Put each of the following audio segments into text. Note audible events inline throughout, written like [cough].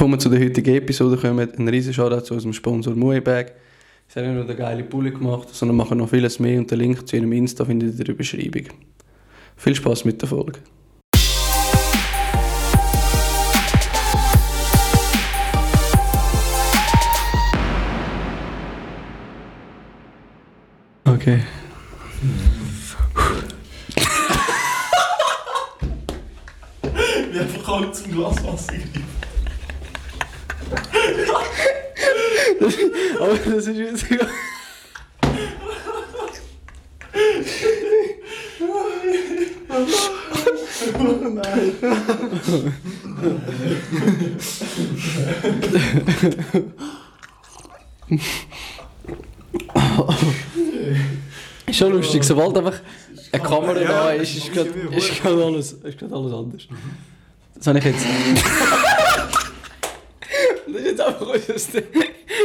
Bevor wir zu der heutigen Episode kommen, ein riesen Shoutout zu unserem Sponsor Muebag. Sie haben nicht nur den geile Pulli gemacht, sondern machen noch vieles mehr und den Link zu ihrem Insta findet ihr in der Beschreibung. Viel Spaß mit der Folge. Okay. Wie einfach kalt zum Glas Wasser greifen. Aber das ist jetzt Ist schon lustig, sobald einfach eine Kamera da ist, ist gerade alles, ist alles anders. Das habe ich jetzt. Das ist jetzt einfach unser, The-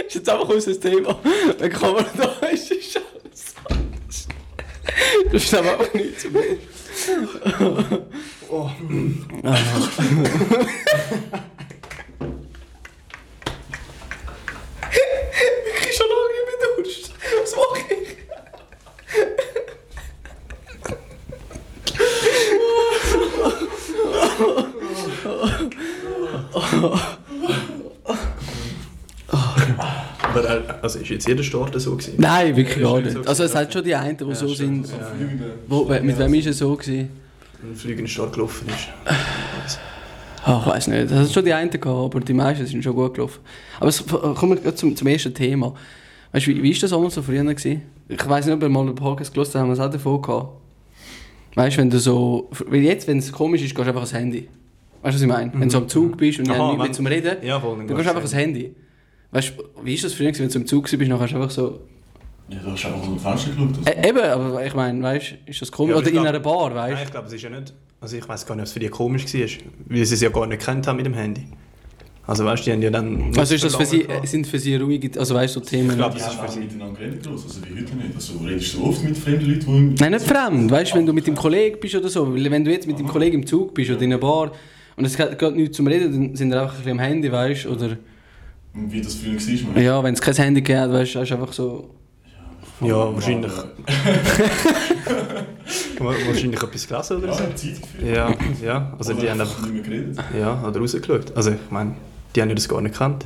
ist jetzt einfach unser Thema. Wenn die Kamera da ist, ist alles anders. Das ist aber auch nichts zu mehr. Ich bin schon lange nicht mehr Durst. Was mache ich? Aber äh, also ist jetzt jeder Start so gewesen? Nein, wirklich gar nicht nicht. so Also es hat schon die einen, die so sind. So. Wo, mit wem ist es so gewesen? Ein fliegender Start gelaufen ist. Ah, ich weiß nicht. Das hat schon die einen gehabt, aber die meisten sind schon gut gelaufen. Aber es, kommen wir gleich zum, zum ersten Thema. Weißt du, wie, wie ist das damals so früher gewesen? Ich weiß nicht, ob wir mal einen Podcast gelesen haben, wir es auch davon gehabt. Weißt du, wenn du so. Weil jetzt, wenn es komisch ist, gehst du einfach ans Handy. Weißt du, was ich meine? Wenn du so am Zug bist und Aha, ja, nichts mehr zum Reden, Ja, voll. dann gehst du einfach ans Handy. Weißt du, wie ist das früher wenn du im Zug bist, dann hast du einfach so. Ja, du hast einfach aus dem Fenster geschaut. Äh, eben, aber ich meine, weißt du, ist das komisch? Ja, Oder in glaub- einer Bar, Nein, weißt ich glaube, es ist ja nicht. Also ich weiß gar nicht, ob es für die komisch war, weil sie es ja gar nicht kennt haben mit dem Handy. Also weißt du, die haben ja dann. du? Also ist das für sie, sind für sie ruhige, also weißt du, so Themen. Ich glaub, Ja, das ist für sie. miteinander geredet, gross, also wie heute nicht. Also redest du oft mit fremden Leuten, die... Nein, nicht fremd. Weißt du, wenn du mit dem Kollegen bist oder so. Weil wenn du jetzt mit dem Kollegen im Zug bist oder in einer Bar und es geht geht nichts zum Reden, dann sind wir einfach ein bisschen am Handy, weißt du? Oder Und wie das früher war, man. ja, wenn es kein Handy gibt, weißt du, hast du einfach so. Ja, wahrscheinlich. [laughs] wahrscheinlich etwas gelesen oder Ja, so. Zeit gefühlt. Ja, ja. Also Oder die haben einfach. nicht mehr geredet. Ja, oder rausgeschaut. Also ich meine, die haben ja das gar nicht gekannt.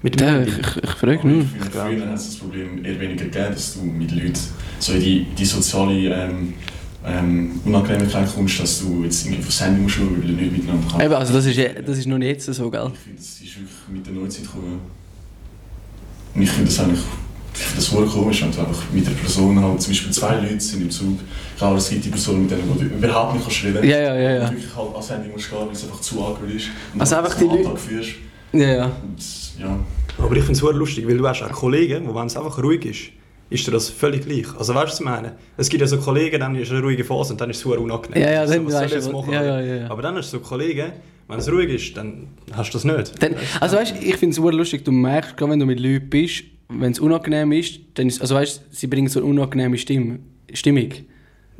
Mit dem Ja, Handy. ich, ich, ich frage ich nur. finde, Ich glaub, früher hat es das Problem eher weniger gegeben, dass du mit Leuten so in die, die soziale ähm, ähm, Unangenehmigkeit kommst, dass du jetzt irgendwie aufs Handy musst schauen, weil du nicht miteinander kannst. Eben, also das ist, das ist noch nicht jetzt so, gell? Ich finde, das ist wirklich mit der Neuzeit gekommen. Und ich finde das eigentlich ich finde das voll komisch, wenn du einfach mit einer Person halt, zum Beispiel zwei Leute sind im Zug, klar, es gibt die Personen, mit denen du überhaupt nicht kannst reden Ja, ja, ja, ja. Und wirklich halt ans Handy musst gehen, weil es einfach zu awkward ist. Und Also einfach die Leute- führst. Ja, ja. Und ja, Aber ich finde es lustig, weil du hast auch Kollegen, wo wenn es einfach ruhig ist, ist dir das völlig gleich. Also weißt du, was ich meine? Es gibt ja so Kollegen, dann ist eine ruhige Phase und dann ist es sehr unangenehm. Ja, ja, so, was soll ich jetzt machen? ja, ja, ja. Aber dann hast du so Kollegen, wenn es ruhig ist, dann hast du das nicht. Dann, also weißt du, ich finde es super lustig, du merkst, gerade wenn du mit Leuten bist, wenn es unangenehm ist, dann ist, also weißt du, sie bringen so eine unangenehme Stimme, Stimmung.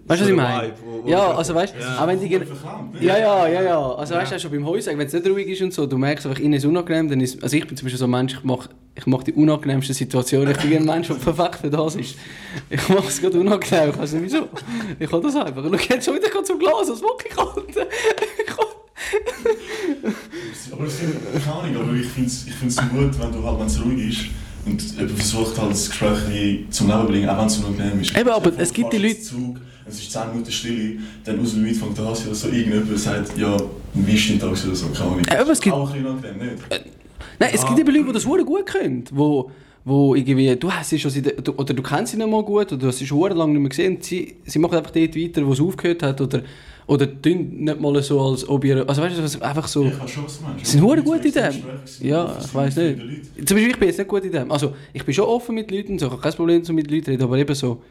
Weißt du, was ich meine? Ja, also weißt du, Ja. auch wenn die... Ja, ja, ja, ja. Also weißt du, auch schon beim Häuschen, wenn es nicht ruhig ist und so, du merkst einfach, innen ist unangenehm, dann ist... Also ich bin zum Beispiel so ein Mensch, ich mache ich mach die unangenehmsten Situationen. Ich bin ein Mensch, der perfekt für das ist. Ich mache es gerade unangenehm, ich weiß nicht wieso. Ich kann das einfach. Und du jetzt schon wieder zum Glas, was mache ich halt? [laughs] Aber es finde keine Ahnung, aber ich finde es ich find's so gut, wenn du halt, wenn es ruhig ist und versucht halt das Gespräch zum Leben zu bringen, auch wenn es unangenehm ist. Eben, aber es gibt die Leute- Zug, es ist 10 Minuten Stille, dann aus dem Leute fängt an, oder so irgendjemand sagt, ja, wie ist dein Tag oder so, keine Ahnung. Ja, aber es gibt- Auch ein bisschen nicht? Nein, es gibt eben Leute, die das sehr gut können. Wo, wo irgendwie, du hast sie schon seit, oder du kennst sie nicht mal gut, oder du hast sie schon lange nicht mehr gesehen. Sie, sie machen einfach dort weiter, wo es aufgehört hat. Oder, oder tun nicht mal so, als ob ihr. Also weißt du, was- einfach so. Ja, ich schon, was meinst. Sind hure gut in dem. Ja, ich weiß nicht. Zum Beispiel, ich bin jetzt nicht gut in dem. Also, ich bin schon offen mit Leuten, so, ich habe kein Problem so mit Leuten reden, aber eben so,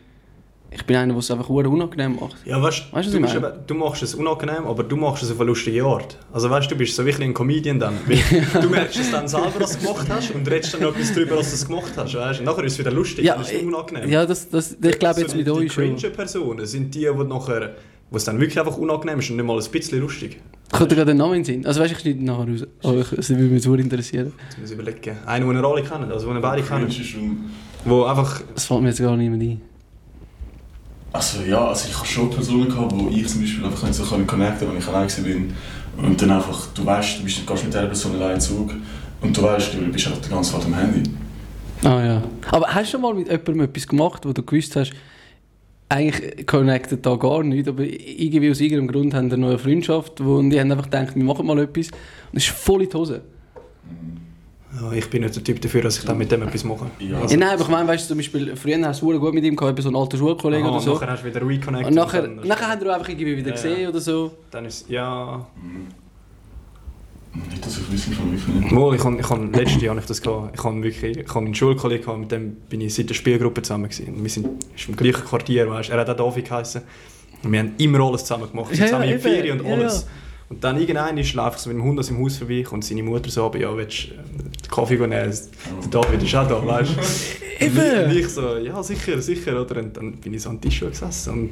ich bin einer, der es einfach hure unangenehm macht. Ja, weißt, Weißt du, was du, ich eben, du machst es unangenehm, aber du machst es auf eine lustige Art. Also weißt du, du bist so wirklich ein Comedian dann. [laughs] Du merkst es dann selber, dass du es gemacht hast und redest dann noch etwas darüber, dass du es gemacht hast. Weißt? Und nachher ist es wieder lustig, Ja, dann ist es unangenehm. ja das, das, ich glaube jetzt So mit die, euch die schon. cringe Personen sind die, die nachher wo es dann wirklich einfach unangenehm ist und nicht mal ein bisschen lustig. Kommt dir gerade den Namen in Sinn? Also weißt du, ich schneide nachher raus. Aber ich- das würde mich super interessieren. Jetzt muss ich überlegen. Einen, den ihr alle kennt, also den ihr beide kennt. schon... Wo einfach... Das fällt mir jetzt gar nicht mehr ein. Also ja, also ich habe schon Personen gehabt, wo ich zum Beispiel einfach nicht so connecten konnte, wenn ich allein bin. Und dann einfach, du weißt, du bist, gehst mit dieser Person allein in den Zug und du weißt, du bist einfach die ganze Zeit am Handy. Ah ja. Aber hast du schon mal mit jemandem etwas gemacht, wo du gewusst hast, eigentlich connectet da gar nicht, aber irgendwie aus irgendeinem Grund haben die eine neue Freundschaft wo, und die haben einfach gedacht, wir machen mal etwas und es ist voll in die Hose. Ja, ich bin nicht der Typ dafür, dass ich dann mit dem etwas mache. Ja. Ja, nein, aber ich meine, weißt du, zum Beispiel, früher hast du gut mit ihm gehabt, so einen alten Schulkollegen Aha, oder so. Nachher hast du wieder reconnected. Und nachher, dann, nachher habt ihr einfach irgendwie wieder Ja, gesehen oder so. Dann ist ja... Nicht, dass ich wissen schon wirklich nicht. Mal, ich habe ich hab, letztes Jahr nicht das gehabt. Ich habe wirklich, ich habe einen Schulkollegen gehabt, mit dem bin ich seit der Spielgruppe zusammen gewesen. Und wir sind im gleichen Quartier, weißt. Er hat auch David geheißen. Und wir haben immer alles zusammen gemacht. Wir Ja, sind zusammen ja, eben. Ferien und Ja, alles. Ja. Und dann irgendwann ist so mit dem Hund aus dem Haus vorbei, kommt seine Mutter so, aber ja, willst du äh, den Kaffee nehmen? Der David ist auch da, weißt du? [laughs] Eben. Und ich so, ja, sicher, sicher, oder? Und dann bin ich so an den Tisch gesessen und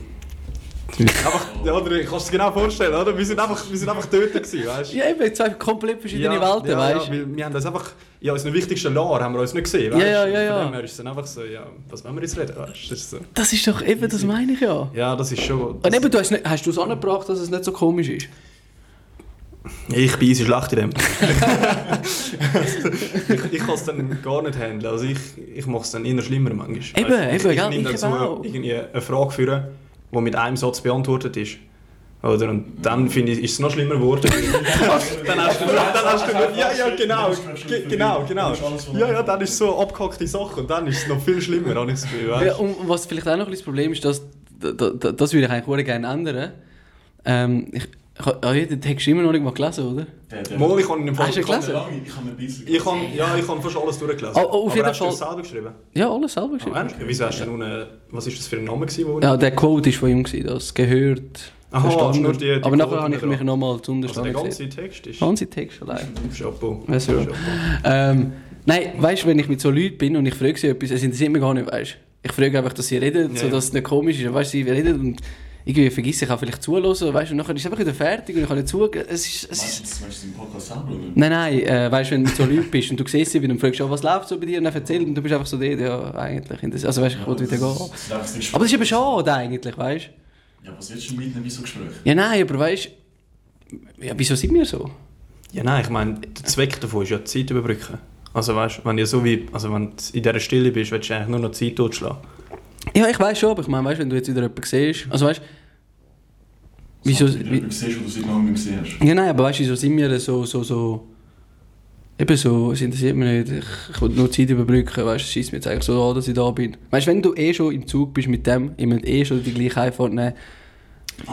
einfach, ja, oder, kannst du es genau vorstellen, oder? Wir sind einfach, wir sind einfach dort gewesen, weißt du? Ja, eben, zwei komplett verschiedene Welten, ja, weißt Ja, weil wir haben das einfach, ja, unseren wichtigsten Jahr haben wir uns nicht gesehen, weißt Ja, ja, ja, ja. Von dem her ist es dann einfach so, ja, was wollen wir jetzt reden, weißt du? Das ist so. Das ist doch eben, das meine ich ja. Ja, das ist schon... Und eben, du hast, nicht, hast du es angebracht, dass es nicht so komisch ist? Ich bin easy schlecht in dem. [laughs] ich ich kann es dann gar nicht handeln, also ich, ich mache es dann eher schlimmer manchmal. Eben, Weißt du, eben, ich, ich nehme ich auch. irgendwie eine Frage führen, die mit einem Satz beantwortet ist. Oder? Und dann finde ich, ist es noch schlimmer geworden. [laughs] dann hast du, dann hast du, ja, ja, genau, ge- genau, genau. Ja, ja, dann ist es so eine abgehackte Sache und dann ist es noch viel schlimmer, habe ich das Gefühl. Ja, und was vielleicht auch noch ein das Problem ist, dass, da, da, das würde ich eigentlich gerne ändern. Ähm, ich, ich, ah, ja, den Text immer noch nicht mal gelesen, oder? Der, der, Mal, ich habe ihn im Fall... Hast du ihn gelesen? Lange, ich habe ein bisschen Ich habe, ja, ich habe fast alles durchgelesen. Oh, oh, auf Aber jeden hast du Fall. es selber geschrieben? Ja, alles selber Oh, geschrieben. ernst? Wieso hast du denn unten, was ist das für ein Name gewesen, wo ja, der Quote war von ihm, gewesen, das gehört, Aha, du nur die- die Aber nachher habe ich mich nochmal zu Also der ganze gesehen. Text ist... Ganze Text allein. Chapeau. Chapeau. Ähm, nein, weißt du, wenn ich mit so Leuten bin und ich frage sie etwas, es interessiert mich gar nicht, weißt du. Ich frage einfach, dass sie reden, Ja, so ja. dass es nicht komisch ist. Weißt du, sie reden und irgendwie vergesse ich auch vielleicht zuhören, weißt du, nachher ist es einfach wieder fertig und ich kann nicht zugehen. Es ist, es Meinst ist, du das- meinst du den Podcast oder? nein, nein, äh, weißt du, wenn du so Leuten bist und du siehst sie und fragst, oh, was läuft so bei dir und dann erzählst und du bist einfach so der, ja, eigentlich, also weißt du, ich wollte wieder gehen. Das ist das Aber das ist eben schade eigentlich, weißt du. Ja, was willst du mitnehmen bei so Gesprächen? Ja, nein, aber weißt du, ja, wieso sind wir so? Ja, nein, ich meine, der Zweck davon ist ja die Zeit überbrücken. Also weißt du, wenn du so wie, also wenn du in dieser Stille bist, willst du eigentlich nur noch Zeit totschlagen. Ja, ich weiß schon, aber ich meine, weißt du, wenn du jetzt wieder jemanden siehst, also weißt du, wieso, So, wie du siehst, wo du seit langem gesehen hast. Ja, nein, aber weißt du, wieso sind wir so, so, so. Eben so, es interessiert mich nicht. Ich, ich will nur Zeit überbrücken, weißt du, schießt mir jetzt eigentlich so an, dass ich da bin. Weißt du, wenn du eh schon im Zug bist mit dem, ich möchte eh schon die gleiche Einfahrt nehmen.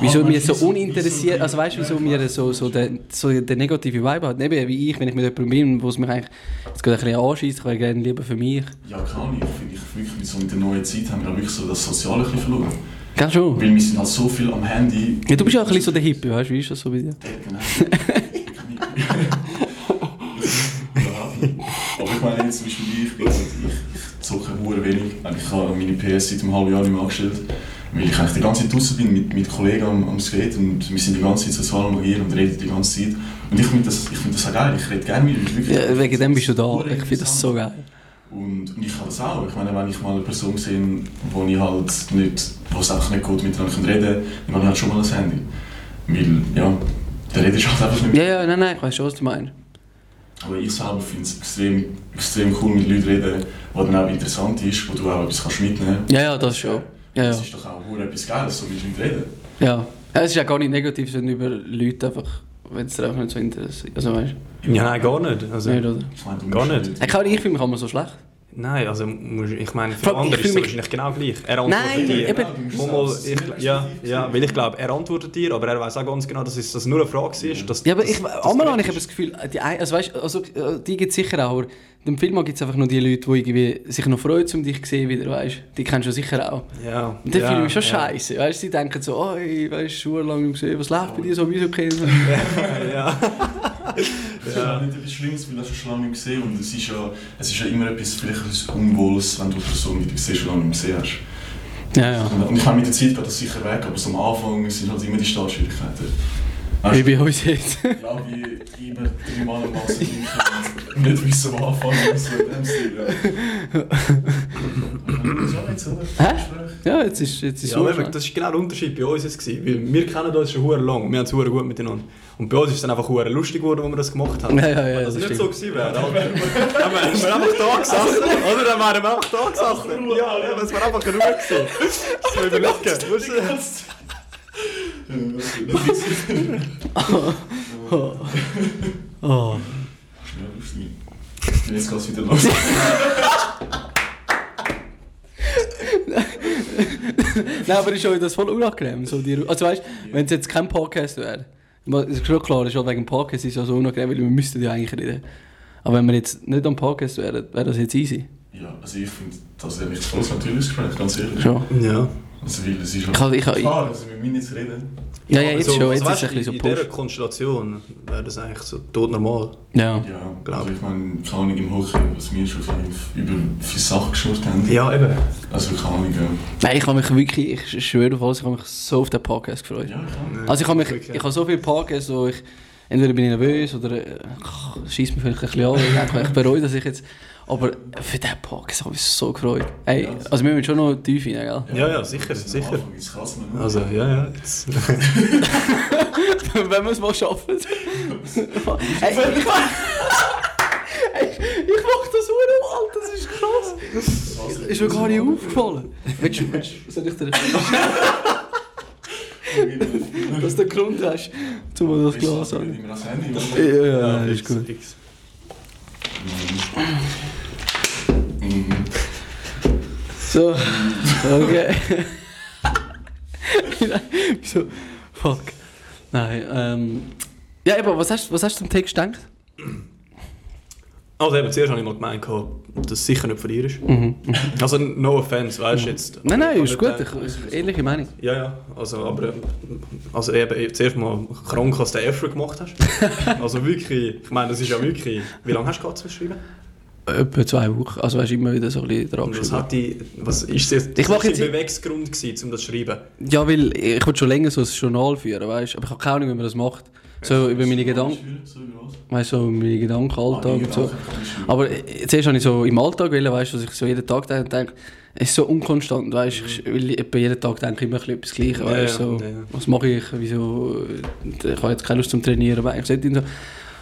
Wieso Ah, mir meinst so uninteressiert, also weißt du, wieso mir so, so den, so den negativen Vibe hat? Eben wie ich, wenn ich mit jemandem bin, wo es mich eigentlich jetzt gerade ein bisschen anschießt, ich wäre gerne lieber für mich. Ja, Ahnung. Ich finde, ich wirklich mit, so mit der neuen Zeit haben wir auch wirklich so das Soziale ein bisschen verloren. Gell schon? Weil wir sind halt so viel am Handy. Ja, du bist ja auch ein bisschen so der Hippie, weißt du, wie ist das so bei dir? Ja, genau. [laughs] Aber ich meine jetzt zum Beispiel ich, bin ich, ich zocke wenig. Ich habe meine PS seit einem halben Jahr nicht mehr angestellt. Weil ich eigentlich die ganze Zeit draußen bin mit, mit Kollegen am, am Skate und wir sind die ganze Zeit sozial am Agieren und reden die ganze Zeit. Und ich finde das, ich find das auch geil, ich rede gerne mit Leuten. Ja, wegen dem bist du da. Ich finde das so geil. Und, und ich habe das auch. Ich meine, wenn ich mal eine Person sehe, wo ich halt nicht, wo es einfach nicht gut miteinander reden kann, dann habe ich halt schon mal ein Handy. Weil, ja, der Rede ist halt einfach nicht Ja, ja, nein, nein, ich weiß schon, was du meinst. Aber ich selber finde es extrem, extrem cool, mit Leuten reden, was dann auch interessant ist, wo du auch etwas kannst mitnehmen kannst. Ja, ja, das schon. Ja, ja. Das ist doch auch etwas Geiles, so mit Leuten reden. Ja. ja. Es ist ja gar nicht negativ, sondern über Leute einfach, wenn es dir einfach nicht so interessiert. Also weißt Ja, nein, gar nicht. Also, du? Nicht, oder? Ich meine, du Gar musst nicht. Ich, kann- ich fühle mich immer so schlecht. Nein, also musst- ich meine, für Vor allem, andere ich ist es fühl mich- wahrscheinlich genau gleich. Er antwortet Nein, dir. eben. Mal, mal, ich, ja, ja, weil ich glaube, er antwortet dir, aber er weiß auch ganz genau, dass es dass nur eine Frage ist. Dass, Ja, aber dass- ich, dass einmal habe ich eben das Gefühl, die, ein- also weißt, also, äh, die gibt es sicher auch, aber im Film gibt es einfach nur die Leute, die irgendwie sich noch freuen, um dich zu sehen wieder, weißt Die kennst du sicher auch. Ja, Und dann ja, ich mich schon ja. scheiße, weißt Sie denken so, oh, ey, weißt du, Schuhe lang nicht gesehen, was läuft bei dir so, wieso kennen [laughs] ja. Das ist ja nicht etwas Schlimmes, weil du hast schon lange nicht gesehen und es ist ja, es ist ja immer etwas, vielleicht etwas Unwohles, wenn du eine Person, die du siehst, schon lange nicht gesehen hast. Ja, ja. Und ich habe mit der Zeit geht das sicher weg, aber so am Anfang sind halt immer die Startschwierigkeiten. Weißt Wie bei uns jetzt. du, ja, wie immer dreimal am und nicht wissen, wo anfangen muss, so in dem Stil. Ja. Hä? Ja, jetzt ist, jetzt ist Ja, aber das war genau der Unterschied bei uns. Jetzt weil wir kennen uns schon hure lang, wir haben es hure gut miteinander. Und bei uns ist es dann einfach hure lustig geworden, als wir das gemacht haben. Ja, ja, ja, Wenn das das nicht stimmt. so gewesen wäre, dann wären wir einfach da gesessen, oder? Dann wären wir einfach da gesessen. Ja, ja, das wäre einfach genug gewesen. Das wir überlegen. Ja, Oh. Ja. Und Jetzt geht es [laughs] wieder los. Nein, aber ist euch das voll unangenehm? So die, also weißt du, wenn es jetzt kein Podcast wäre, es ist schon klar, ist auch wegen dem Podcast ist es ja so unangenehm, weil wir müssten ja eigentlich reden. Aber wenn wir jetzt nicht am Podcast wären, wäre das jetzt easy. Ja, also ich finde, das ist nicht voll natürliches Gespräch, ganz ehrlich. Schon. Ja. Also, weil es ist Ich habe, ich habe, klar, also wir müssen jetzt reden. ja, ja, jetzt Also, schon, jetzt ist es weißt ein bisschen In so dieser. Konstellation wäre das eigentlich so tot normal. Ja. Ja, Glaub also ich meine, keine Ahnung im Hockey, was wir schon viel, über viele Sachen geschnurrt haben. Ja, eben. Also keine Ahnung, ja. Nein, ich habe mich wirklich, ich schwöre auf alles, ich habe mich so auf den Podcast gefreut. Ja, klar. Also ich habe mich, ich habe so viele Podcasts, wo ich, entweder bin ich nervös oder äh, schießt mich vielleicht ein bisschen an, ich denke, ich bereue, dass ich jetzt, aber für diesen Podcast habe ich mich so gefreut. Ey, also wir müssen schon noch tief rein, gell? Ja, ja, sicher, sicher. Also, ja, ja. Jetzt. [laughs] Wenn wir es mal schaffen. [laughs] Ey, ich mach, ich mach das Uhr, Alter, das ist krass. Ist mir gar nicht aufgefallen. Willst du, willst du, soll ich dir [laughs] dass du den Grund hast, um mir das Glas das Handy, Ja, ist gut. So, okay. [laughs] Wieso? Fuck. Nein, ähm. Ja, aber was hast, was hast du zum Text gedacht? Also eben, zuerst habe ich mal gemeint, dass es sicher nicht von dir ist. Mhm. Also no offense, weißt du jetzt. Nein, nein, Ich ist gut. Ich, ich, ähnliche Meinung. Ja, ja, also, aber äh, also eben, zuerst mal krank, dass du den Effort gemacht hast. [laughs] also wirklich, ich meine, das ist ja wirklich... Wie lange hast du gehabt zum Schreiben? Etwa zwei Wochen. Also hast du immer wieder so ein bisschen dran was hat die... Was ist das, Ich mach was jetzt- dein Beweggrund gewesen, um das zu schreiben? Ja, weil ich wollte schon länger so ein Journal führen, weißt du? Aber ich habe keine Ahnung, wie man das macht. So über meine Gedanken? Weißt du, so meine Gedanken, Alltag und so. Aber äh, zuerst habe ich so im Alltag weißt du, dass ich so jeden Tag denke, denke es ist so unkonstant, weißt du, ich will etwa jeden Tag denke ich immer etwas Gleiches, weißt du, so, was mache ich, wieso, äh, ich habe jetzt keine Lust zum Trainieren, ich so.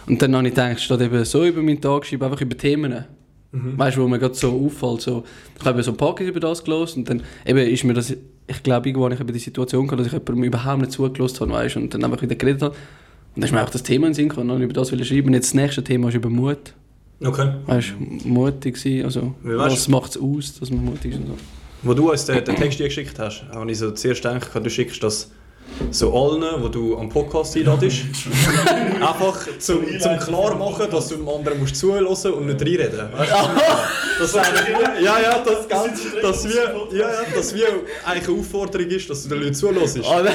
Und dann habe ich gedacht, statt eben so über meinen Tag schreiben, einfach über Themen. Mhm. Weißt du, wo mir gerade so auffällt, so, ich habe so ein Podcast über das gelesen und dann eben ist mir das, ich glaube, irgendwo habe ich über die Situation gehabt, dass ich jemandem überhaupt nicht zugelassen habe, weißt du, und dann einfach wieder geredet habe. Und dann ist mir auch das Thema in Sinn gekommen, und über das will ich schreiben. Jetzt das nächste Thema ist über Mut. Okay. Weißt du, mutig sein, also was macht es aus, dass man mutig ist und so. Wo du uns den, den Text geschickt hast, habe ich so zuerst gedacht, du schickst das so allen, wo du am Podcast einladest. [laughs] Einfach zum, zum klar machen, dass du dem anderen musst zuhören und nicht reinreden. Weißt du? Das ja, ja, das, dass wir, ja, ja, dass wir eigentlich eine Aufforderung ist, dass du den Leuten zuhörst. Ah, Oder?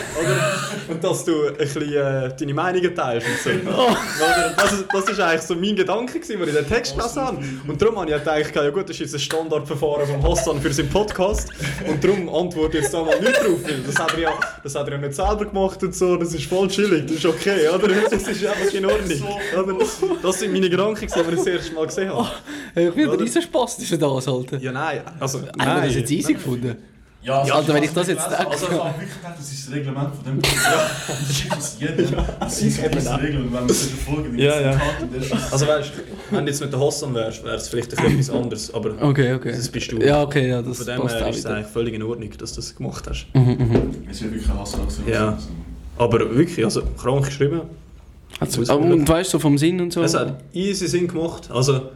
Und dass du ein bisschen äh, deine Meinungen teilst und so. Oder? Das, ist, das ist eigentlich so mein Gedanke, gewesen, als ich den Text gelesen habe. Und darum habe ich halt gedacht, ja gut, das ist jetzt ein Standardverfahren von Hassan für seinen Podcast. Und darum antworte ich jetzt da mal nicht drauf, weil das hat er ja, das hat er ja nicht selber gemacht und so, das ist voll chillig, das ist okay, oder? [laughs] Das ist einfach in Ordnung. Oder? Das sind meine Gedanken, als ich das erste Mal gesehen habe. Ich bin Oder? riesen Spaß ist das, Alter. Ja, nein, also, Nein. Hast du das jetzt easy gefunden? Ja, also, Alter, wenn ich das jetzt denke. Also, ich habe wirklich gedacht, das ist das Reglement von dem Podcast. Das jeder. Das sind so diese Regeln, wenn wir das verfolgen. Ja, ja. Also, Also weißt du, wenn du jetzt mit der Hassan wärst, wäre es vielleicht etwas anderes, aber Okay, okay. das bist du. Ja, okay, ja, das Von dem passt her ist es eigentlich völlig in Ordnung, dass du das gemacht hast. Mhm, mhm. es wird wirklich ein Hassaktion. Ja. Aber wirklich, also krank geschrieben. Also, aber, man und weißt du, so vom Sinn und so? Es hat easy Sinn gemacht. Also,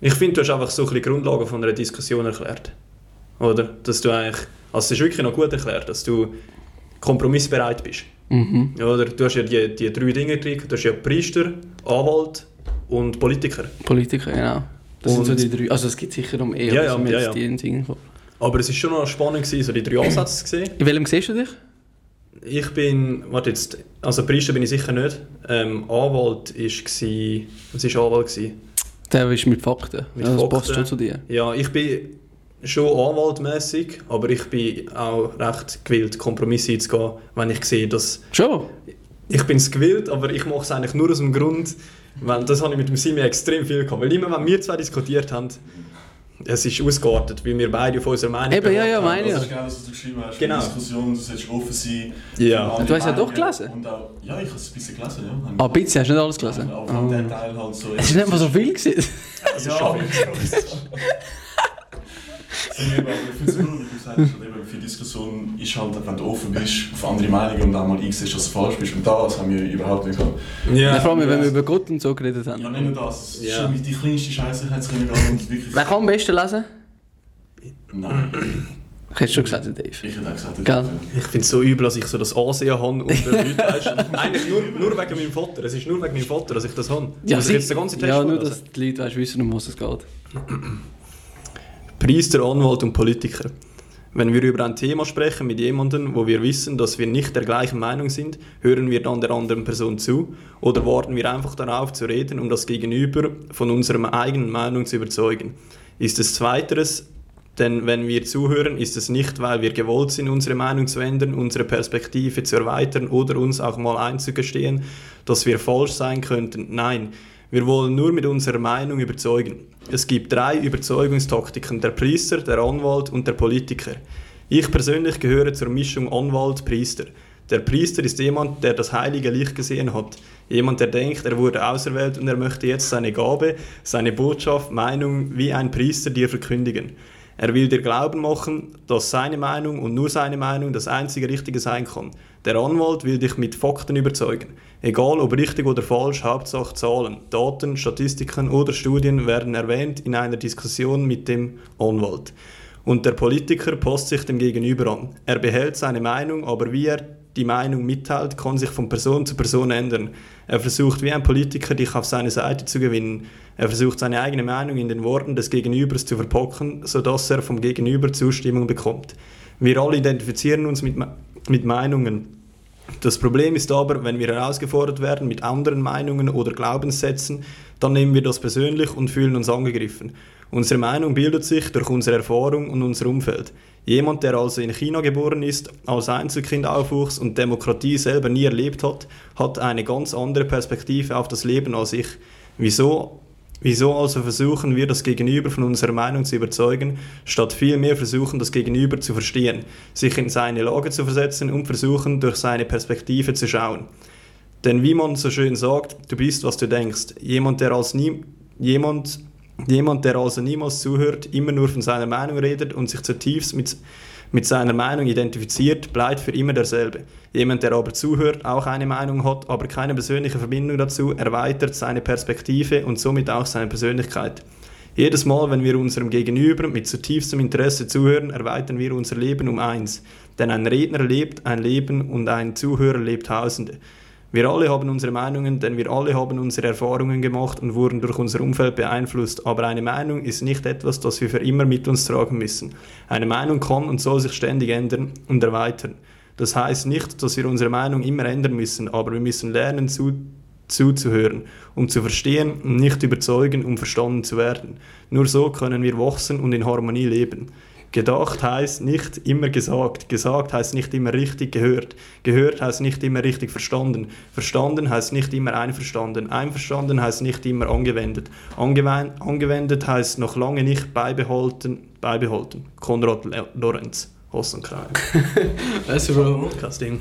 ich finde, du hast einfach so ein bisschen Grundlagen von einer Diskussion erklärt. Oder? Dass du eigentlich, also es ist wirklich noch gut erklärt, dass du kompromissbereit bist. Mhm. Oder? Du hast ja die, die drei Dinge drin. Du hast ja Priester, Anwalt und Politiker. Politiker, genau. Das sind so Und- die drei. Also es gibt sicher um eher, Ja, ja, wir ja, ja. die in. Aber es ist schon noch spannend gewesen, so die drei Ansätze zu sehen. In welchem siehst du dich? Ich bin, warte jetzt, also Priester bin ich sicher nicht. Ähm, Anwalt ist gsi, was ist Anwalt gsi? Der ist mit Fakten. Mit das Fakten. passt schon zu dir. Ja, ich bin schon anwaltmäßig, aber ich bin auch recht gewillt, Kompromisse einzugehen, wenn ich sehe, dass... Schon? Ich bin es gewillt, aber ich mache es eigentlich nur aus dem Grund, weil das habe ich mit dem Simi extrem viel gehabt. Weil immer, wenn wir zwei diskutiert haben, es ist ausgeartet, weil wir beide auf unserer Meinung Eben, ja, ja, meine Das ist genau das, was du geschrieben hast. Genau. Diskussion, du sollst offen sein. Ja. Du hast ja doch gelesen? Und auch, ja, ich habe es ein bisschen gelesen, ja. Ah, ein bisschen, hast du nicht alles gelesen? Aber von Ah. dem Teil halt so. Es ist nicht mal so viel gewesen. Ja, [laughs] aber ich finde es gut, wie du eben für Diskussion ist halt, wenn du offen bist auf andere Meinungen und auch mal einsiehst, dass du falsch bist. Und das haben wir überhaupt nicht gehabt. Ja, vor allem, ja. wenn wir über Gott und so geredet haben. Ja, nicht nur das. Es ist Ja. schon mit die kleinste Scheiße hat es wirklich. Wer kann am besten lesen? Nein, Ich hätte schon gesagt, Dave. ich hätte auch gesagt, Gell? Ich finde es so übel, dass ich so das Ansehen habe unter Leuten. Weißt? [laughs] Eigentlich nur, nur wegen meinem Vater. Es ist nur wegen meinem Vater, dass ich das habe. Ja, Muss ich jetzt den ganzen Text ja nur, dass die Leute weißt, wissen, um was es geht. Priester, Anwalt und Politiker. Wenn wir über ein Thema sprechen mit jemandem, wo wir wissen, dass wir nicht der gleichen Meinung sind, hören wir dann der anderen Person zu oder warten wir einfach darauf zu reden, um das Gegenüber von unserer eigenen Meinung zu überzeugen. Ist es zweiteres, denn wenn wir zuhören, ist es nicht, weil wir gewollt sind, unsere Meinung zu ändern, unsere Perspektive zu erweitern oder uns auch mal einzugestehen, dass wir falsch sein könnten. Nein, wir wollen nur mit unserer Meinung überzeugen. Es gibt drei Überzeugungstaktiken, der Priester, der Anwalt und der Politiker. Ich persönlich gehöre zur Mischung Anwalt-Priester. Der Priester ist jemand, der das heilige Licht gesehen hat. Jemand, der denkt, er wurde auserwählt und er möchte jetzt seine Gabe, seine Botschaft, Meinung wie ein Priester dir verkündigen. Er will dir glauben machen, dass seine Meinung und nur seine Meinung das einzige Richtige sein kann. Der Anwalt will dich mit Fakten überzeugen. Egal ob richtig oder falsch, Hauptsache Zahlen, Daten, Statistiken oder Studien werden erwähnt in einer Diskussion mit dem Anwalt. Und der Politiker passt sich dem Gegenüber an. Er behält seine Meinung, aber wie er die Meinung mitteilt, kann sich von Person zu Person ändern. Er versucht wie ein Politiker, dich auf seine Seite zu gewinnen. Er versucht seine eigene Meinung in den Worten des Gegenübers zu verpacken, sodass er vom Gegenüber Zustimmung bekommt. Wir alle identifizieren uns mit, mit Meinungen. Das Problem ist aber, wenn wir herausgefordert werden mit anderen Meinungen oder Glaubenssätzen, dann nehmen wir das persönlich und fühlen uns angegriffen. Unsere Meinung bildet sich durch unsere Erfahrung und unser Umfeld. Jemand, der also in China geboren ist, als Einzelkind aufwuchs und Demokratie selber nie erlebt hat, hat eine ganz andere Perspektive auf das Leben als ich. Wieso Wieso also versuchen wir, das Gegenüber von unserer Meinung zu überzeugen, statt vielmehr versuchen, das Gegenüber zu verstehen, sich in seine Lage zu versetzen und versuchen, durch seine Perspektive zu schauen? Denn wie man so schön sagt, du bist, was du denkst. Jemand, der als nie, jemand, jemand, der also niemals zuhört, immer nur von seiner Meinung redet und sich zutiefst mit, mit seiner Meinung identifiziert, bleibt für immer derselbe. Jemand, der aber zuhört, auch eine Meinung hat, aber keine persönliche Verbindung dazu, erweitert seine Perspektive und somit auch seine Persönlichkeit. Jedes Mal, wenn wir unserem Gegenüber mit zutiefstem Interesse zuhören, erweitern wir unser Leben um eins. Denn ein Redner lebt ein Leben und ein Zuhörer lebt Tausende. Wir alle haben unsere Meinungen, denn wir alle haben unsere Erfahrungen gemacht und wurden durch unser Umfeld beeinflusst. Aber eine Meinung ist nicht etwas, das wir für immer mit uns tragen müssen. Eine Meinung kann und soll sich ständig ändern und erweitern. Das heißt nicht, dass wir unsere Meinung immer ändern müssen, aber wir müssen lernen zu, zuzuhören, um zu verstehen und nicht überzeugen, um verstanden zu werden. Nur so können wir wachsen und in Harmonie leben. Gedacht heißt nicht immer gesagt, gesagt heißt nicht immer richtig gehört, gehört heißt nicht immer richtig verstanden, verstanden heißt nicht immer einverstanden, einverstanden heißt nicht immer angewendet, Angewen angewendet heißt noch lange nicht beibehalten, beibehalten. Konrad Lorenz, Hossenkreis. [laughs] Weißt du, Bro? Kein Ding.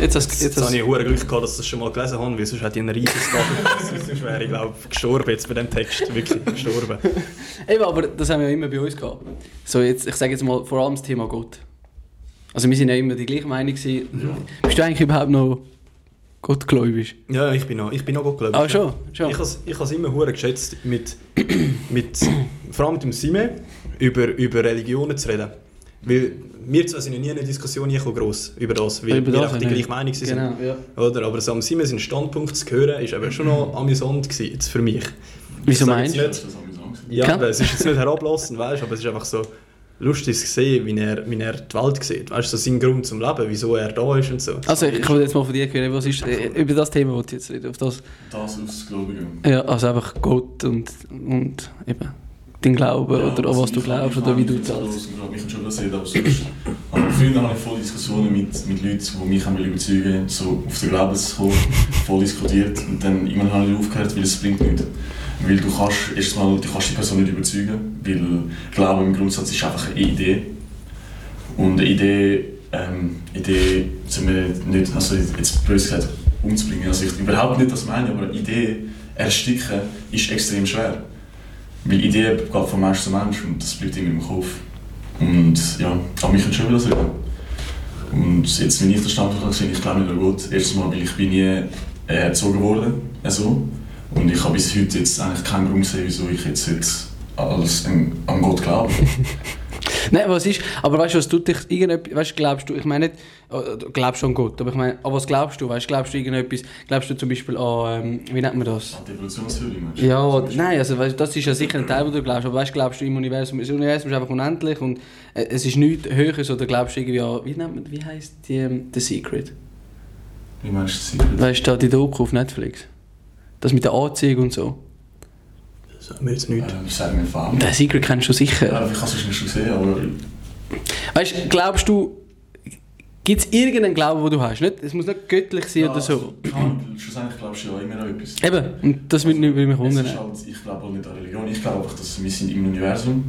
Jetzt hast Jetzt, jetzt habe ich hure Glück gehabt, dass ich das schon mal gelesen habe, weil sonst hätte ich einen riesigen Gaben [laughs] Sonst wäre ich, glaube ich, gestorben jetzt bei dem Text. Wirklich gestorben. [laughs] Eben, aber das haben wir ja immer bei uns gehabt. So jetzt, ich sage jetzt mal vor allem das Thema Gott. Also wir sind ja immer die gleiche Meinung gewesen. Bist du eigentlich überhaupt noch gottgläubig? Ja, ich bin noch, ich bin noch Gottgläubig. Ah, schon? schon. Ich habe ich has immer hure geschätzt, mit, mit, vor allem mit dem Sime, über, über Religionen zu reden. Weil wir zwei sind ja nie in eine Diskussion gross über das, weil Über wir das, einfach die ja. gleiche Meinung sind. Genau, ja. Oder? Aber so am Sime seinen Standpunkt zu hören, ist eben schon noch amüsant gewesen, jetzt für mich. Wieso meinst jetzt du? nicht- Das. Ja, Kann- aber es ist jetzt nicht herablassend, weißt, aber es ist einfach so lustig zu sehen, wie er, wie er die Welt sieht. Weißt du, so sein Grund zum Leben, wieso er da ist und so. Also ich wollte jetzt mal von dir hören, was ist, äh, über das Thema wollte ich jetzt reden, auf das. Das aufs Gläubige. Ja, also einfach Gott und, und eben. Dein Glauben Ja, oder an also was du ich- glaubst ich oder wie du ich zahlst. es auch Ich kann schon das sehen, aber sonst... Aber früher hatte ich voll Diskussionen mit, mit Leuten, die mich haben überzeugen wollten, so auf den Glauben zu kommen, voll diskutiert. Und dann irgendwann habe ich aufgehört, weil es bringt nichts. Weil du kannst, erstmal, du kannst die Person nicht überzeugen, weil Glaube im Grundsatz ist einfach eine Idee. Und eine Idee, ähm, Idee, zu mir nicht, also jetzt böse gesagt, umzubringen. Also ich überhaupt nicht das meine, aber eine Idee ersticken ist extrem schwer. Weil Ideen geht von Mensch zu Mensch und das bleibt immer im Kopf. Und ja, aber mich schon wieder das reden. Und jetzt, wenn ich den Standpunkt habe gesehen, ich glaube nicht Gott. Erstens mal, weil ich bin nie äh, erzogen worden, also. Und ich habe bis heute jetzt eigentlich keinen Grund gesehen, wieso ich jetzt, alles an, an Gott glaube. [laughs] Nein, was ist, aber weißt du, was tut dich irgendetwas, weißt du, glaubst du, ich meine nicht, äh, du glaubst an Gott, aber ich meine, an was glaubst du, weißt du, glaubst du irgendetwas, glaubst du zum Beispiel an, ähm, wie nennt man das? Die Evolutionstheorie, meinst du? Ja, Beispiel. nein, also weißt, du, das ist ja sicher ein Teil, wo du glaubst, aber weißt, glaubst du im Universum, das Universum ist einfach unendlich und äh, es ist nichts Höheres oder glaubst du irgendwie an, wie nennt man, wie heisst die, ähm, The Secret? Wie meinst du das Secret? Weißt du, da die Doku auf Netflix? Das mit der Anziehung und so. Das sagt mir jetzt nichts. Ähm, ich sage mir Farm. The Secret kennst du sicher. Ja, ich habe es schon gesehen, aber Weißt du, glaubst du, gibt es irgendeinen Glauben, den du hast? Nicht, es muss nicht göttlich sein oder so. Ja, also, schlussendlich glaubst du ja immer an etwas. Eben, und das würde mich Es wundern. ist halt, ich glaube auch nicht an Religion, ich glaube einfach, dass wir sind im Universum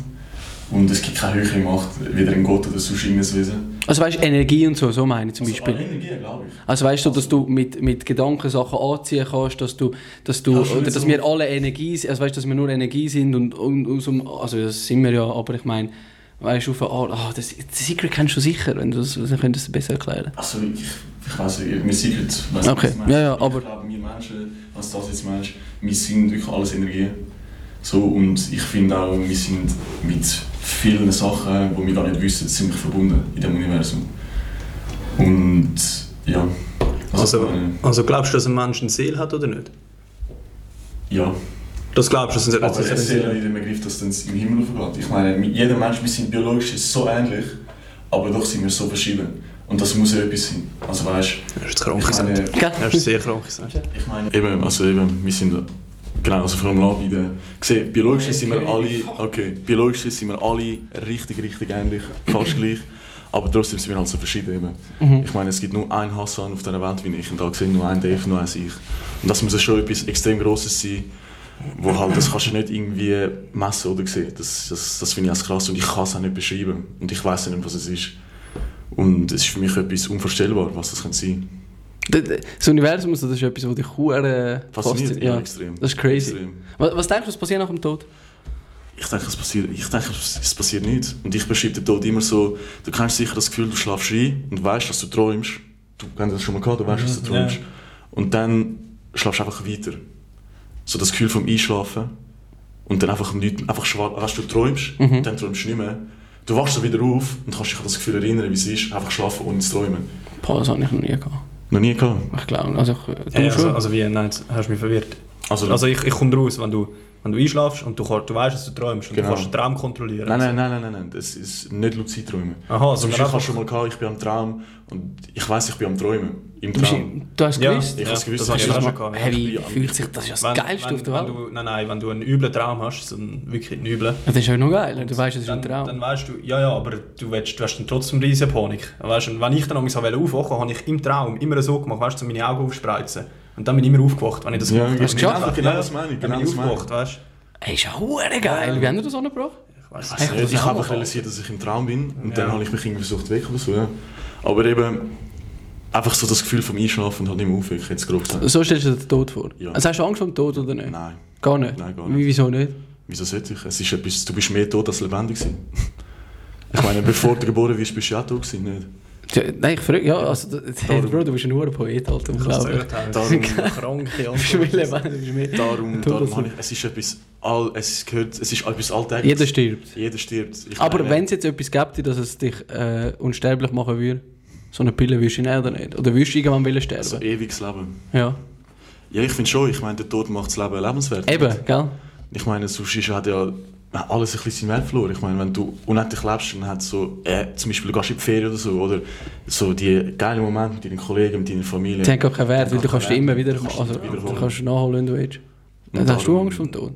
und es gibt keine höhere Macht, weder ein Gott oder sonst irgendein Wesen. Also weißt du, Energie und so, so meine ich zum Also, Beispiel. Energie glaube ich. Also weißt du, dass du mit, mit Gedanken Sachen anziehen kannst, dass du, dass du, Ja, dass so. wir alle Energie sind, also weißt du, dass wir nur Energie sind und, und dem, also das sind wir ja, aber ich meine, weißt du, Art, ah, das, das Secret kennst du sicher, wenn du das, dann könntest du es besser erklären. Also ich, ich weiß nicht, sind jetzt, weiss Okay, was du meinst. ja, ja, aber- Ich glaube, wir Menschen, was das jetzt meinst, wir sind wirklich alles Energie. So, und ich finde auch, wir sind mit vielen Sachen, die wir gar nicht wissen, ziemlich verbunden in dem Universum. Und ja. Also, äh, also glaubst du, dass ein Mensch eine Seele hat oder nicht? ja. Das glaubst du, dass ein Aber ja Seele nicht im Begriff, dass es im Himmel aufgeht. Ich meine, mit- jeder Mensch, wir sind biologisch so ähnlich, aber doch sind wir so verschieden. Und das muss ja etwas sein. Also weißt Das ist jetzt krank ich meine, gesagt. Gell? Das ist sehr krank gesagt. ich meine, eben, also eben, wir sind, genau, also vor allem auch bei der, gesehen, biologisch sind wir alle, okay, biologisch sind wir alle richtig, richtig ähnlich, fast gleich. Aber trotzdem sind wir halt so verschieden eben. Ich meine, es gibt nur einen Hassan auf dieser Welt wie ich und da gesehen nur einen Dave, nur einen ich. Und das muss ja schon etwas extrem Grosses sein, wo halt, das kannst du nicht irgendwie messen oder sehen. Das, das, das finde ich als krass und ich kann es auch nicht beschreiben. Und ich weiß nicht, was es ist. Und es ist für mich etwas unvorstellbar, was das könnte sein d- Das Universum, das ist etwas, was dich hure Fasziniert, ja, extrem. das ist crazy. Extrem. Was, was denkst du, was passiert nach dem Tod? Ich denke, es passiert, ich denke, es passiert nichts. Und ich beschreibe den Tod immer so, du kennst sicher das Gefühl, du schlafst ein und weißt, dass du träumst. Du kennst das schon mal gehabt, du weißt, dass du Ja. träumst. Und dann schlafst du einfach weiter. So das Gefühl vom Einschlafen. Und dann einfach nichts, einfach schwarz, weißt du, träumst, Mhm. und dann träumst du nicht mehr. Du wachst so wieder auf und kannst dich an das Gefühl erinnern, wie es ist, einfach schlafen ohne zu träumen. Boah, das habe ich noch nie gehabt. Noch nie gehabt. Ich glaube, also, ich, du Hey, schon. also, also wie, nein, hast du mich verwirrt. Also, Also ich, ich komme raus, wenn du, wenn du einschlafst und du, kannst- du weißt, dass du träumst und Genau. du kannst den Traum kontrollieren. nein, nein, nein, nein, nein, nein, das ist nicht luzid träumen. Aha, Also, sondern ich habe schon mal gehabt, ich bin am Traum und ich weiß, ich bin am Träumen. Im Du, Traum. du hast Ja. gewusst? Ich habe es gewusst, das habe habe auch es schon gehabt. Hey, fühlt sich das? ist das Wenn, Geilste wenn, auf der Welt. du, nein, nein, wenn du einen üblen Traum hast, so einen wirklich einen üblen, Das ist ja noch geil, du weißt, es ist ein dann, Traum. dann weißt du, ja, ja, aber du, willst, du hast dann trotzdem riesige Panik. Weißt, du, und wenn ich dann manchmal aufwachen habe ich im Traum immer so gemacht, weißt du, so meine Augen aufspreizen. Und dann bin ich immer aufgewacht, wenn ich das Ja, gemacht hast du geschafft? Genau, genau das meine ich. Genau bin ich das meine ich. aufgewacht, weißt Hey, ist ja geil. Wie haben wir das angebracht? Ich weiß das ich auch habe realisiert, dass ich im Traum bin und Ja. dann habe ich mich irgendwie versucht weg oder so. Ja. Aber eben einfach so das Gefühl vom Einschlafen und nicht mehr aufwecken, jetzt grob gesagt. So stellst du dir den Tod vor. Ja. Also hast du Angst vor dem Tod oder nicht? Nein, Gar nicht? Nein, gar nicht. wieso nicht? wieso sollte ich? Es ist etwas, du bist mehr tot als lebendig gewesen. Ich meine, bevor du geboren wirst, bist du ja auch tot gewesen, nicht? Ja, Nein, ich frage, ja, also, hey, Darum- Bro, du bist ein hure Poet, Alter, ich glaube. Darum, [laughs] Kranke Du bist mehr lebendig, du bist mehr... darum, darum habe ich, es ist etwas, all, es gehört, es ist etwas Alltägliches. Jeder stirbt. Jeder stirbt. Ich Aber wenn es jetzt etwas gäbe, dass es dich äh, unsterblich machen würde, so eine Pille würdest du nehmen oder nicht? Oder würdest du irgendwann wollen sterben? So ewiges Leben. ja. Ja, ich finde schon, ich meine, der Tod macht das Leben lebenswert. Eben, gell? Ich meine, sonst ist, hat ja alles ein bisschen seinen Wert verloren. Ich meine, wenn du unendlich lebst und hat so, äh, zum Beispiel du gehst in die Ferien oder so, oder so die geilen Momente mit deinen Kollegen, mit deiner Familie. Die haben gar keinen Wert, weil du kannst immer wieder... Du kannst Also, immer du kannst nachholen, wenn du willst. Und Dann hast du Angst vor dem Tod?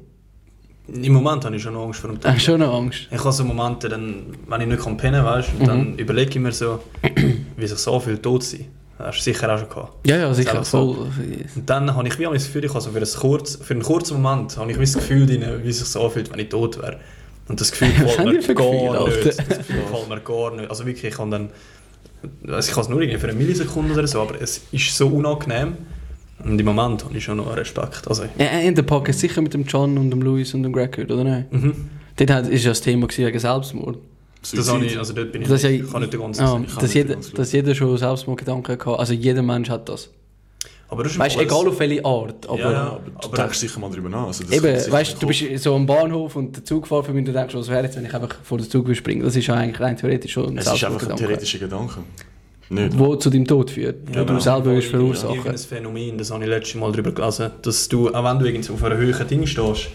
Im Moment habe ich schon Angst vor dem Tod. Hast du schon noch Angst? Ich habe so Momente, dann, wenn ich nicht kann pennen kann, weißt, und Mhm. dann überlege ich mir so, [clears throat] wie sich so viel tot sein. Das hast du sicher auch schon gehabt. Ja, ja, sicher. so. Voll. Und dann habe ich wie das Gefühl, ich habe so für, ein kurz, für einen kurzen Moment habe ich das Gefühl, drin, wie sich so anfühlt, wenn ich tot wäre. Und das Gefühl [laughs] gefällt mir gar Alter? nicht. Das Gefühl gefällt mir gar nicht. Also wirklich, ich kann dann... Also ich kann es nur irgendwie für eine Millisekunde oder so, aber es ist so unangenehm. Und im Moment habe ich schon noch Respekt. Also, Ja, in der Podcast sicher mit dem John und dem Louis und dem Greg gehört, oder nicht? mhm. Dort ist ja das Thema wegen Selbstmord. Das habe ich, also dort bin ich, Das ist ja- ich kann nicht den ganzen Ja, sagen. Ich kann dass, nicht jeder, dass jeder schon Selbstmordgedanken hat. Also jeder Mensch hat das. Aber das ist Weißt egal auf welche Art. Aber Ja, ja. Aber du Aber- denkst sicher mal drüber nach. Also eben, weißt du, bist so am Bahnhof und der Zug fährt für mich und du denkst, was wäre jetzt, wenn ich einfach vor den Zug springe? Das ist ja eigentlich rein theoretisch schon ein. Es ist einfach ein theoretischer Gedanke. Nicht. Wo zu deinem Tod führt, Ja, wo du genau. selber wirst verursachen. Phänomen, das habe ich letztes Mal darüber gelesen, dass du, auch wenn du auf einer höheren Ding stehst,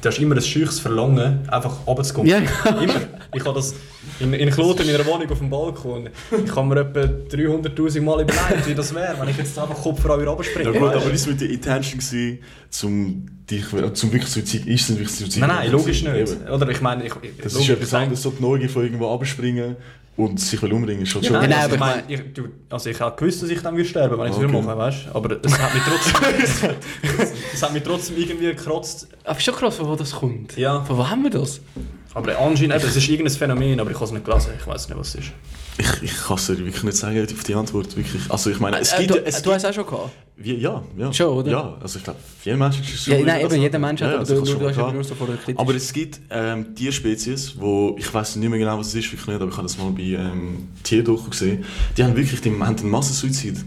du hast immer ein scheuches Verlangen, einfach runterzukommen. Ja, [laughs] Immer. Ich habe das in, in Kloten in einer Wohnung auf dem Balkon. Ich habe mir etwa 300'000 Mal überlegt, wie das wäre, wenn ich jetzt einfach Kopf wieder runterspringe. Ja gut, aber ist mit der Intention gewesen, zum dich, zum wirklich Suizid, ist es wirklich Suizid? Nein, nein, logisch nicht. Eben. Oder ich meine, ich, Das logisch, ist etwas anderes, so die Neugier von irgendwo abspringen und sich will umbringen, ist schon Ja, schon. nein, Nein, also, aber ich meine, ich, du, also ich habe gewusst, dass ich dann würde sterben, wenn ich es Okay. wieder mache, weißt du? Aber es hat mich trotzdem, [laughs] es hat mich trotzdem irgendwie gekratzt. Aber schon krass, von wo das kommt. Ja. Von wo haben wir das? Aber anscheinend, es ist irgendein Phänomen, aber ich habe es nicht gelesen, ich weiß nicht, was es ist. Ich, ich kann es dir wirklich nicht sagen, auf die Antwort. Wirklich. Also ich meine, es Äh, gibt... du, es du hast es auch schon gehabt? Wie, ja, ja. Schon, oder? Ja, also ich glaube, jeder Mensch ist es Ja, schon nein, über eben, jeder. Mensch hat, ja, aber das du, schon hast eben nur so vor der Kritik. Aber es gibt ähm, Tierspezies, wo ich weiß nicht mehr genau, was es ist, wirklich nicht, aber ich habe das mal bei ähm, Tierdoku gesehen. Die haben wirklich die, haben einen Massensuizid.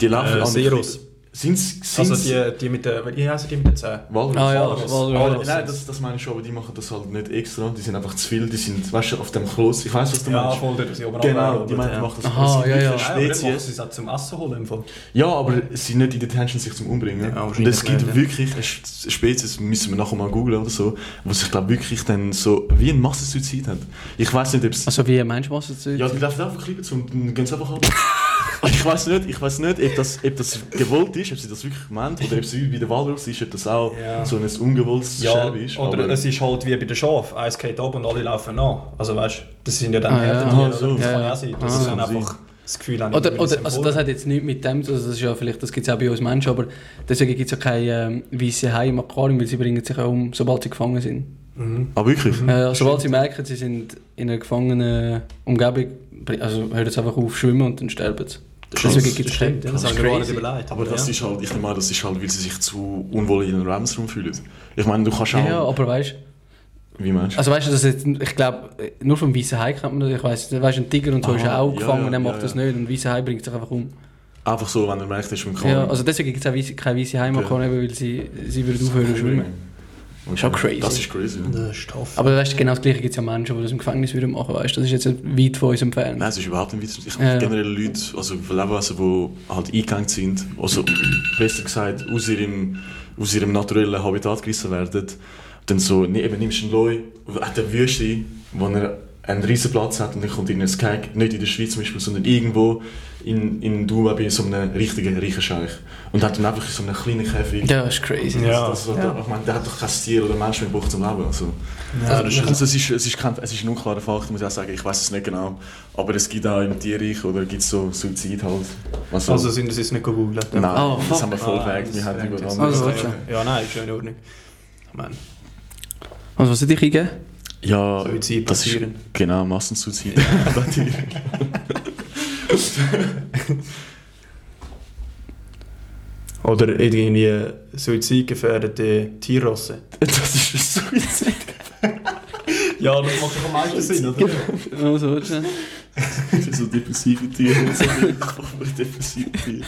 Die laufen Äh, an- Seros. Sind's, Also sind's die, die mit der, wie heißen die mit den Zähnen? Walrus. Ah ja, Walrus. Walrus. Walrus. Nein, das, das meine ich schon, aber die machen das halt nicht extra. Die sind einfach zu viel. Die sind, weißt du, auf dem Kloß. Ich weiß, was du Ja, meinst. voll, die oben Genau, die meinen, die machen das. Aha, das sind ja, ja. wirklich Ja, Spezies. sie es auch zum Essen holen im Fall. Ja, aber sie sind nicht in der Intention, sich zum Umbringen. Ja, und es gibt ja. wirklich eine Spezies, müssen wir nachher mal googeln oder so, wo sich, glaube wirklich dann so wie ein Massensuizid hat. Ich weiß nicht, ob es... Also wie ein Mensch es ja, die laufen einfach lieber zu und dann gehen sie einfach ab. [laughs] ich weiß nicht, ich weiß nicht, ob das, ob das gewollt ist, ob sie das wirklich meint, oder ob es wie bei der Walrus ist, ob das auch Ja. so ein ungewolltes Ja, Scherbe ist. oder aber- es ist halt wie bei den Schafen, eins geht ab und alle laufen nach. Also weißt du, das sind ja dann Ah, ja. Herdentiere, Ah, so. Das Ja, kann ja. ja auch sein, dass Ah. sie dann Das einfach das Gefühl haben, Oder, oder, sind also das hat jetzt nichts mit dem, also das ist ja vielleicht, das gibt es auch bei uns Menschen, aber deswegen gibt es ja keine ähm, weiße Haie im Aquarium, weil sie bringen sich auch um, sobald sie gefangen sind. Mhm. Ah, wirklich? Äh, sobald sie merken, sie sind in einer gefangenen Umgebung, also hören sie einfach auf schwimmen und dann sterben sie. Das Deswegen ist- gibt es Stimmt, ja, das crazy. Aber das ja. ist halt, ich nehme an, das ist halt, weil sie sich zu unwohl in einem Lebensraum fühlen. Ich meine, du kannst auch... Ja, ja, aber weißt wie meinst du? also weißt du, das jetzt, ich glaube, nur vom weißen Hai kennt man das, ich weiss, weißt, ein Tiger und so Aha, ist ja auch ja, gefangen, ja, der ja, macht das ja. nicht und ein weißer Hai bringt sich einfach um. Einfach so, wenn er merkt, er ist mit dem Ja, also deswegen gibt es auch keine weiße Hai im Okay. Aquarium, weil sie, sie würden aufhören zu schwimmen. Okay. Schon crazy. Das ist crazy. ja. Das ist tough. Aber weißt du, genau das gleiche gibt es ja Menschen, die das im Gefängnis würden machen, weißt das ist jetzt weit von uns entfernt. Nein, es ist überhaupt nicht weit. Ich Ja, ja. generell Leute, also Lebewesen, die halt eingegangen sind, also besser gesagt aus ihrem, aus ihrem naturellen Habitat gerissen werden, dann so, ne, eben nimmst du einen Leu, hat eine Wüste, wo er einen riesen Platz hat und dann kommt in ein Sky, nicht in der Schweiz zum Beispiel, sondern irgendwo in, in Dubai bei so einem richtigen reichen Scheich. Und hat dann einfach so einen kleinen Käfig. Ja, das ist crazy. Ja. Das, das, Ja. Ich meine, der hat doch kein Tier oder Mensch mehr gebraucht zum Leben. Also. Ja, das ist Also es, ist, es, ist kein, es ist ein unklarer Fakt, muss ich auch sagen. Ich weiß es nicht genau. Aber es gibt auch im Tierreich oder gibt es so Suizid halt. Also, Also sind sie es nicht gegoogelt? nein, Oh, das haben wir voll Ah, weg. das Wir haben jetzt anderes. Also. Ja, nein, ist schon in Ordnung. Ich meine, Also was soll ich eingeben? Ja, Suizid das ist genau Massensuizid. [laughs] Oder irgendwie suizidgefährdete Tierrasse. das ist ein Suizid. Ja, das macht doch am meisten Sinn, oder? Also, warte. so depressive Tiere. So depressive Tiere.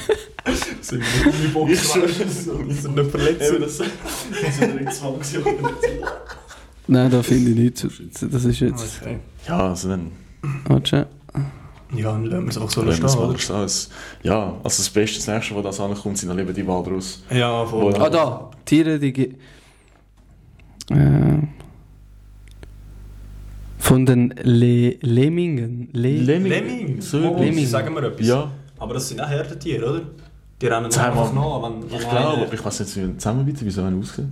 Sind wir nicht Bock Ich schwöre, so. sind nicht verletzt. Eben, das, Nein, da finde ich nichts. Das ist jetzt... Okay. Ja, also dann. Warte. Ja, dann lassen wir es einfach so stehen, oder? stehen, es- Ja, also das Beste, das Nächste, was das ankommt, sind dann eben die Walrus. Ja, voll. Ah, da. Tiere, die... ge- Äh, von den Le Lemmingen. Le Lemming. So Oh, Lemming. Sagen wir etwas. Ja, Aber das sind auch Herdentiere, oder? Die rennen einfach nach, wenn, wenn ich glaube, aber ich weiß nicht, wie zusammen bitte, wie so einer aussieht.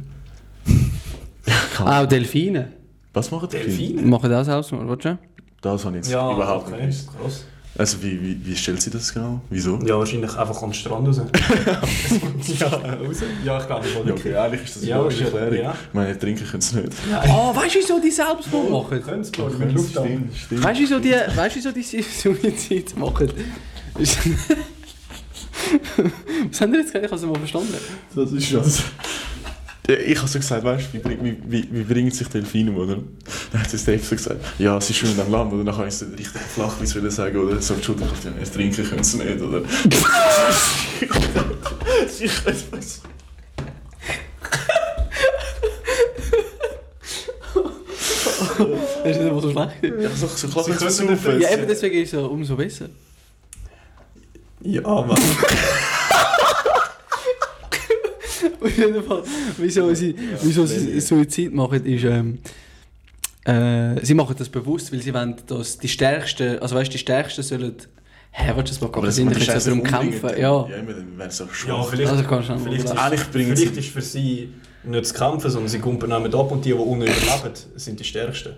Auch Delfine. Was machen Delfine? Delfine? Machen das auch so, du? Das habe ich jetzt überhaupt nicht gewusst. krass. Also wie, wie, wie stellt sie das genau? Wieso? Ja, wahrscheinlich einfach an den Strand raus. [laughs] ja, raus? Ja, ich glaube, Ja, okay, eigentlich ist das Ja, eine ja- Erklärung. ja. Ich meine, trinken können sie nicht. Oh, weißt du, wieso die Selbstmord machen? Können sie, Stimmt, stimmt. Weißt du, wieso die, weißt, du, wieso die Suizid machen? [laughs] Was haben die jetzt gesagt? Ich habe es mal verstanden. Das ist das. Ja, Ich habe so gesagt, weißt du, wie, wie, wie, wie bringen sich Delfine um, oder? Dann hat Dave so gesagt, ja, sie schwimmen am Land, oder? Dann habe ich so richtig flach, wie es will sagen, oder? So, Entschuldigung, jetzt trinken können sie nicht, oder? ich weiß was. Das ist nicht mal so schlecht. Ja, so, so Sie sie können saufen. Ja, eben deswegen ist es umso besser. Ja, Mann. Auf jeden Fall, wieso sie, wieso sie Suizid machen, ist, ähm, äh, sie machen das bewusst, weil sie wollen, dass die Stärksten, also weißt du, die Stärksten sollen, hä, willst du das mal Aber das sind ist jetzt darum kämpfen, ja. Ja, immer, dann wäre es auch Ja, schwach. vielleicht, Also kannst du vielleicht, ist, Eigentlich vielleicht ist für sie nicht zu kämpfen, sondern sie mit ab und die, die unten überleben, sind die Stärksten.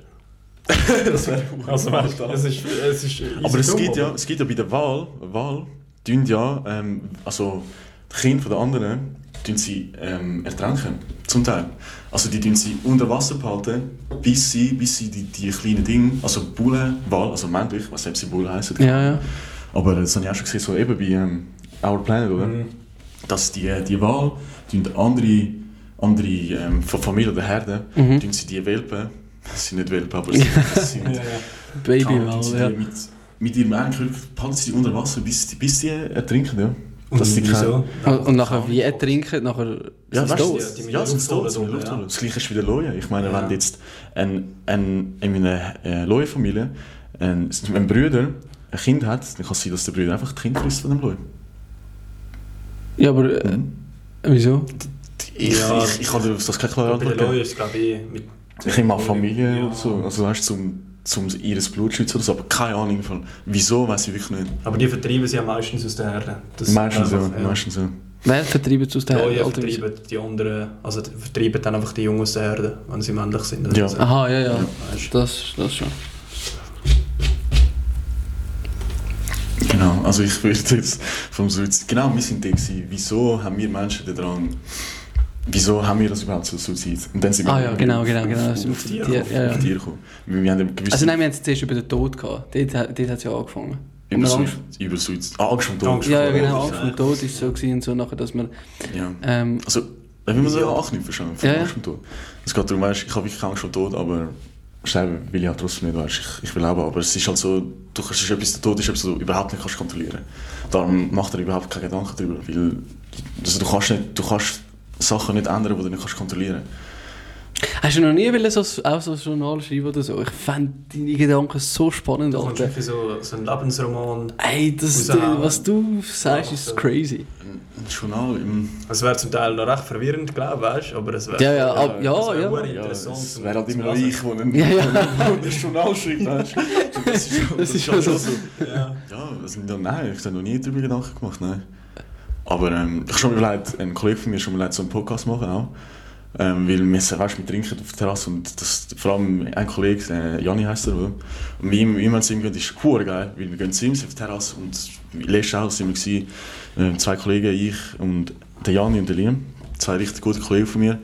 [laughs] das wäre Also weißt es ist, es ist Aber es gibt ja, es gibt ja bei der Wahl, Wahl tun ja, ähm, also die Kinder von den anderen, tun sie ähm, ertränken, zum Teil. Also die tun sie unter Wasser behalten, bis sie, bis sie die, die kleinen Dinge, also Bullen, Wal, also männlich, nicht, ob sie Bullen heißen. Ja, ja. Aber das habe ich auch schon gesehen, so eben bei ähm, Our Planet, oder? Mhm. Dass die, die Wahl, tun andere, andere ähm, von Familie oder Herde, Mhm. tun sie die Welpen, das sind nicht Welpen, aber [laughs] sie, das sind Ja, sie ja. die mit, mit ihrem Eigenkörper behalten sie die unter Wasser, bis, die- bis sie ertrinken, ja. Und Dass sie wieso? Und, und nachher wie ertrinken, nachher Ja, sind sie weißt du, tot. Ja, die mit ja, sind Luft tot, sind? Luft Ja. Das gleiche ist wie der Loje. Ich meine, Ja. wenn jetzt ein, ein, in einer äh, Loje-Familie ein, ein Bruder ein Kind hat, dann kann es sein, dass der Bruder einfach das Kind frisst von dem Loje. Ja, aber äh, wieso? Ich, Ja. ich, ich kann dir auf das keine klare Bei der Antwort geben. ist es glaube ich mit... Ich meine Familie Ja. oder so, also weißt du, zum, zum ihres Blut zu schützen oder so, aber keine Ahnung von wieso, weiß ich wirklich nicht. Aber die vertreiben sie ja meistens aus der Erde. Das Meistens so, einfach, meistens so. Wer vertreibt es aus Die der Alter, wieso? vertreiben die anderen, also die vertreiben dann einfach die Jungen aus der Erde, wenn sie männlich sind. Ja. so. Aha, ja, ja. Weißt Das, das schon. Genau, also ich würde jetzt vom Suizid, genau, wir sind da gewesen. Wieso haben wir Menschen da dran, wieso haben wir das überhaupt so Suizid? Und dann sind wir Ah ja, genau, genau, genau. auf, auf, wir auf, ja, ja. auf Tiere gekommen. Wir, haben Also nein, wir haben es zuerst über den Tod gehabt. Dort, dort hat es ja angefangen. über, Angst- über Suizid, ah, Angst vom Tod. Angst Ja, ja, genau. Ja. Angst vom Tod ist so gewesen und so nachher, dass wir... Ja. Ähm, Also, wenn wir so Ja. anknüpfen schon, von Ja. Angst vom Tod. Es geht darum, weißt, ich habe wirklich Angst vom Tod, aber sterben will ich halt trotzdem nicht, weißt. Ich, ich will leben, aber es ist halt so, du kannst, es ist etwas, der Tod ist etwas, was du überhaupt nicht kannst kontrollieren. Darum macht er überhaupt keine Gedanken darüber, weil also, du kannst nicht, du kannst Sachen nicht ändern, die du nicht kannst kontrollieren. hast du noch nie so, auch so ein Journal schreiben oder so? Ich fände deine Gedanken so spannend, Du kannst wirklich so, so einen Lebensroman. Ey, das, Raushauen. was du sagst, ist Ja, crazy. Ein Journal im... Es wäre zum Teil noch recht verwirrend, glaube weißt aber es wäre... Ja, ja, ab- ja, es wäre ja. Ja, interessant. es wäre halt immer ich, der [laughs] ein, Ja, ja. ein Journal schreibt, weißt du. [laughs] Das ist schon, Das ist schon schon so. Ja. Ja, also, ja, nein, ich habe noch nie darüber Gedanken gemacht, nein. Aber ähm, ich schon mal überlegt, ein Kollege von mir schon mal überlegt, so einen Podcast machen auch. Ähm, weil wir, sind, weißt, wir trinken auf der Terrasse und das, vor allem ein Kollege, äh, Jani heisst er, oder? Und wie immer, zu ihm gehen, ist cool geil, weil wir gehen zu ihm auf die Terrasse und letztes Jahr sind wir gewesen, äh, zwei Kollegen, ich und der Jani und der Liam, zwei richtig gute Kollegen von mir.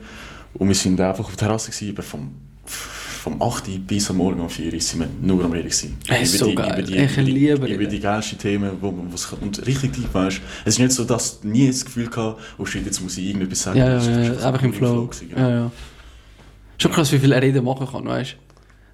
Und wir sind einfach auf der Terrasse gewesen, vom, vom 8 Uhr bis am Morgen um 4 Uhr sind wir nur am Reden gewesen. So die, geil. Über die, Ich über die, liebe über die geilsten Themen, wo man was kann. Und richtig tief, weißt Es ist nicht so, dass du nie das Gefühl gehabt oh shit, jetzt muss ich irgendetwas sagen. Ja, ja, ist ja, einfach im nur Flow. gewesen, Ja, ja. Schon krass, wie viel er Reden machen kann, weißt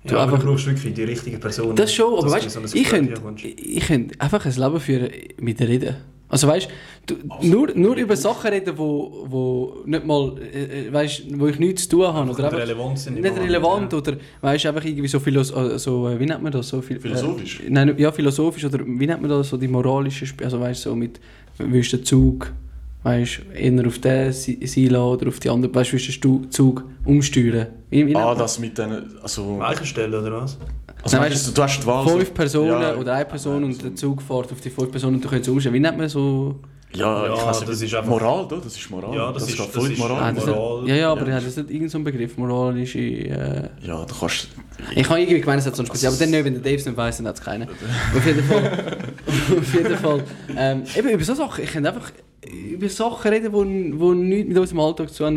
du? Ja, aber einfach- du brauchst wirklich die richtige Person. Das schon, aber weißt so könnte ich könnte einfach ein Leben führen mit Reden. Also weißt du, nur, nur über Sachen reden, wo, wo nicht mal, äh, äh, weißt, wo ich nichts zu tun habe. Oder Nicht relevant sind. nicht relevant ja. oder weißt einfach irgendwie so, philos so äh, wie nennt man das? So viel, Philosophisch? Äh, nein, ja, philosophisch oder wie nennt man das? So die moralische Sp also weißt so mit, willst du Zug, weißt eher auf den Si- Silo oder auf die andere, weißt du, willst du den Zug umsteuern? Wie, wie Ah, das mit den, also, stellen, oder was? Also Nein, weißt du, du hast die Wahl. fünf so- Personen Ja, oder eine Person und der Zug fährt auf die fünf Personen und du kannst umstellen. Wie nennt man so? Ja, Ja, ich weiß nicht, das ist einfach- Moral, da? das ist Moral. Ja, das ist- das voll in ist- Moral. Ah, das Moral. hat, ja, ja, aber Ja. hat jetzt nicht irgendeinen so Begriff, moralische... Äh, Ja, du kannst... ich habe irgendwie gemeint, es hat so einen Spezial, aber dann nicht, wenn der Dave es nicht weiss, dann hat es keinen. [laughs] Auf jeden Fall... [laughs] auf jeden Fall... Ähm, eben über so Sachen, ich kann einfach über Sachen reden, die, die nichts mit unserem Alltag zu haben,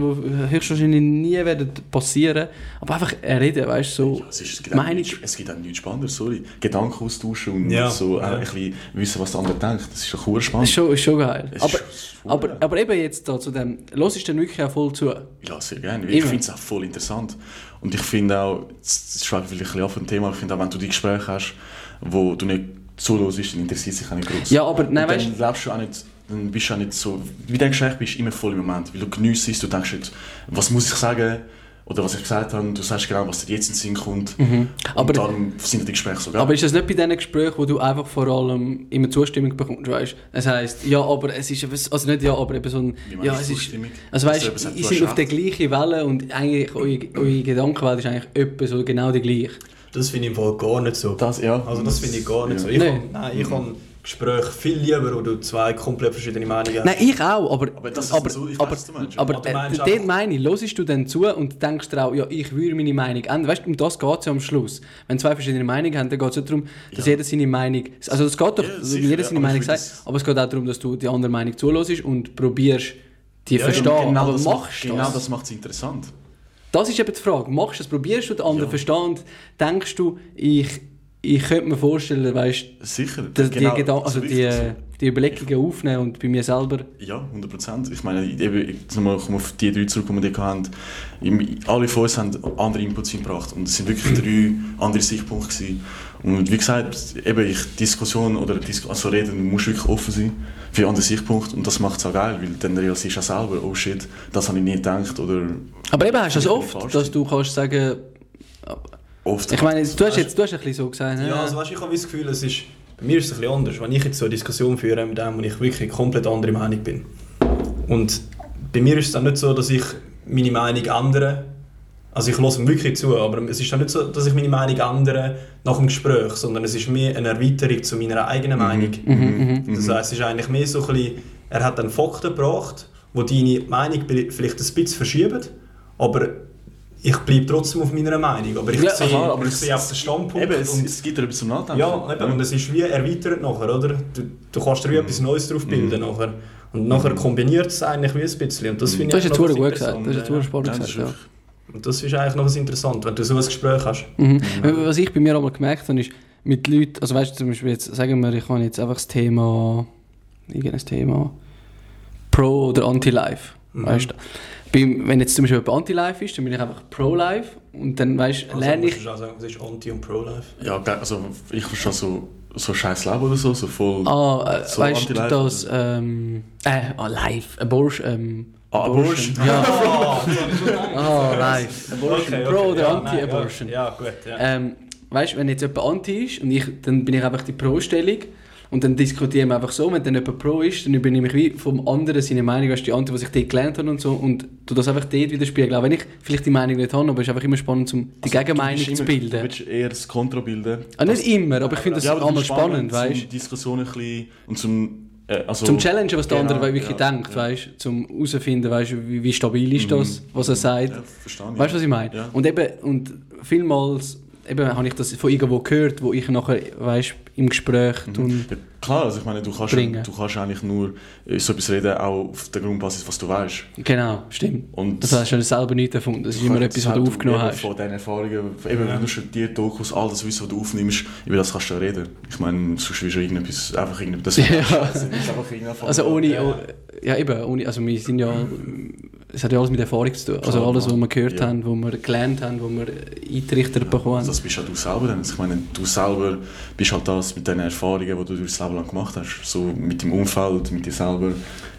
die höchstwahrscheinlich nie werden passieren, aber einfach reden, weißt du, so... Ja, es, ist, es, gibt nichts, es gibt auch nichts Spannendes, sorry. Gedanken austauschen und Ja, so äh, ja. ein bisschen wissen, was der andere denkt. Das ist doch cool Das spannend. ist schon, ist schon geil. Es Aber, ist aber, cool. aber eben jetzt da zu dem, los ist dann wirklich auch voll zu. Ja, sehr gerne. Ich finde es auch voll interessant. Und ich finde auch, das schweife vielleicht ein bisschen ab vom Thema, aber ich finde auch, wenn du die Gespräche hast, wo du nicht zuhörst, dann interessiert sich auch nicht groß. Ja, aber nein, Und dann weißt lebst du auch nicht, dann bist du auch nicht so, wie dein Gespräch bist, du immer voll im Moment. Weil du geniessest, du denkst nicht, was muss ich sagen, oder was ich gesagt habe, du sagst genau, was dir jetzt in den Sinn kommt. Mhm. Aber- und darum sind die Gespräche so geil. Aber ist das nicht bei diesen Gesprächen, wo du einfach vor allem immer Zustimmung bekommst, weißt Das heisst, ja, aber es ist, etwas- also nicht ja, aber eben so ein, ja, du es ist, Zustimmung? also weißt sagt, ihr du seid auf der gleichen Welle und eigentlich eure, eure Gedankenwelt ist eigentlich etwa so genau die gleiche. Das finde ich im Fall gar nicht so. das, ja. Also das finde ich gar nicht Ja. so. Ich Nein. kann, nein, ich kann Gespräche viel lieber, wo du zwei komplett verschiedene Meinungen hast. Nein, ich auch, aber, Aber das ist aber, so, ich aber, du meinst. aber Aber du äh, einfach- meine ich, hörst du dann zu und denkst dir auch, ja, ich würde meine Meinung ändern. Weißt du, um das geht es ja am Schluss. Wenn zwei verschiedene Meinungen haben, dann geht es nicht darum, dass Ja. jeder seine Meinung, also es geht doch, Ja, sicher, jeder ja, seine aber Meinung sagt, das- aber es geht auch darum, dass du die andere Meinung zuhörst und probierst, die Ja, ja, verstehen. genau aber das machst Genau das? das macht es interessant. Das ist eben die Frage. Machst du es, probierst du den anderen Ja. verstehen und denkst du, ich, ich könnte mir vorstellen, weißt Sicher. dass die, genau, Gedan also so die, wichtig so. die Überlegungen aufnehmen und bei mir selber Ja, 100 Prozent. Ich meine, eben, ich nochmal komme auf die drei zurück, die wir hatten. Alle von uns haben andere Inputs eingebracht und es sind wirklich [clears throat] drei andere Sichtpunkte gewesen. Und wie gesagt, eben ich, Diskussion oder Dis also reden, du musst wirklich offen sein für andere Sichtpunkte und das macht es auch geil, weil dann realisierst du auch selber, oh shit, das habe ich nie gedacht oder Aber eben hast du das oft, dass du kannst sagen, oft. ich meine, du hast jetzt du hast ein bisschen so gesagt, Ja, ja, also weißt, ich habe das Gefühl, es ist, bei mir ist es ein bisschen anders. Wenn ich jetzt so eine Diskussion führe mit einem, wo ich wirklich komplett andere Meinung bin. Und bei mir ist es dann nicht so, dass ich meine Meinung ändere. Also ich höre ihm wirklich zu, aber es ist dann nicht so, dass ich meine Meinung ändere nach dem Gespräch, sondern es ist mehr eine Erweiterung zu meiner eigenen Meinung. Mhm, Das heisst, es ist eigentlich mehr so ein bisschen, er hat dann Fakten gebracht, wo deine Meinung vielleicht ein bisschen verschieben, aber ich bleibe trotzdem auf meiner Meinung. Aber ich Ja, sehe, klar, aber ich es- sehe auf den Standpunkt Eben, es, und es gibt etwas zum Nachdenken. ja, eben, und es ist wie erweitert nachher, oder? Du, du kannst dir wie etwas Neues drauf bilden nachher. Und nachher kombiniert es eigentlich wie ein bisschen. Und das finde du ich hast jetzt gut gesagt, du hast jetzt spannend Ja, das gesagt, ist ja. Und das ist eigentlich noch was interessant, wenn du so ein Gespräch hast. Mhm. Was ich bei mir aber gemerkt habe, ist, mit Leuten, also weißt du, zum Beispiel jetzt, sagen wir, ich habe jetzt einfach das Thema, irgendein Thema, Pro oder Anti-Life, Mhm. weißt du. Beim, wenn jetzt zum Beispiel jemand Anti-Life ist, dann bin ich einfach Pro-Life und dann, weißt du, Also, lerne ich... auch sagen, es ist Anti- und Pro-Life. Ja, also ich verstehe so, so scheiß Leben oder so, so voll... Ah, äh, So weißt du, das, ähm, äh, ah, live, Abortion, ähm, Ah, Abortion. Ja, [laughs] Ah, ah, live, Abortion, okay, Pro okay. oder Ja, Anti-Abortion. Ja, ja, gut. Ja. Ähm, weißt du, wenn jetzt jemand anti ist und ich, dann bin ich einfach die Pro-Stellung und dann diskutieren wir einfach so, wenn dann jemand Pro ist, dann übernehme ich wie vom anderen seine Meinung, weißt du, die Anti, die ich dort gelernt habe und so und tu das einfach dort widerspiegeln, auch wenn ich vielleicht die Meinung nicht habe, aber es ist einfach immer spannend, um die Also, Gegenmeinung du zu immer- Du bilden. willst eher das Kontra bilden. Ah, nicht immer, aber ich finde das Ja, aber du einmal bist spannend, weißt Zum Diskussion ein bisschen und zum... Äh, also, Zum Challengen, was der Genau, andere wirklich ja, denkt, ja. weißt du, zum herausfinden, weißt du, wie, wie stabil ist das, was er sagt. Ja, verstehe. Weißt du, was ich meine? Ja. Und eben, und vielmals eben, habe ich das von irgendwo gehört, wo ich nachher, weißt im Gespräch tun. Ja, klar, also ich meine, du kannst, Bringen. du kannst eigentlich nur so etwas reden, auch auf der Grundbasis, was du weißt. Genau, stimmt. Und Das hast du selber nicht erfunden. Das ist immer etwas, was du aufgenommen hast. Von deinen Erfahrungen, eben, wenn du studiert, Dokus, all das Wissen, was du aufnimmst, über das kannst du ja reden. Ich meine, sonst wirst du irgendetwas, einfach irgendetwas... [laughs] Das Ja. ist einfach irgendeine Also ohne, Ja. ja eben, ohne, also wir sind ja, [clears throat] es hat ja alles mit Erfahrung zu tun. Also Klar, alles, was ja. wir gehört Ja. haben, was wir gelernt haben, was wir eingerichtet bekommen haben. Das bist ja du selber dann. Ich meine, du selber bist halt das mit den Erfahrungen, die du durch das Leben lang gemacht hast. So mit dem Umfeld, mit dir selber.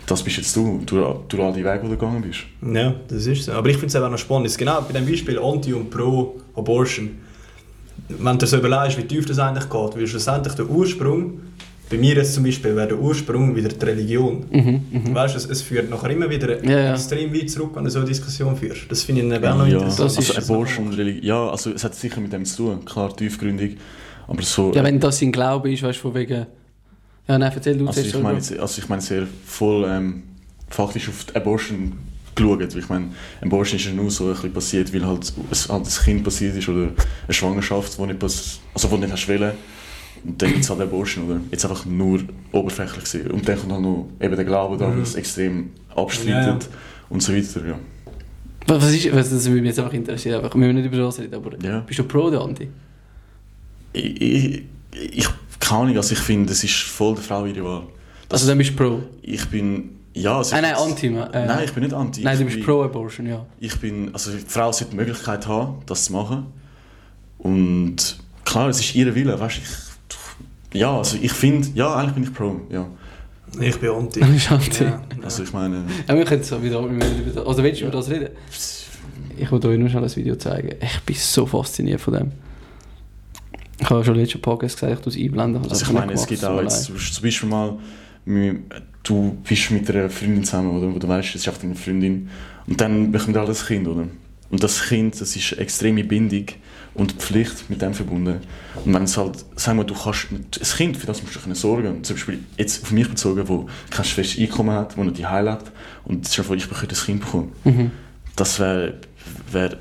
Das bist jetzt du, durch, durch all die Wege, die du gegangen bist. Ja, das ist so. Aber ich finde es auch noch spannend. Genau bei dem Beispiel Anti- und Pro-Abortion. Wenn du dir so überlegst, wie tief das eigentlich geht, weil schlussendlich der Ursprung, bei mir jetzt zum Beispiel, wäre der Ursprung wieder die Religion. Mhm, Weißt du, es, es führt nachher immer wieder Ja, ja. extrem weit zurück, wenn du so eine Diskussion führst. Das finde ich eben auch noch ja, interessant. Das also ist- Abortion, Religi ja, also es hat sicher mit dem zu tun, klar, tiefgründig. Aber so... Ja, wenn das sein Glaube ist, weißt du, von wegen, Ja, nein, erzähl du Also ich meine, also ich meine sehr voll ähm, faktisch auf die Abortion geschaut. Weil Ich meine, Abortion ist ja nur so ein bisschen passiert, weil halt, es halt ein Kind passiert ist oder eine Schwangerschaft, die nicht, pass also, die nicht hast wollen. Und dann gibt es halt Abortion, oder? Jetzt einfach nur oberflächlich gesehen. Und dann kommt halt noch eben der Glaube da, Mhm. der es extrem abstreitet Ja, ja. und so weiter, ja. Was, ist, was, das würde mich jetzt einfach interessieren. Einfach, wir müssen nicht über das reden, aber Ja. bist du pro oder anti? Ich, ich, ich keine Ahnung, also ich finde, es ist voll der Frau ihre Wahl. Das, Also dann bist du pro. ich bin, ja... Also Ah, ich nein, anti. Äh, Nein, ich bin nicht anti. Nein, du bist bin, pro Abortion, ja. Ich bin, also die Frau sollte die Möglichkeit haben, das zu machen. Und klar, es ist ihr Wille, weißt ich, ja, also ich finde, ja, eigentlich bin ich pro, ja. Ich bin anti. [laughs] Dann ist anti. Ja, Also ich meine, Ja, wir können so wieder das. Also willst du über das reden? Ich wollte euch nur schnell ein Video zeigen. Ich bin so fasziniert von dem. Ich habe schon letzten Podcast gesagt, ich tue es einblenden. es also ich meine, es gibt auch jetzt, allein. zum Beispiel mal, du bist mit einer Freundin zusammen, oder, wo du weißt, es ist einfach deine Freundin, und dann bekommt ihr das Kind, oder? Und das Kind, das ist eine extreme Bindung und Pflicht mit dem verbunden. Und wenn es halt, sagen wir, du kannst, ein Kind, für das musst du dich sorgen. Zum Beispiel jetzt auf mich bezogen, wo kein festes Einkommen hat, wo noch die lebt, und dir vor, ich könnte das Kind bekommen. Mhm. Das wäre wär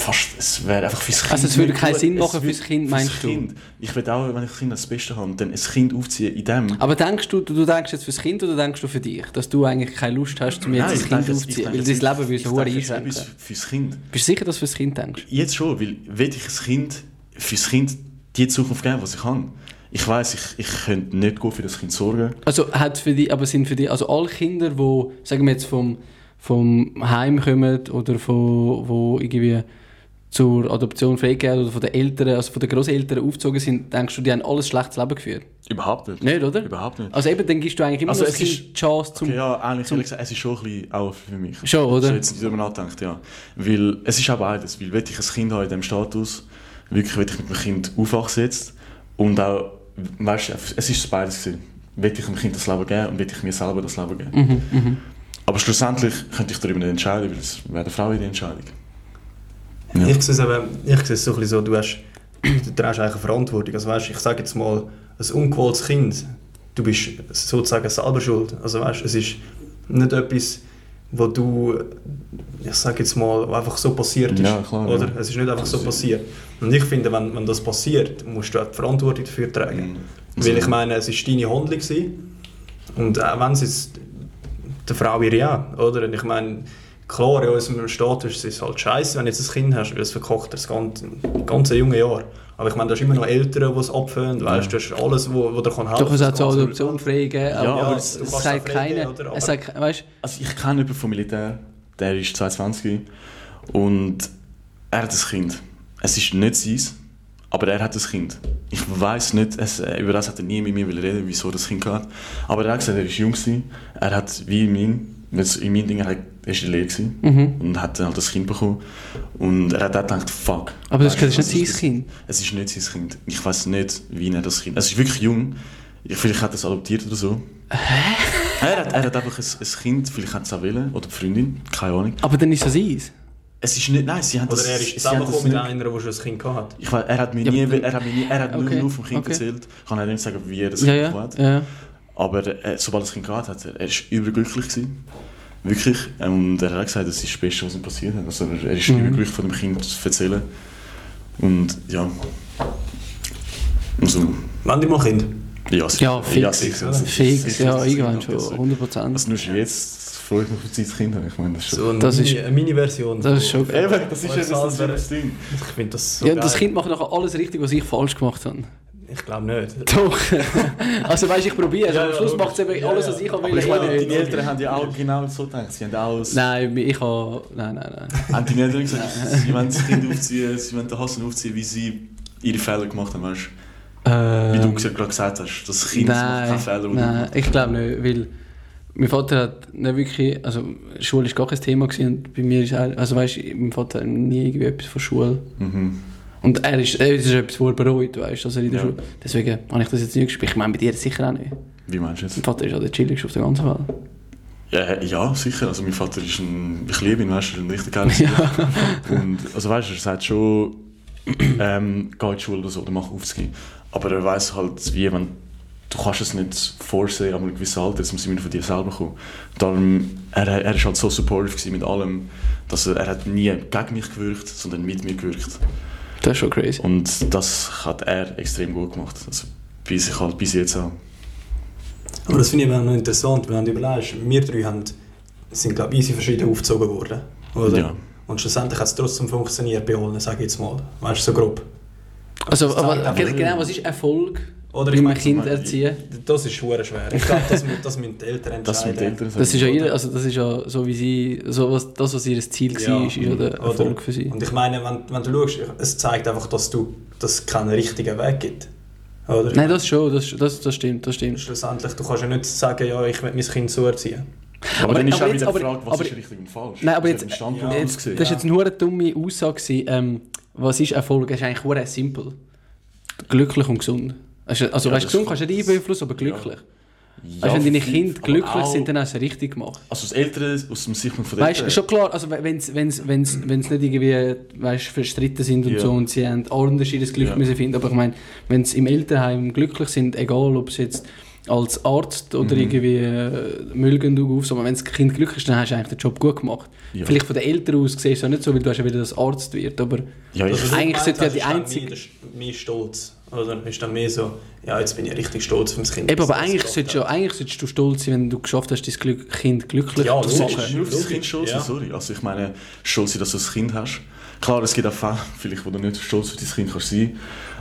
fast, es wäre einfach fürs Kind. Also es würde keinen. Sinn machen würde- fürs Kind, fürs meinst du? Kind. Ich will auch, wenn ich ein Kind das Beste habe, dann ein Kind aufziehen in dem. Aber denkst du, du denkst jetzt fürs Kind oder denkst du für dich? Dass du eigentlich keine Lust hast, um jetzt ein Kind denke, aufzuziehen? denke, Weil dein Leben würde so einschränken. fürs Kind. Bist du sicher, dass du fürs Kind denkst? Jetzt schon, weil will ich ein Kind, fürs Kind die Zukunft geben, was ich habe. Ich weiß, ich, ich könnte nicht gut für das Kind sorgen. Also hat für die, aber sind für die, also alle Kinder, die, sagen wir jetzt vom, vom Heim kommen oder von, wo irgendwie zur Adoption freigegeben oder von den Eltern, also von den Großeltern aufgezogen sind, denkst du, die haben alles schlechtes Leben geführt? Überhaupt nicht. Nicht, oder? Überhaupt nicht. Also eben, dann gibst du eigentlich immer Also noch es ist- die Chance zum... Okay, ja, eigentlich zum- gesagt, es ist schon ein bisschen auch für mich. Schon, oder? So jetzt nicht darüber nachdenkt, ja. Weil es ist auch beides. Weil will ich ein Kind haben in diesem Status, wirklich will ich mit dem Kind aufwachsen jetzt und auch, weißt du, es ist beides gewesen. Will ich dem Kind das Leben geben und will ich mir selber das Leben geben. Mhm, mhm. Aber schlussendlich könnte ich darüber nicht entscheiden, weil es wäre eine Frau ihre Entscheidung. Ja. Ich sehe es eben, ich sehe es so, ein bisschen so, du, hast, [clears throat] du trägst eigentlich eine Verantwortung. Also weißt, ich sage jetzt mal, ein ungewolltes Kind, du bist sozusagen selber schuld. Also weißt, es ist nicht etwas, wo du, ich sage jetzt mal, einfach so passiert ist. Ja, klar, oder? ja. Es ist nicht einfach so passiert. Und ich finde, wenn, wenn das passiert, musst du auch die Verantwortung dafür tragen. Mhm. Weil ich meine, es war deine Handlung. Gewesen. Und auch wenn es jetzt der Frau ihre auch, oder? Und ich meine, klar, in unserem Status ist es halt scheiße, wenn du jetzt ein Kind hast, weil es verkocht das ganze, ganze junge Jahr. Aber ich meine, du hast immer noch Eltern, die es abfüllen, weißt du, du hast alles, wo, wo dir kann helfen Doch, es hat zur kannst- Adoption freigegeben, Ja, aber, aber es, du es kannst sagt auch freigeben, keiner, oder? es sagt, weißt, Also ich kenne jemanden vom Militär, der ist 22 und er hat ein Kind. Es ist nicht sein, aber er hat ein Kind. Ich weiß nicht, es, äh, über das hat er nie mit mir reden, wieso das Kind hat. Aber er hat gesagt, er ist jung. Er hat wie in mein, jetzt in meinen Dingen, er war in der Lehre gewesen mhm. und hat dann halt das Kind bekommen. Und er hat auch gedacht, fuck. aber das, Weißt ist nicht sein Kind. Es ist nicht sein Kind. Ich weiß nicht, wie er das Kind... Es ist wirklich jung. Ich, vielleicht hat er es adoptiert oder so. Er hat, er hat einfach ein, ein Kind, vielleicht hat es auch wollen, oder die Freundin, keine Ahnung. Aber dann ist es eins. Es ist nicht, nein, sie haben Oder das... er sie ist zusammengekommen mit nicht- einer, die schon ein Kind hatte. Ich weiß, er hat mir Ja, nie, dann- er hat, mir nie, er hat Okay, nur, nur vom Kind okay. erzählt. Ich kann auch nicht sagen, wie er das Ja, Kind ja, hat. ja. Aber äh, sobald er das Kind gehabt hat, er ist überglücklich gewesen. Wirklich. Und er hat gesagt, das ist das Beste, was ihm passiert hat. Also er ist Mhm. überglücklich von dem Kind zu erzählen. Und ja... Also, Wenn die mal Kind. ja, sicher. Ja, fix. Ja, sicher. Das ist- Fix, sicher, ja, irgendwann schon, 100 Prozent. Also nur schon jetzt freue ich mich auf das Kind. Ich meine, das ist schon... So eine, Das Mini, ist- eine Mini-Version. das ist schon geil. Eben, das ist ja das, das, Ding. Ich finde das so Ja, und das geil. Kind macht nachher alles richtig, was ich falsch gemacht habe. Ich glaube nicht. [laughs] Doch. [laughs] also weißt du, ich probiere es, Ja, aber am Schluss macht es eben Ja, alles, was ich will. Ich meine, deine. Eltern haben ja auch genau so gedacht. Sie haben auch... Nein, ich habe... Nein, nein, nein. Haben deine Eltern gesagt, sie wollen das Kind aufziehen, sie wollen den Hassan aufziehen, wie sie ihre Fehler gemacht haben, weißt du? Wie du Ähm, gerade gesagt hast, das Kind macht Nein, keine Fehler. nein, ich glaube nicht, weil mein Vater hat nicht wirklich, also Schule ist gar kein Thema gewesen und bei mir ist auch, also weißt du, mein Vater hat nie irgendwie etwas von Schule. Mhm. Und er ist, er ist etwas, wo er bereut, weißt du, also in der Ja. Schule. Deswegen habe ich das jetzt nicht gespielt. Ich meine, bei dir sicher auch nicht. Wie meinst du jetzt? Mein Vater ist auch der chilligste auf der ganzen Welt. Ja, ja, sicher. Also mein Vater ist ein, ich liebe ihn, weißt du, ein richtig geiler Ja. Und, also weißt du, er sagt schon, ähm, geh in die Schule oder so, oder mach Aufski. Aber er weiß halt, wie, wenn du kannst es nicht vorsehen, aber ein gewisses Alter, es muss immer von dir selber kommen. Darum, er, er ist halt so supportive mit allem, dass er, er hat nie gegen mich gewirkt, sondern mit mir gewirkt. Das ist schon crazy. Und das hat er extrem gut gemacht. Also, bis ich halt bis jetzt auch. Aber das finde ich auch noch interessant, wenn du überlegst, wir drei haben, sind glaube ich easy verschieden aufgezogen worden. Oder? Ja. Und schlussendlich hat es trotzdem funktioniert bei allen, sage ich jetzt mal. Weißt du, so grob. Also, aber, genau, was ist Erfolg Oder wie ich man meine, Kind erziehen? das ist schwer schwer. Ich glaube, das, das müssen die Eltern entscheiden. Das Eltern. Das ist ja ihre, also das ist ja so wie sie, so was, das was ihr Ziel Ja. war, ist ja der Oder- Erfolg für sie. Und ich meine, wenn, wenn du schaust, es zeigt einfach, dass, du, dass es keinen richtigen Weg gibt. Oder? Nein, das schon, das, das, das stimmt, das stimmt. Schlussendlich, du kannst ja nicht sagen, ja, ich will mein Kind so erziehen. Aber, Aber- dann ist aber auch jetzt- wieder die aber- Frage, was aber- ist richtig und falsch? Nein, aber Das jetzt, ja, ausgesehen. das ist jetzt nur eine dumme Aussage ähm, was ist Erfolg? Das ist eigentlich sehr simpel. Glücklich und gesund. Also, also Ja, weißt, gesund kannst du nicht beeinflussen, aber glücklich. Ja, weißt, wenn deine Kinder glücklich auch- sind, dann hast du es richtig gemacht. Also aus Eltern, aus dem Sichtpunkt von den Weißt du, schon klar, also wenn es wenn's nicht irgendwie weißt, verstritten sind und Ja. so und sie haben ordentlich das Glück Ja. müssen finden, aber ich meine, wenn sie im Elternheim glücklich sind, egal ob sie jetzt als Arzt oder Mhm. irgendwie äh, auf, aber wenn das Kind glücklich ist, dann hast du eigentlich den Job gut gemacht. Ja. Vielleicht von den Eltern aus siehst du es auch nicht so, weil du hast ja wieder das Arzt wird, aber Ja, ich, eigentlich sollte ja die einzige- Mehr, mehr Stolz. Oder ist dann mehr so, ja, jetzt bin ich richtig stolz auf mein Kind. Eben, aber eigentlich das solltest, du, eigentlich solltest du stolz sein, wenn du geschafft hast, dein Glück, Kind glücklich Ja, zu Du machen. nur auf das Logisch, Kind stolz sein, ja. sorry. Also ich meine, stolz sein, dass du ein Kind hast. Klar, es gibt auch Fälle, vielleicht, wo du nicht stolz auf dein Kind kannst sein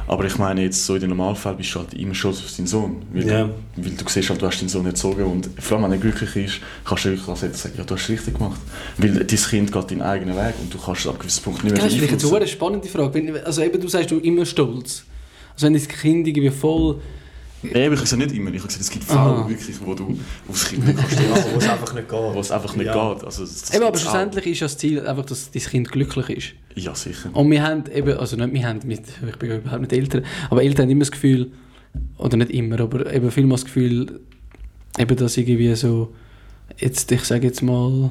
aber ich meine, jetzt so in den Normalfällen bist du halt immer stolz auf deinen Sohn. Weil, Ja. du, weil du siehst halt, du hast deinen Sohn erzogen und vor allem, wenn er glücklich ist, kannst du wirklich als sagen, ja, du hast es richtig gemacht. Weil dein Kind geht deinen eigenen Weg und du kannst es ab einem gewissen Punkt nicht mehr Das ist vielleicht eine spannende Frage. Also eben, du sagst, du immer stolz. Also wenn das Kind irgendwie voll... Eben, ich habe gesagt, nicht immer. Ich habe gesagt, es gibt. Fälle, wirklich, wo du aufs Kind nicht kannst wo es einfach nicht geht. Wo es einfach nicht Ja. geht. Also, das, das Eben, aber gibt's auch. schlussendlich ist ja das Ziel einfach, dass dein Kind glücklich ist. Ja, sicher. Und wir haben eben, also nicht wir haben, mit, ich bin ja überhaupt nicht Eltern, aber Eltern haben immer das Gefühl, oder nicht immer, aber eben vielmal das Gefühl, eben, dass irgendwie so, jetzt, ich sage jetzt mal,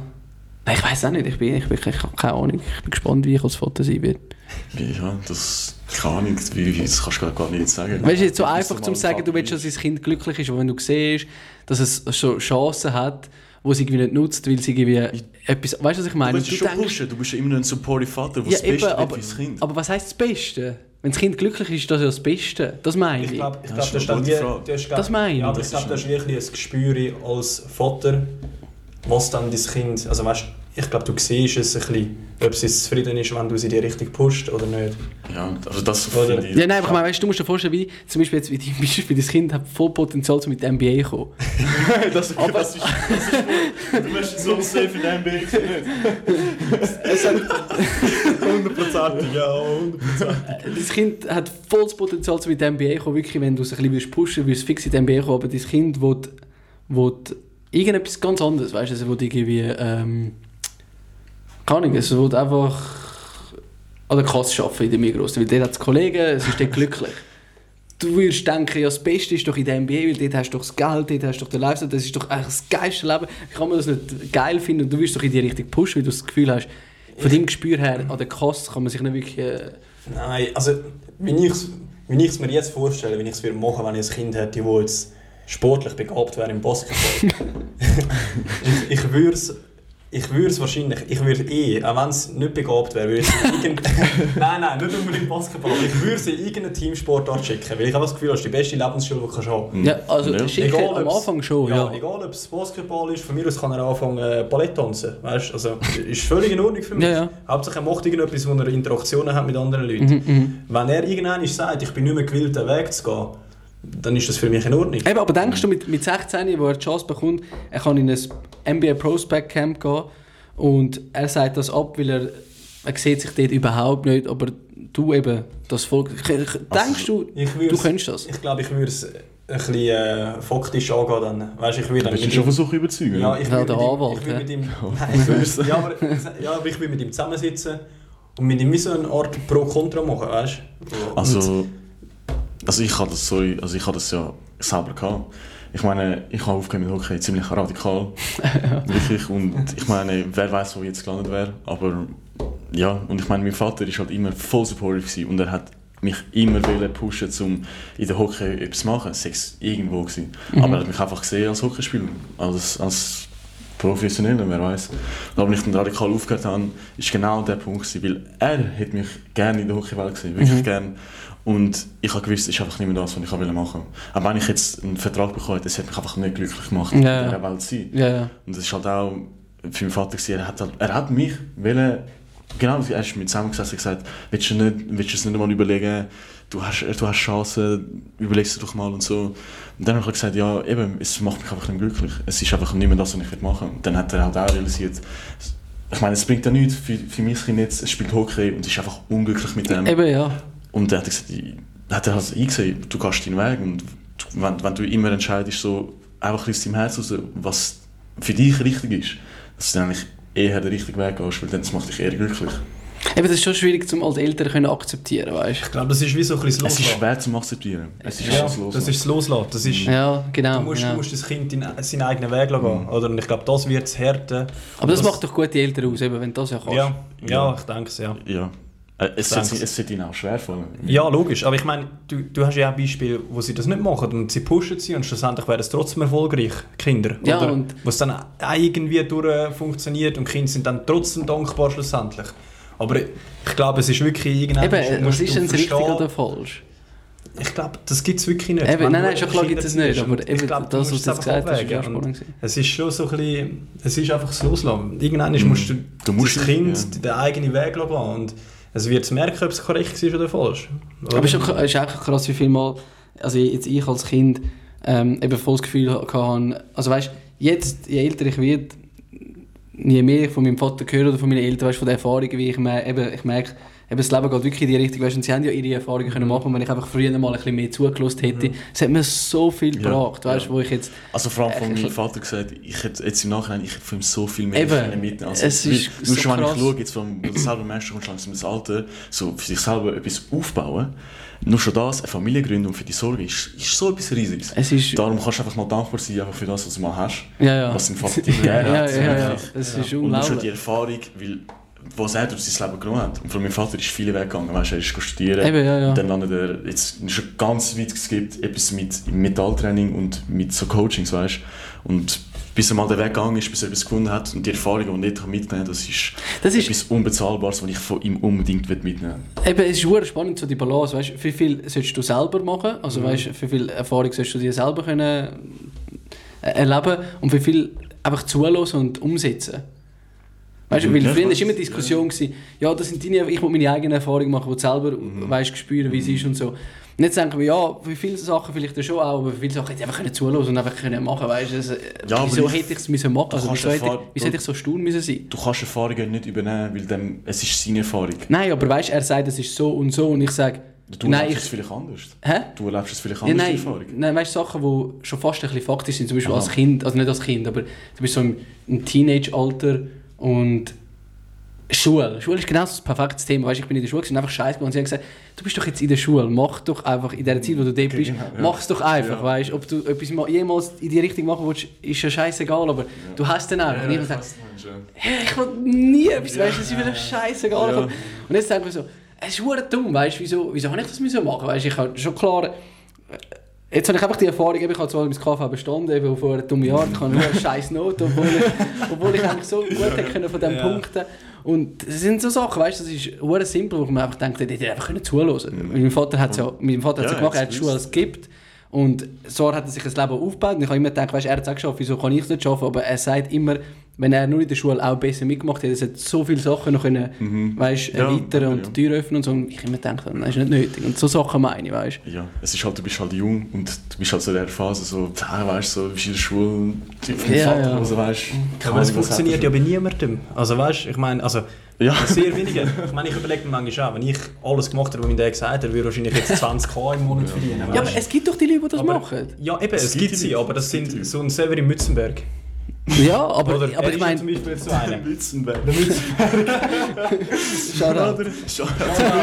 nein, ich weiß auch nicht, ich bin, ich bin, ich habe keine Ahnung, ich bin gespannt, wie ich als Vater sein werde. Ja, das keine Ahnung, wie, wie, das kannst du gar nicht sagen. Weißt du, jetzt so Bis einfach zu sagen, du willst, dass dein Kind glücklich ist, aber wenn du siehst, dass es so Chancen hat, wo sie irgendwie nicht nutzt, weil sie irgendwie etwas, weißt du, was ich Du meine? willst es schon pushen, du bist ja immer noch ein supportive Vater, der ja, das Beste eben, will aber, für das Kind. aber was heisst das Beste? Wenn das Kind glücklich ist, ist das ja das Beste. Das meine ich. Ich glaube, ich Ja, glaub, das du ist hast eine dann gute wie, Frage. du hast, glaub- Das meine ich. Ja, aber Das ich glaube, ist du hast wirklich ein Gespür als Vater, was dann dein Kind, also weißt, ich glaube, du siehst es ein bisschen, ob sie zufrieden ist, wenn du sie dir richtig pusht oder nicht. Ja, also das Oder-. Ja, nein, aber ich meine, weißt, du musst dir vorstellen, wie zum Beispiel jetzt, wie dein Beispiel, [laughs] das Kind hat voll Potenzial, um mit der NBA zu kommen. [laughs] das, aber, das ist... Das ist du wirst so safe in deinem Bild nicht. Es hat, Hundertprozentig, ja, hundertprozentig. das Kind hat volles Potenzial, um mit der NBA zu kommen, wirklich, wenn du es ein bisschen willst pushen willst, fix in die NBA kommen, aber das Kind will, will irgendetwas ganz anderes, weißt du, es will irgendwie, ähm, keine Ahnung, es will einfach an der Kasse arbeiten in der Migros, weil der hat es Kollegen, es ist dort glücklich. Du würdest denken, ja, das Beste ist doch in der NBA, weil dort hast du doch das Geld, dort hast du doch den Lifestyle, das ist doch eigentlich das geilste Leben. Wie kann man das nicht geil finden und du wirst doch in die Richtung pushen, weil du das Gefühl hast, von deinem Gespür her, an der Kasse kann man sich nicht wirklich... Äh, Nein, also, wenn ich es wenn ich's mir jetzt vorstelle, wenn ich es machen würde, wenn ich ein Kind hätte, das jetzt sportlich begabt wäre im Basketball, [laughs] ich, ich würde es ich würde es wahrscheinlich, ich würde eh, auch wenn es nicht begabt wäre, würde ich Nein, nein, nicht unbedingt Basketball, aber ich würde es in irgendeine Teamsportart schicken, weil ich habe das Gefühl, das ist die beste Lebensschule, die du kannst haben Ja, also Ja. schicken Egal, am Anfang schon, ja, ja. egal ob es Basketball ist, von mir aus kann er anfangen äh, Ballett tanzen, weißt? Also ist völlig in Ordnung für mich. Ja, ja. Hauptsache er macht irgendetwas, wo er Interaktionen hat mit anderen Leuten. Mhm, mhm. Wenn er irgendwann sagt, ich bin nicht mehr gewillt, den Weg zu gehen, dann ist das für mich in Ordnung. Eben, aber denkst du mit, mit 16, wo er die Chance bekommt, er kann in ein NBA Prospect Camp gehen und er sagt das ab, weil er, er sieht sich dort überhaupt nicht, aber du eben, das Volk... Denkst du, Ich du könntest das? Ich glaube, ich würde es ein bisschen äh, faktisch angehen dann. Weißt, ich würde dann schon versuchen überzeugen. Ja, ich Ja, würde der mit ihm- Anwalt, ich mit ihm, würde- ja, aber, ja, aber ich würde mit ihm zusammensitzen und mit ihm so eine Art Pro-Kontra machen, weißt du? Also, also ich habe das, sorry, also ich habe das ja selber gehabt. Ich meine, ich habe aufgehört mit Hockey ziemlich radikal. [laughs] Wirklich. Und ich meine, wer weiß, wo ich jetzt gelandet wäre. Aber ja, und ich meine, mein Vater ist halt immer voll supportive und er hat mich immer wollen pushen, um in der Hockey etwas zu machen. War irgendwo. Gewesen. Mhm. Aber er hat mich einfach gesehen als Hockeyspieler, als, als Professioneller, wer weiß. Und als ich dann radikal aufgehört habe, ist genau der Punkt gewesen, weil er hat mich gerne in der Hockeywelt gesehen, wirklich Mhm. gerne. Und ich habe gewusst, es ist einfach nicht mehr das, was ich machen wollte. Aber wenn ich jetzt einen Vertrag bekomme, das hat mich einfach nicht glücklich gemacht, in Ja. dieser Welt zu sein. Ja. Und das ist halt auch für meinen Vater, gewesen, er hat, halt, er hat mich wollen, genau, er ist mit zusammengesessen und gesagt, willst du, nicht, willst du es nicht mal überlegen, du hast, du hast Chancen, überleg es dir doch mal und so. Und dann habe ich gesagt, ja, eben, es macht mich einfach nicht glücklich. Es ist einfach nicht mehr das, was ich machen will. Und dann hat er halt auch realisiert, ich meine, es bringt ja nichts für, für mein Kind jetzt, es spielt Hockey und ist einfach unglücklich mit dem. Eben, ja. Und dann hat er gesagt, ich- hat er halt eingesehen, du gehst deinen Weg und du, wenn, wenn du immer entscheidest, so einfach aus deinem Herz raus, was für dich richtig ist, dass du dann eigentlich eher den richtigen Weg gehst, weil dann das macht dich eher glücklich. Eben, das ist schon schwierig, zum als Eltern können akzeptieren, weißt Ich glaube, das ist wie so ein bisschen das Es ist Loslassen. schwer zu akzeptieren. Es ist Ja, ja, das das ist das Loslassen. Das ist, du? Ja, genau. du, musst, genau. du musst das Kind in seinen eigenen Weg lassen gehen. Oder? Und ich glaube, das wird es härten. Aber das, macht doch gute Eltern aus, eben, wenn du das ja kannst. Ja, ja, ich denke es, ja. Ja. Äh, Es sollte ihnen auch schwer fallen. Ja, logisch. Aber ich meine, du, du hast ja auch Beispiele, wo sie das nicht machen und sie pushen sie und schlussendlich werden es trotzdem erfolgreich, Kinder. Ja, Oder und- wo es dann auch irgendwie durch funktioniert und Kinder sind dann trotzdem dankbar schlussendlich. Aber ich glaube, es ist wirklich irgendwann... Eben, äh, was ist denn das richtig oder falsch? Ich glaube, das gibt es wirklich nicht. Eben, nein, nein, schon klar gibt es nicht, aber eben ich glaube, du das, was du es jetzt einfach gesagt hast, ist spannend. Es ist schon so ein bisschen, es ist einfach das Loslassen. Irgendwann musst du, Du musst das Kind ja. den eigenen Weg lassen und es wird merken, ob es korrekt ist oder falsch. Aber es ist, ist auch krass, wie viel Mal, also jetzt ich als Kind ähm, eben voll das Gefühl hatte, also weißt jetzt, je älter ich werde, je mehr ich von meinem Vater höre oder von meinen Eltern, weißt, von den Erfahrungen, wie ich, eben, ich merke, eben, das Leben geht wirklich in die Richtung, weißt, und sie haben ja ihre Erfahrungen können machen und wenn ich einfach früher mal ein bisschen mehr zugelassen hätte, es hat mir so viel Ja, gebracht, weißt, ja. wo ich jetzt, Also vor allem von meinem Vater gesagt, ich hätte jetzt im Nachhinein, ich hätte von ihm so viel mehr Eben. mitnehmen also, Es ist Nur so schon, wenn ich krass. schaue, jetzt vom, selber Mensch kommst, langsam ins Alter, so für sich selber etwas aufbauen, nur schon das, eine Familie gründen und für die Sorge, ist, ist so etwas Riesiges. es ist, Darum kannst du einfach mal dankbar sein einfach für das, was du mal hast, ja, ja, was dein Vater dir [laughs] ja, ja, ja, ja, wirklich. es ist Und nur schon die unglaublich. Erfahrung, weil, was er durch sein Leben genommen hat. Und von meinem Vater ist viele Wege gegangen, weißt, er ist studieren, Eben, ja, ja. und dann landet er, jetzt er ganz weit, gibt etwas mit Metalltraining und mit so Coachings, weißt Und bis er mal den Weg gegangen ist, bis er etwas gefunden hat und die Erfahrung, die nicht mitnehmen kann, das ist, Das ist- etwas Unbezahlbares, was ich von ihm unbedingt mitnehmen will. Eben, es ist sehr spannend, so die Balance. Weißt, wie viel solltest du selber machen? Also, weißt, wie viel Erfahrung solltest du dir selber können äh, erleben und wie viel einfach zulassen und umsetzen. Weißt du, weil Ja, früher war immer die Diskussion, gewesen, ja, das sind deine, ich muss meine eigenen Erfahrungen machen, wo du selber Mhm. weißt, spüren, wie es ist und so. Und jetzt denken wir, ja, für viele Sachen vielleicht ja schon auch, aber für viele Sachen hätte ich einfach zulassen und einfach können machen, weißt du. Also, Ja, wieso hätte ich es müssen machen? Also, wieso hätte, ich, wieso hätte ich so stur müssen sein? Du kannst Erfahrungen nicht übernehmen, weil dann, es ist seine Erfahrung. Nein, aber weißt, er sagt, es ist so und so und ich sage, Du nein, erlebst ich, es vielleicht anders. hä? Du erlebst es vielleicht Ja, anders, die nein, Erfahrung. nein, weißt du, Sachen, die schon fast ein bisschen faktisch sind, zum Beispiel Aha. als Kind, also nicht als Kind, aber du bist so im, im Teenage-Alter und Schule. Schule ist genau das perfekte Thema. Weißt, ich bin in der Schule und einfach scheiße und sie haben gesagt, du bist doch jetzt in der Schule, mach doch einfach in der Zeit, wo du dort bist, Genau, ja. mach es doch einfach, Ja. weißt Ob du etwas mal, jemals in die Richtung machen willst, ist ja scheißegal, aber du hast den einfach. und ich sage, hey, ich will nie etwas, weißt das ist mir scheißegal. Ja. Und jetzt denke ich so, es ist dumm, weißt wieso, wieso habe ich das müssen machen? Weißt du, ich habe schon klar. Jetzt habe ich einfach die Erfahrung, ich habe zwar mein KV bestanden, eben vor einem dummen Jahr, ich habe nur eine [laughs] scheiß Note, obwohl ich, obwohl ich eigentlich so gut hätte können von diesen Ja. Punkten. Und das sind so Sachen, weißt du, das ist sehr simpel, wo man einfach denkt, ich hätte einfach können zuhören können. Mein Vater hat es ja, mein Vater hat's Ja, ja gemacht, er hat die Schule es gibt. Und so hat er sich ein Leben aufgebaut. Und ich habe immer gedacht, weißt, er hat es auch geschafft, wieso kann ich es nicht schaffen? Aber er sagt immer, wenn er nur in der Schule auch besser mitgemacht hätte, er hätte so viele Sachen noch können, weißt, Ja, erweitern und ja. die Tür öffnen und so. Und ich immer gedacht, das ist nicht nötig. Und so Sachen meine ich, weißt Ja, es ist halt, du bist halt jung und du bist halt so in der Phase, so, ja, weißt du, so, bist in der Schule, du vom Ja, Vater, ja. also, weißt Aber es funktioniert ja bei niemandem. Also weißt du, ich meine, also Ja. [laughs] sehr wenige. Ich meine, ich überlege mir manchmal auch, wenn ich alles gemacht hätte, was mein Dad gesagt hat, würde ich wahrscheinlich jetzt 20k im Monat verdienen. Ja, aber weißt es gibt doch die Leute, die das Aber- machen. ja, eben, es, Es gibt gibt sie, aber das sind so ein Severin Mützenberg. Ja, aber, Oder aber er ich meine, zum Beispiel so einer. Mützenberg. Shoutout.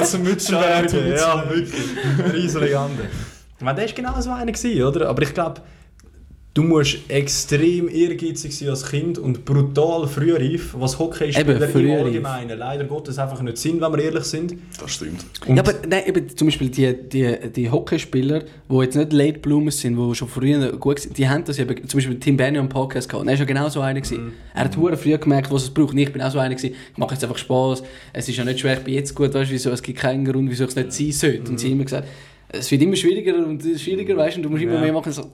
Zum Mützenberg, ja, wirklich. Eine riesige Legende. Ich meine, der war genau so einer, oder? Aber ich glaube, du musst extrem ehrgeizig sein als Kind und brutal frühreif, was Hockeyspieler Eben, im. Allgemeinen leider Gottes einfach nicht sind, wenn wir ehrlich sind. Das stimmt. Und ja, aber nein, eben, zum Beispiel die, die, die Hockeyspieler, die jetzt nicht Late Bloomers sind, die schon früher gut sind, die haben das eben, zum Beispiel Tim Benny am Podcast gehabt. Und er war ja genau so einer. gewesen. Er hat mhm. früh gemerkt, was es braucht. Ich bin auch so einer gewesen. Ich mache jetzt einfach Spaß. Es ist ja nicht schwer, ich bin jetzt gut, weißt du, wieso, es gibt keinen Grund, wieso ich es nicht sein sollte. Und sie haben immer gesagt, es wird immer schwieriger und schwieriger, weißt du, und du musst immer Ja. mehr machen. So,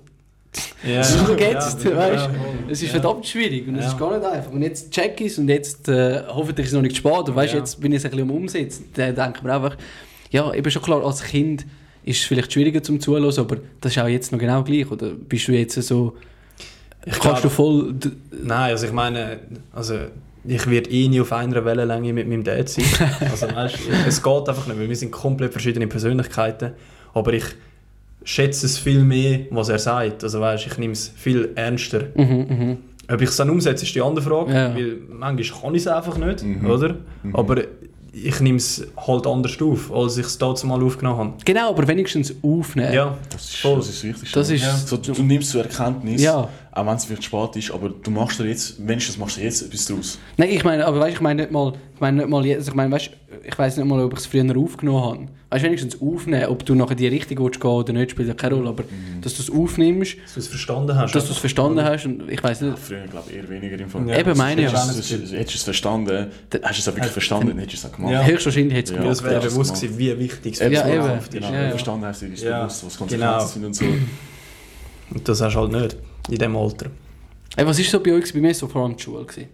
ja, [laughs] so geht's, ja, weißt du. Es ist verdammt schwierig und es ist gar nicht einfach. Und jetzt check ich es und jetzt äh, hoffentlich ist es noch nicht spät. Und weißt, jetzt bin ich es ein bisschen am Umsetzen. Dann denke ich mir einfach, ja, eben schon klar, als Kind ist es vielleicht schwieriger zum Zuhören, aber das ist auch jetzt noch genau gleich. Oder bist du jetzt so, Ich kannst glaub- du voll... Nein, also ich meine, also ich werde eh nie auf einer Wellenlänge mit meinem Dad sein. [laughs] Also weißt, es geht einfach nicht, weil wir sind komplett verschiedene Persönlichkeiten. Aber ich schätze es viel mehr, was er sagt. Also weißt, ich nehme es viel ernster. Mhm, mhm. Ob ich es dann umsetze, ist die andere Frage. Ja. Weil manchmal kann ich es einfach nicht, Mhm. oder? Mhm. Aber ich nehme es halt anders auf, als ich es damals mal aufgenommen habe. Genau, aber wenigstens aufnehmen. Ja, Das ist, Voll. das ist das Wichtigste. Das ist- ja. so, du, du nimmst zur Erkenntnis, Ja. Auch wenn es vielleicht spät ist, aber du machst dir jetzt, wenigstens machst du jetzt etwas draus. Nein, ich meine, aber weißt, ich meine nicht mal, ich meine nicht mal jetzt, ich meine, weißt, ich weiß nicht mal, ob ich es früher aufgenommen habe. Weißt, wenigstens aufnehmen, ob du nachher die Richtung willst gehen oder nicht, spielt ja keine Rolle, aber dass du es aufnimmst, dass du es verstanden hast. dass du es verstanden hast und ich weiß nicht, Früher glaube ich eher weniger im Fall. Ja. eben meine Hättest ja. du es- hättest du es verstanden, hast du es auch wirklich verstanden, dann hättest du es auch gemacht. Ja. Höchstwahrscheinlich hätte es Ja. gemacht. Das wäre Ja, bewusst gewesen, wie wichtig es Ja, für eben. Zukunft ist. Genau, Ja, ja. verstanden hast, ist Ja. bewusst, was Konsequenzen Genau. sind und so. Und das hast du halt nicht in diesem Alter. Ey, was ist so bei euch, bei mir so vor allem die Schule gewesen?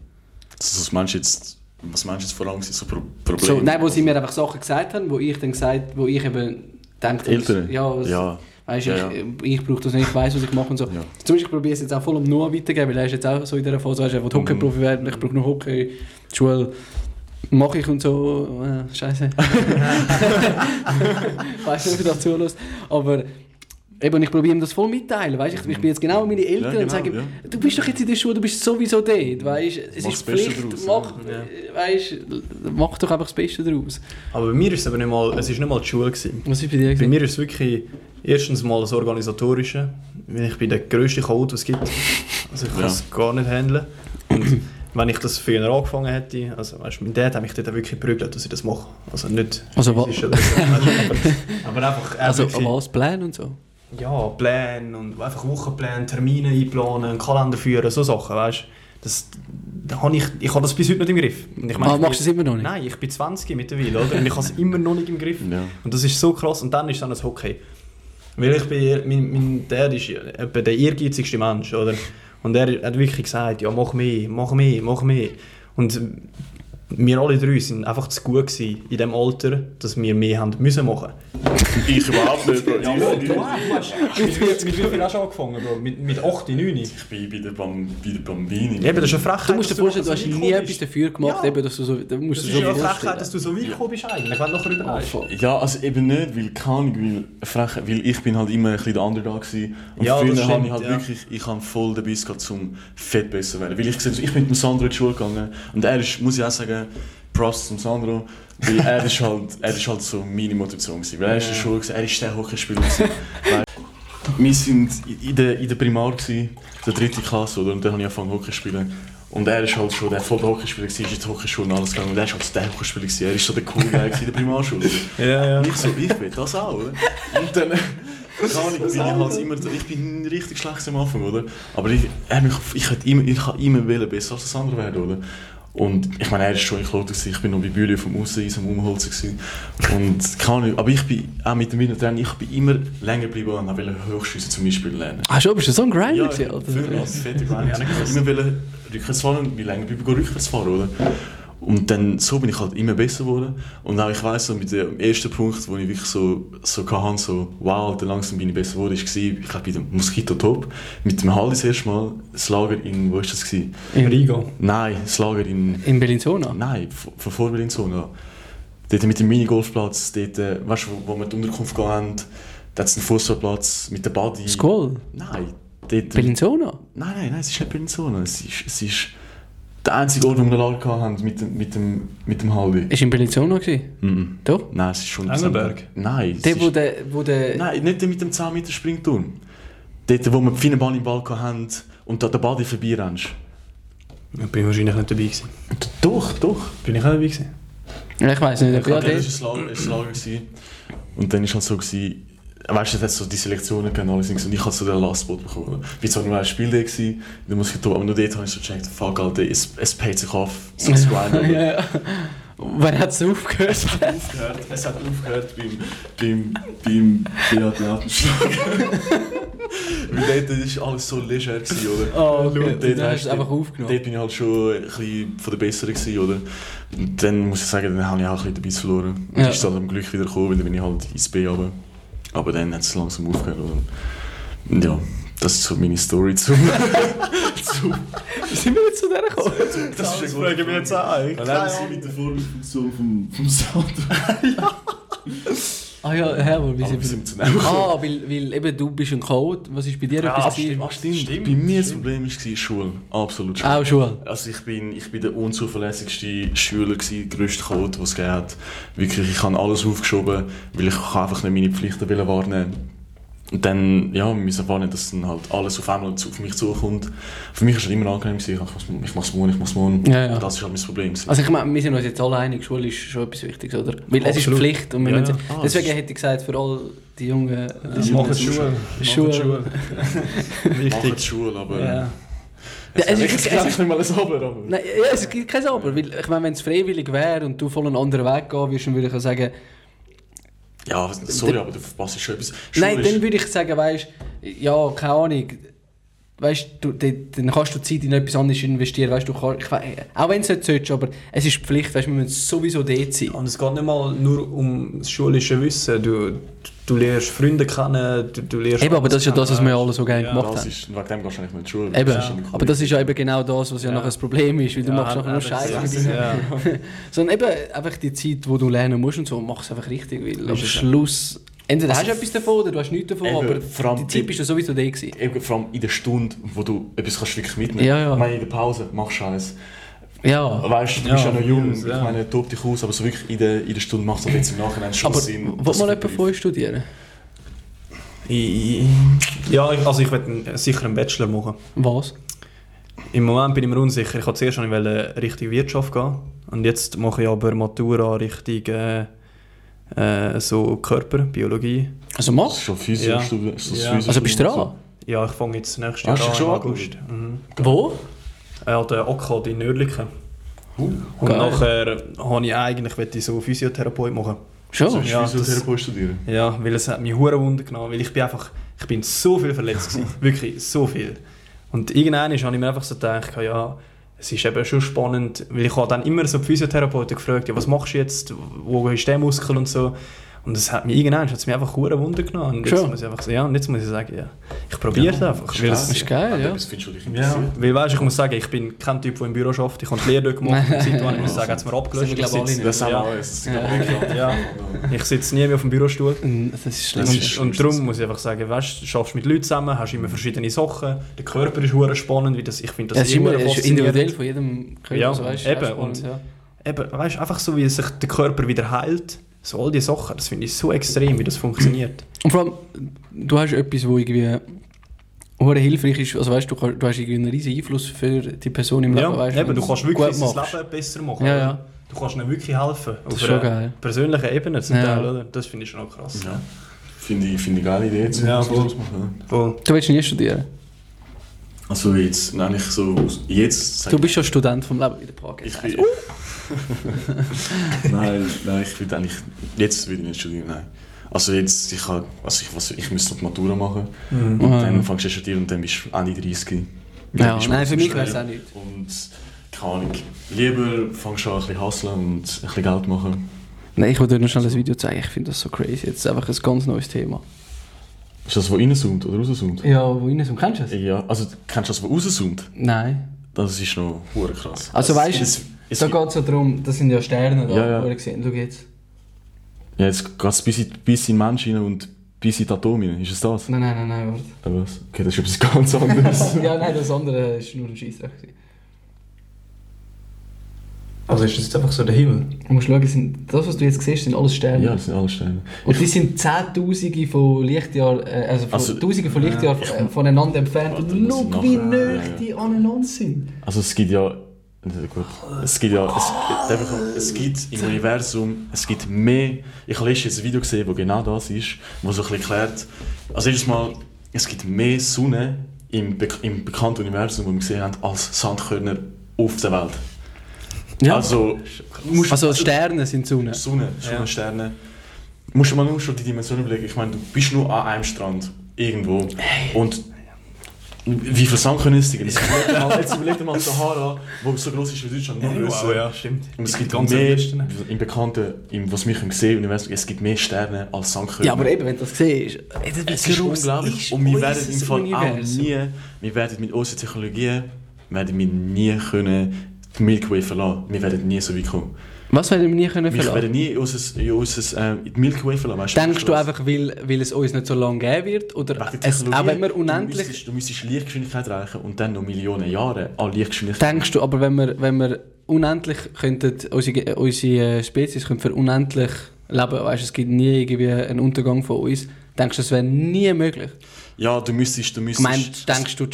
Also, was meinst du jetzt, was meinst du jetzt vor allem, so Pro Probleme? So, nein, wo sie mir einfach Sachen gesagt haben, wo ich dann gesagt, wo ich eben denke, Eltern? ja, was, Ja, weißt, Ja, ich, ich brauche das nicht, ich weiß, was ich mache und so. ja. Zum Beispiel probiere ich es jetzt auch voll um Noah weitergeben, weil er ist jetzt auch so in dieser Phase, weißt, er will Mhm. Hockey-Profi werden, ich brauche noch Hockey, die Schule mache ich und so, äh, scheiße. [laughs] [laughs] ich weiß nicht, ob er dazu lässt, aber eben, ich probiere ihm das voll mitteilen, weißt, ich, ich bin jetzt genau wie meine Eltern Ja, genau, und sage ihm, ja. du bist doch jetzt in der Schule, du bist sowieso dort, weißt, es Mach ist Pflicht, draus, mach, ja. weißt, mach doch einfach das Beste daraus. Aber bei mir ist es aber nicht mal, es ist nicht mal die Schule gewesen. Was ist bei dir? Bei gewesen? mir ist es wirklich erstens mal das Organisatorische. Ich bin der grösste Chaot, was es gibt. Also ich [laughs] kann es gar nicht handeln. Und wenn ich das früher angefangen hätte, also weißt, mein Dad hat mich dort wirklich geprügelt, dass ich das mache. Also nicht Also physisch oder so, weißt, aber, [laughs] aber einfach Also, was, Plan und so? Ja, Pläne und einfach Wochenpläne, Termine einplanen, einen Kalender führen, so Sachen, weißt das, da habe ich, ich habe das bis heute nicht im Griff. Und ich Ah, ich machst du es immer noch nicht? Nein, ich bin 20 mittlerweile, oder? Und ich habe es immer noch nicht im Griff. Ja. Und das ist so krass. Und dann ist dann das Hockey. Weil ich bin, mein, mein Dad ist ja etwa der ehrgeizigste Mensch, oder? Und er hat wirklich gesagt, ja, mach mehr, mach mehr, mach mehr. Und wir alle drei sind einfach zu gut gewesen in dem Alter, dass wir mehr haben müssen machen. [laughs] Ich überhaupt nicht, Bro. Ja, ich, du hast mit, mit, mit wie viel hast du angefangen, Bro? Mit, mit 8, 9? ich bin bei der, Bam, bei der Bambini. Eben, das ist eine Frechheit. Du musst dir vorstellen, du hast nie etwas dafür gemacht, Ja. eben, dass du so, da musst Das du ist so ja eine. Frechheit, dass du so weit gekommen bist eigentlich, wenn du nachher überlegst. voll. Ja, also eben nicht, weil keine weil, frech, weil ich bin halt immer ein bisschen der Underdog gewesen. Und Ja, früher habe ich halt ja. wirklich, ich habe voll den Biss gehabt, zum fett besser werden. Weil ich gesehen, ich bin mit dem Sandro in die Schule gegangen und er ist, muss ich auch sagen, Props zum Sandro, weil er ist halt, er ist halt so meine Motivation gewesen. Weil er ist der Schule, er ist der Hockeyspieler wir sind in der, in der Primar gewesen, der dritte Klasse, oder? Und dann habe ich angefangen Hockey spielen. Und er ist halt schon der voll der Hockeyspieler gewesen, ist in die Hockeyschule und alles gegangen. Und er ist halt der Hockeyspieler gewesen, er ist so der cool Guy in der Primarschule. Ja, ja. Ich so, ich will das auch, oder? Und dann, keine Ahnung, bin ich halt immer, ich bin richtig schlecht am Anfang, oder? Aber ich, er ich hätte immer, ich habe immer wollen, besser als das andere werden, oder? Und ich meine, er ist schon in Kloten, ich bin noch bei Bühle vom Ausseeis am Umholzen. Und keine Ahnung, aber ich bin auch mit dem Wiener Trainer, ich bin immer länger geblieben und wollte Höchstschüsse zum Beispiel lernen. Ah, schon, bist du so ein Grinder Ja, ich wirklich fette Grind. Ich wollte immer rückwärts fahren und wie länger wir rückwärts fahren, oder? Und dann, so bin ich halt immer besser geworden. Und auch ich weiss, so mit dem ersten Punkt, wo ich wirklich so, so hatte, so, wow, Alter, langsam bin ich besser geworden, war, ich glaube, bei dem Mosquito Top. Mit dem Halli das erste Mal, das Lager in, wo ist das gewesen? In Rigo. Nein, das Lager in, In Bellinzona? nein, von vor Bellinzona. Dort mit dem Minigolfplatz, dort, äh, weißt du, wo, wo wir die Unterkunft gegangen haben, da hat es einen Fußballplatz mit der Body. Squall? Nein, dort, Bellinzona? Nein, nein, nein, es ist nicht Bellinzona. Es ist, es ist der einzige Ort, wo wir Lager hatten haben mit dem, mit dem, mit dem Halli. Ist in Bellinzona gewesen? Mhm. Doch? Nein, es ist schon... Engelberg? Nein, es Der, ist, wo der, wo der... Nein, nicht der mit dem 10 Meter Springturm. Dort, wo wir die feinen Ball im Balkon haben und da der Ball dir vorbeirennst. Ja, bin ich wahrscheinlich nicht dabei gewesen. Doch, doch. Bin ich auch dabei gewesen? Ja, ich weiß nicht. Ja, Ja, okay, dort- das war ein Lager, gewesen. Und dann war halt so, gewesen, weißt du, hat so die Selektionen gegeben, alles und ich hatte so den Lastspot bekommen. Wie so ein Spiel da gewesen, da muss ich aber nur dort habe ich so gecheckt, fuck, Alter, es, es payt sich auf, so ja, [laughs] ja. Wer hat es aufgehört? Es hat aufgehört, es hat aufgehört beim, beim, beim Beat-Theaterschlag. [laughs] Weil dort war alles so leger, gewesen, oder? Oh, okay. Und dort hast du einfach aufgenommen. Dort bin ich halt schon ein bisschen von der Besseren gewesen, oder? Und dann muss ich sagen, dann habe ich auch ein bisschen verloren. Und Ja. ist dann am Glück wieder gekommen, weil dann bin ich halt ins B runter. Aber dann hat es langsam aufgehört? Und ja, das ist so meine Story zu... [laughs] zu Wie sind wir jetzt zu der gekommen? das Das frage ich mich jetzt auch. Ich Dann haben sie mit der Vorfunktion vom, vom Sound. [laughs] Ah ja, Aber wir sind sind wir? zu nah. Ah, weil, weil eben du bist ein Code. Was ist bei dir etwas gewesen? Ach, stimmt. Bei mir das Problem war Schule. Absolut Schule. Auch Schule. Also ich bin, ich bin der unzuverlässigste Schüler gewesen, der grösste Code, was es hat. Wirklich, ich habe alles aufgeschoben, weil ich einfach nicht meine Pflichten wahrnehmen Und dann, ja, wir müssen wahrnehmen, dass dann halt alles auf einmal zu- auf mich zukommt. Für mich war es immer angenehm, ich mache es morgen, ich mache es morgen. Ja, ja. Das ist halt mein Problem. Also ich meine, wir sind uns jetzt alle einig, Schule ist schon etwas Wichtiges, oder? Weil es ist Absolut. Pflicht. Und wir Ja, müssen, ja. Ah, deswegen hätte ich gesagt, für all die jungen... äh, Das machen Schule. Schule. Schule. Macht Wichtig. Schule, aber... Ja. Ja. Ja, es ist- ich es ist- sage nicht mal ein Aber, aber... Nein, ja, es gibt kein Aber. Weil, ich meine, wenn es freiwillig wäre und du voll einen anderen Weg gehen würdest, dann würde ich sagen... Ja, sorry, aber du verpasst schon etwas. Schule Nein, dann würde ich sagen, weißt ja, keine Ahnung. Weißt du, dann dann kannst du Zeit in etwas anderes investieren. Weißt du, kannst, ich auch wenn es nicht solltest, aber es ist Pflicht, weißt du, wir müssen sowieso dort sein. Und es geht nicht mal nur um das schulische Wissen. Du, du lernst Freunde kennen, du, du lernst... Eben, aber das ist ja das, was wir alle so gerne Ja, gemacht Das haben. ist, wegen dem gehst du nicht in die Schule. Eben, Das der aber das ist ja eben genau das, was ja, Ja. nachher das Problem ist, weil du Ja, machst nachher nur Scheiße. Ja. [laughs] Sondern eben einfach die Zeit, wo du lernen musst und so, mach es einfach richtig, weil am. Schluss... Entweder Also, hast du etwas davon oder du hast nichts davon, eben, aber vor die Zeit bist du sowieso da gewesen. Eben, vor allem in der Stunde, wo du etwas kannst wirklich mitnehmen Ja, ja. Ich meine, in der Pause, mach Scheiß. Ja. Weißt du, du Ja, bist ja noch jung, ja. ich meine, tob dich aus, aber so wirklich in der, in der Stunde macht es jetzt im Nachhinein schon Aber Sinn. man du jemand von euch studieren? Ich, ja, ich- also ich werde sicher einen Bachelor machen. Was? Im Moment bin ich mir unsicher. Ich wollte zuerst schon Richtung Wirtschaft gehen. Und jetzt mache ich aber Matura Richtung äh, äh, so Körper, Biologie. Also Das mach. ist schon Physik, Ja. Ja. Also bist du dran? Ja, ich fange jetzt nächstes Ah, Jahr hast du an, schon im? August. Mhm. Wo? Hat den OK in Nördlichen. Uh, Und Geil. nachher habe ich eigentlich wollte ich so Physiotherapeut machen. Schon? du ja, Physiotherapie studieren? Ja, weil es hat mich hure Wunder genommen, weil ich bin einfach, ich bin so viel verletzt gewesen, [laughs] wirklich so viel. Und irgendwann habe ich mir einfach so gedacht, ja, es ist eben schon spannend, weil ich habe dann immer so die Physiotherapeuten gefragt, ja, was machst du jetzt, wo ist der Muskel und so. Und es hat mich irgendwann hat's mich einfach hure Wunder genommen. Und jetzt Schon? muss ich einfach so, ja, und jetzt muss ich sagen, ja, ich probiere es einfach. Weil, es, ist geil, ja. Das findest du dich ja, interessiert. weil weißt, ich muss sagen, ich bin kein Typ, der im Büro arbeitet. Ich habe die Lehre dort gemacht, Nein. und seit ich muss sagen, hat es mir abgelöscht. Sind wir, glaub Ich sitze- alle Das haben wir ja, alles. Das Ja. Ja. ich sitze nie mehr auf dem Bürostuhl. Das ist schlimm. Das Und, und darum muss ich einfach sagen, weißt, du schaffst mit Leuten zusammen, hast immer verschiedene Sachen, der Körper ist hure spannend, wie das, ich finde Ja, das es ist immer es individuell von jedem Körper. Ja, so, weißt, eben, und- ja. Eben, weißt, einfach so, wie sich der Körper wieder heilt, so all die Sachen, das finde ich so extrem, wie das funktioniert. Und vor allem, du hast etwas, wo irgendwie hure hilfreich ist. Also weißt du, du, kannst- du hast irgendwie einen riesen Einfluss für die Person im Leben. ja, weißt, eben, du kannst wirklich machst. Leben besser machen. Ja, ja. Du kannst ihnen wirklich helfen. Das auf ist schon geil. persönlichen Ebene zum Ja. Teil, oder? Das finde ich schon auch krass. Ja. Finde ich, finde ich eine geile Idee. Zum Ja. Voll. Du willst nie studieren. Also jetzt, nein, ich so, jetzt Du bist ja Student vom Leben, wie der Park ich, bin, [laughs] [laughs] nein, nein, ich will eigentlich, jetzt will ich nicht studieren, nein. Also jetzt, ich, habe, also ich, was, ich müsste noch die Matura machen Mhm. und Ah. dann fängst du an studieren und dann bist du Ende 30. Ja, nein, ein für mich wäre es auch nicht. Und keine Ahnung, lieber fängst du an ein bisschen hustlen und ein bisschen Geld machen. Nein, ich wollte dir noch schnell ein Video zeigen. Ich finde das so crazy. Jetzt ist einfach ein ganz neues Thema. Ist das, was reinzoomt oder rauszoomt? Ja, wo rein sind. Kennst du es? Ja, also kennst du das, was rauszoomt? Nein. Das ist noch hure krass. Also weißt du, es, es, Da geht es ja darum, das sind ja Sterne da, Ja, ja. wo ihr gesehen Schau jetzt. ja, jetzt geht es bis in, bis in den Mensch rein und bis in die Atome rein. Ist es das? Nein, nein, nein, nein, warte. Was? Okay, das ist etwas ganz anderes. [laughs] ja, nein, das andere war nur ein Scheissdreck. Also ist das jetzt einfach so der Himmel? Du musst schauen, sind, das, was du jetzt siehst, sind alles Sterne. Ja, das sind alle Sterne. Und die sind Zehntausende von Lichtjahren, äh, also, von Also, Tausende von Lichtjahren ich- äh, voneinander entfernt. Warte, Und schau, wie nah die aneinander sind. Also es gibt ja... Gut. Es gibt ja... Es, gibt einfach, es gibt im Universum... Es gibt mehr... Ich habe letztens jetzt ein Video gesehen, wo genau das ist, wo so ein bisschen erklärt... Also jedes Mal... Es gibt mehr Sonne im, Be im bekannten Universum, wo wir gesehen haben, als Sandkörner auf der Welt. Also... musst- Also Sterne sind die Sonne. Sonne, Sonne, Sterne. Musst du mal nur schon die Dimension überlegen. Ich meine, du bist nur an einem Strand. Irgendwo. Und wie viel Sand können es denn? Jetzt überleg dir mal- Sahara, wo so groß ist wie Deutschland. Noch grösser. ja, stimmt. Und es Die gibt ganze mehr, Westen. im Bekannten, im, was wir können sehen Universum, es gibt mehr Sterne als Sandkörner. Ja, aber eben, wenn du das siehst, das es ist unglaublich. ist Und wir werden im Fall auch nie, wir werden mit unseren Technologien, werden wir nie können die Milky Way verlassen. Wir werden nie so weit kommen. Was werden wir nie können Wir verlassen? werden nie unser, unser, äh, die Milky Way verlassen. Weißt Denkst du einfach, weil, weil es uns nicht so lange geben wird? Oder es, auch wenn wir Du unendlich... müsstest, du müsstest Lichtgeschwindigkeit erreichen und dann noch Millionen Jahre an Lichtgeschwindigkeit. Denkst du, aber wenn wir, wenn wir unendlich könnten, unsere, unsere Spezies könnte für unendlich leben, weißt, es gibt nie irgendwie einen Untergang von uns, denkst du, das wäre nie möglich? Ja, du müsstest... Du Ich müsstest meine, denkst du,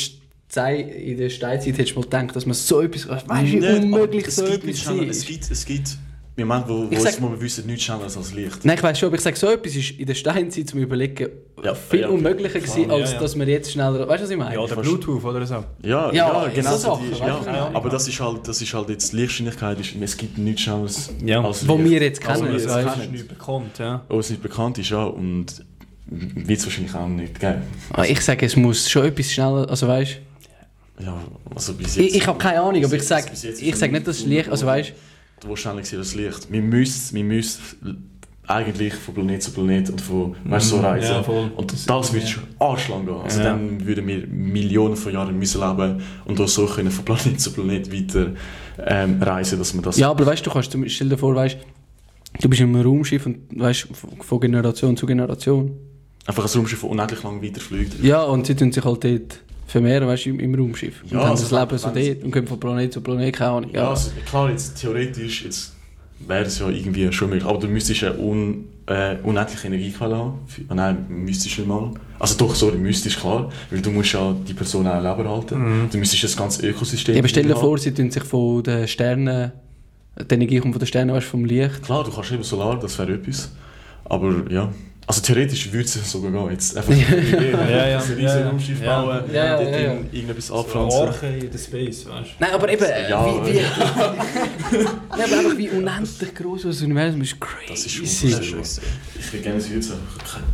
in der Steinzeit hättest du mal gedacht, dass man so etwas, weißt du, wie aber unmöglich es so gibt etwas schneller, es ist? gibt, es gibt Momente, wo, wo, es, sag- wo wir wissen, nichts schneller ist als Licht. Nein, ich weiß schon, aber ich sage, so etwas ist in der Steinzeit zum Überlegen Ja, viel ja, okay. unmöglicher gewesen, Ja, als ja. dass wir jetzt schneller... Weißt du, was ich meine? Ja, oder Fast- Bluetooth oder so. Ja, Ja, genau so Sachen, die ist? Aber das ist halt, das ist halt jetzt die Lichtgeschwindigkeit, ist, es gibt nichts Schnelleres Ja. als Wo Licht. wir jetzt Also, kennen, kennen. ist nicht bekannt, ja. Oh, es nicht bekannt ist, ja, und wird es wahrscheinlich auch nicht geben. Ah, Ich sage, es muss schon etwas schneller... Also weißt Ja, also bis jetzt... ich, ich habe keine Ahnung, aber ich sage ich sag nicht, dass es Licht... Also weißt wo schneller war das Licht. Wir müssen, wir müssen eigentlich von Planet zu Planet und von weißt, du, so Mhm, reisen. ja. Und das wird schon anschlagen gehen. Also Ja. dann würden wir Millionen von Jahren müssen leben und auch so können von Planet zu Planet weiter ähm, reisen, dass man das... Ja, aber weißt du, du kannst zum- stell dir vor, weißt du bist in einem Raumschiff und weißt von- von Generation zu Generation. Einfach ein Raumschiff, das unendlich lang weiterfliegt. Ja, und sie tun sich halt dort vermehren, weißt du, im, im Raumschiff. Und Ja, haben also das Leben so dort und gehen von Planet zu Planet, keine Ahnung. Ja, Ja, also, klar, jetzt theoretisch jetzt wäre es ja irgendwie schon möglich, aber du müsstest eine un, äh, unendliche Energiequelle haben. Für- Ah, nein, müsstest du nicht mal. Also doch, sorry, müsstest klar, weil du musst ja die Person auch am Leben halten. Du müsstest das ganze Ökosystem... ja aber stell dir haben. vor, sie tun sich von den Sternen, die Energie kommt von den Sternen, weißt du, vom Licht. Klar, du kannst eben Solar, das wäre etwas. Aber ja, also theoretisch würde es sogar gehen. Jetzt einfach [laughs] Idee, Ja, ja, ein riesiges ja, ja. Raumschiff Ja. bauen, Ja, ja, dort ja, ja. in- irgendetwas So abpflanzen. Arche in der Space, weißt du. Nein, aber eben, Ja, wie, wie, Nein, [laughs] aber einfach wie unendlich groß das Universum ist crazy. Das ist unvorstellbar. Ich würde gerne Süd sagen.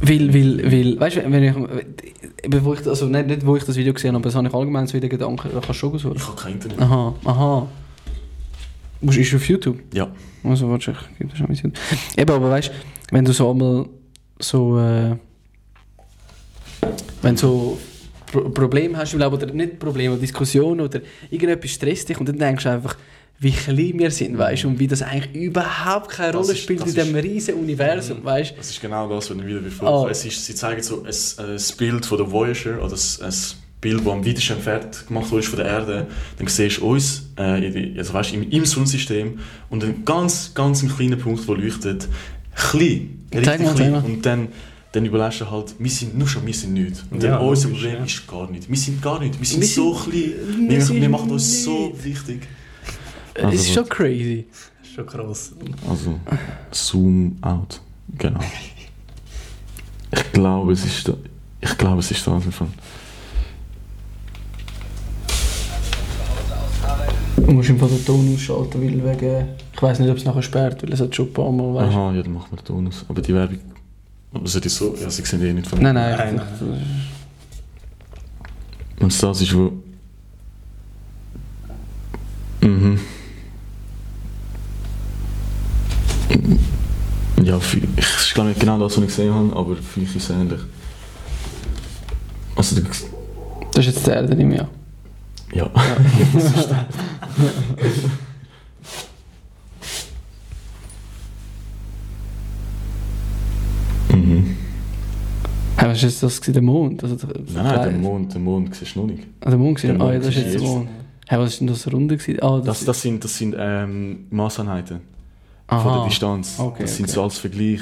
Weil, weil, weil, weißt du, wenn ich, eben, wo ich, also nicht, nicht wo ich das Video gesehen habe, aber das habe ich allgemein so wieder Gedanken, da kannst du schon suchen. Ich habe kein Internet. Aha, aha. Ist auf YouTube? Ja. Also, warte, ich gebe das schon mal YouTube. Eben, aber weißt du, wenn du so einmal so, äh, wenn du so Pro Probleme hast im Leben, oder nicht Probleme, Diskussionen oder irgendetwas stresst dich und dann denkst du einfach, wie klein wir sind, weißt du, und wie das eigentlich überhaupt keine Rolle ist- spielt in diesem riesen Universum, weißt du. Das ist genau das, was ich wieder befürchte. Oh. Es ist, sie zeigen so ein, ein Bild von der Voyager, oder ein, ein Bild, das am weitesten entfernt gemacht wurde von der Erde. Dann siehst du uns äh, also weißt, im, im Sonnensystem und ein ganz, ganz ein kleiner Punkt, der leuchtet. Klein. Zeig Richtig mal, klein. mal. Und dann, dann überlegst du halt, wir sind nur schon, wir sind nichts. Und dann Ja, unser logisch, Problem ja. ist gar nicht. Wir sind gar nicht. Wir sind Wir so sind- klein. wir Wir, machen uns so nicht. wichtig. es Also ist schon crazy. Das ist schon krass. Also, Zoom out. Genau. Ich glaube, es ist da. Ich glaube, es ist da Du musst im Fall den Ton ausschalten, weil wegen, ich weiß nicht, ob es nachher sperrt, weil es hat schon ein paar Mal, weißt. Aha, ja, dann machen wir den Ton aus. Aber die Werbung. Aber sollte ich so? Ja, sie sehen eh nicht von Nein, nein, Nein, einfach- Und das ist wo. Mhm. Ja, ich ist gar nicht genau das, was ich gesehen habe, aber vielleicht ist es ähnlich. Also, du- Das ist jetzt der Erde nicht mehr. Ja. [laughs] mhm. Hey, was ist das gewesen, der Mond? Also, der, Nein, nein, den Mond, den Mond siehst du noch nicht. Ah, der Mond Ah, ja, Mond das ist jetzt der siehst du Mond. Hey, was ist denn das Runde gewesen? Ah, Das, das sind, das sind ähm, Maßeinheiten von der Distanz. Okay, das sind okay. so als Vergleich.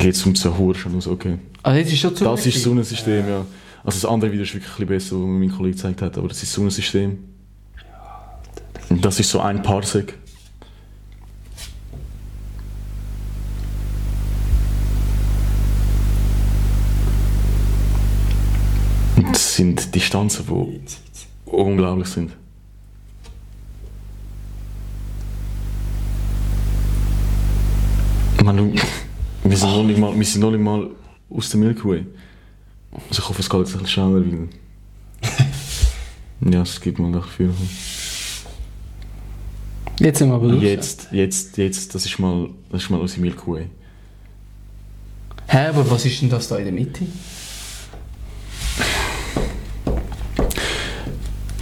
Geht es um so hoher schon aus, okay. Also jetzt ist schon zu Das ist das Sonnensystem, ja. Also das andere wieder ist wirklich ein bisschen besser, was mein Kollege gezeigt hat, aber das ist das Sonnensystem. Und das ist so ein Parsec. Und das sind Distanzen, die unglaublich sind. Meine, wir sind, noch nicht mal, wir sind noch nicht mal aus der Milky Way. Also ich hoffe, es geht jetzt ein bisschen schneller, weil... ja, es gibt mal das Gefühl. Jetzt sind wir aber durch. Jetzt, jetzt, jetzt, das ist mal, das ist mal unsere Milky Way. Hä, aber was ist denn das da in der Mitte?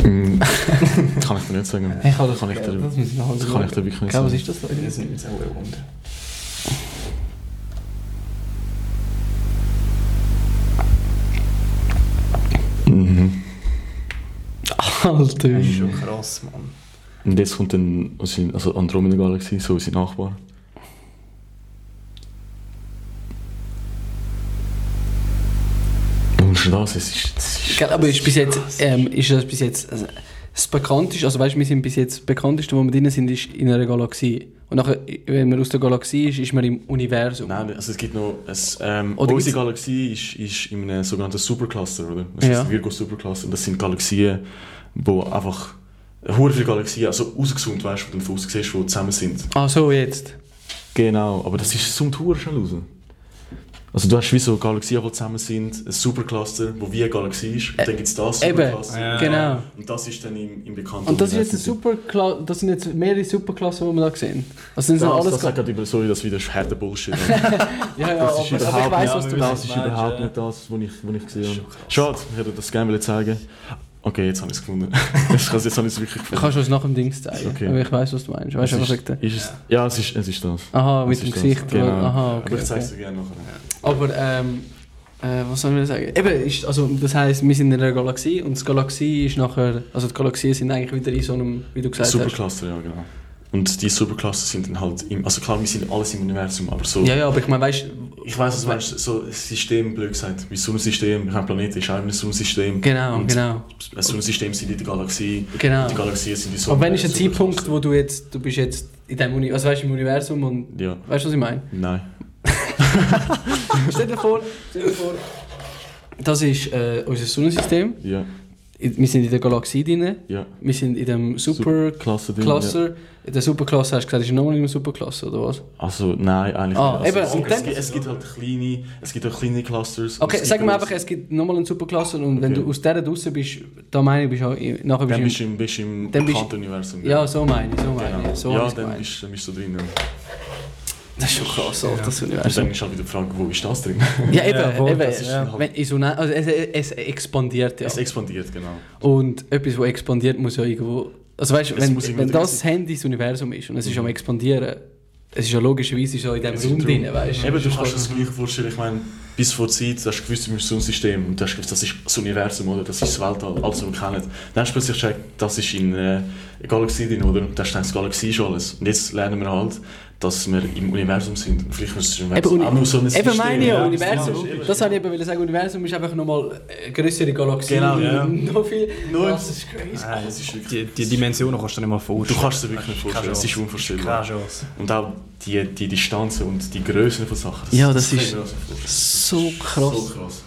Mm, kann ich dir nicht sagen. [laughs] Ich kann das, kann ich dir, das ich nachher das kann ich dir wirklich nicht Gell, was sagen. ist das da in der Das Mitte? nimmt jetzt auch ein Alter. Das ist schon krass, Mann. Und jetzt kommt dann also Andromeda Galaxie, so unsere Nachbar. Und schon das, es ist, es ist Gell, aber ist bis jetzt, ähm, ist das bis jetzt also, das bekannteste, also weißt du, wir sind bis jetzt das bekannteste, wo wir drin sind, ist in einer Galaxie. Und nachher, wenn man aus der Galaxie ist, ist man im Universum. Nein, also es gibt noch. Es, ähm, Oder unsere Galaxie ist, ist in einem sogenannten Supercluster, oder? Das Ja. ist Virgo Supercluster. Und das sind Galaxien, wo einfach. Hure viele Galaxien, also rausgezoomt, weißt du, wo du von außen siehst, die zusammen sind. Ah, so jetzt. Genau, aber das ist zoomt hure schnell raus. Also du hast wie so Galaxien, die zusammen sind, ein Supercluster, wo wie eine Galaxie ist, und dann gibt es das Eben, Supercluster. Ja. genau. Und das ist dann im, im bekannten Und das ist jetzt ein. Superkla das sind jetzt mehrere Superklassen, die wir da sehen. Also sind Das, alles das sagt gerade über, sorry, das wieder [laughs] ist härter Bullshit. Ja, ja, Das ist aber, aber ich überhaupt weiss, nicht, was du das ist überhaupt nicht das, was ich, was ich gesehen habe. Schade, ich hätte das gerne wollen zeigen Okay, jetzt habe ich es gefunden. [laughs] jetzt, habe ich es wirklich Ich gefunden. kann schon nach dem Dings zeigen. Okay. Aber ich weiß, was du meinst. Weißt du, Es was ich ist, ist es, ja, es ist, es ist das. Aha, Es mit dem das, Gesicht. Genau. Aha, okay. Aber ich zeige es okay. dir gerne nachher. Aber, ähm, äh, was soll ich sagen? Eben, ist, also, das heisst, wir sind in einer Galaxie und die Galaxie ist nachher, also die Galaxien sind eigentlich wieder in so einem, wie du gesagt hast. Supercluster, ja, genau. Und die Supercluster sind dann halt im, also klar, wir sind alles im Universum, aber so, Ja, ja, aber ich meine, weißt ich weiß, was du meinst, so System, blöd gesagt, wie Sonnensystem, ich meine, Planet ist auch ein Sonnensystem. Genau, und genau. Ein Sonnensystem sind in der Galaxie, Genau. die Galaxien sind die Sonne. Aber wenn ist ein. Zeitpunkt, wo du jetzt, du bist jetzt in dem Uni also weißt, im Universum und, Ja, weißt du, was ich meine? nein. [laughs] stell dir vor, stell dir vor, das ist äh, unser Sonnensystem. Ja, Wir sind in der Galaxie drin. ja. Wir sind in dem Super Klasse Ding. Cluster. In der Superklasse hast du gesagt, ist nochmal in einem Superklasse, oder was? Ja. Also, nein, eigentlich Ah, nicht. eben, Also, und es, gibt, es gibt halt kleine, es gibt auch kleine Clusters. Okay, sag mir auch- einfach, es gibt nochmal eine Superklasse und wenn Okay. du aus der draußen bist, da meine ich, bist du nachher Dann bist bist du im, bist im bist- im, Ja, so meine ich, so meine Genau. ich. So ja, dann bist, dann bist du drin. ja. Das ist schon krass, Alter, das Und Universum. dann ist halt wieder die Frage, wo ist das drin? [laughs] Ja, eben, Ja, voll, eben. ist halt- Wenn, also es, es expandiert ja. Es expandiert, genau. Und etwas, das expandiert, muss ja irgendwo... Also weißt du, Es wenn, wenn das das Handy das Universum ist und es ist Mhm. am expandieren, es ist ja logischerweise so in diesem Raum drin, weißt Eben, du kannst dir das gleich vorstellen, ich meine, bis vor Zeit, du hast gewusst, du bist so ein System und du hast gewusst, das ist das Universum, oder? Das ist das Weltall, alles, was wir kennen. Dann hast du plötzlich gecheckt, das ist in äh, einer Galaxie drin, oder? Und da hast du gedacht, Galaxie ist alles. Und jetzt lernen wir halt, dass wir im Universum sind. Vielleicht ist das Universum Eben, auch nur so ein Eben meine ich ja, Universum. ja, logisch. das wollte ich eben wollen sagen, Universum ist einfach nochmal eine größere Galaxie. Genau, ja. [laughs] Noch viel. Nur- das ist crazy. Nein, das ist wirklich- die, die Dimensionen kannst du dir nicht mal Du vorstellen. kannst es dir wirklich nicht vorstellen, es ist unvorstellbar. Keine Chance. Und auch die, die Distanzen und die Größen von Sachen. Ja, das können ist wir. So krass. So krass.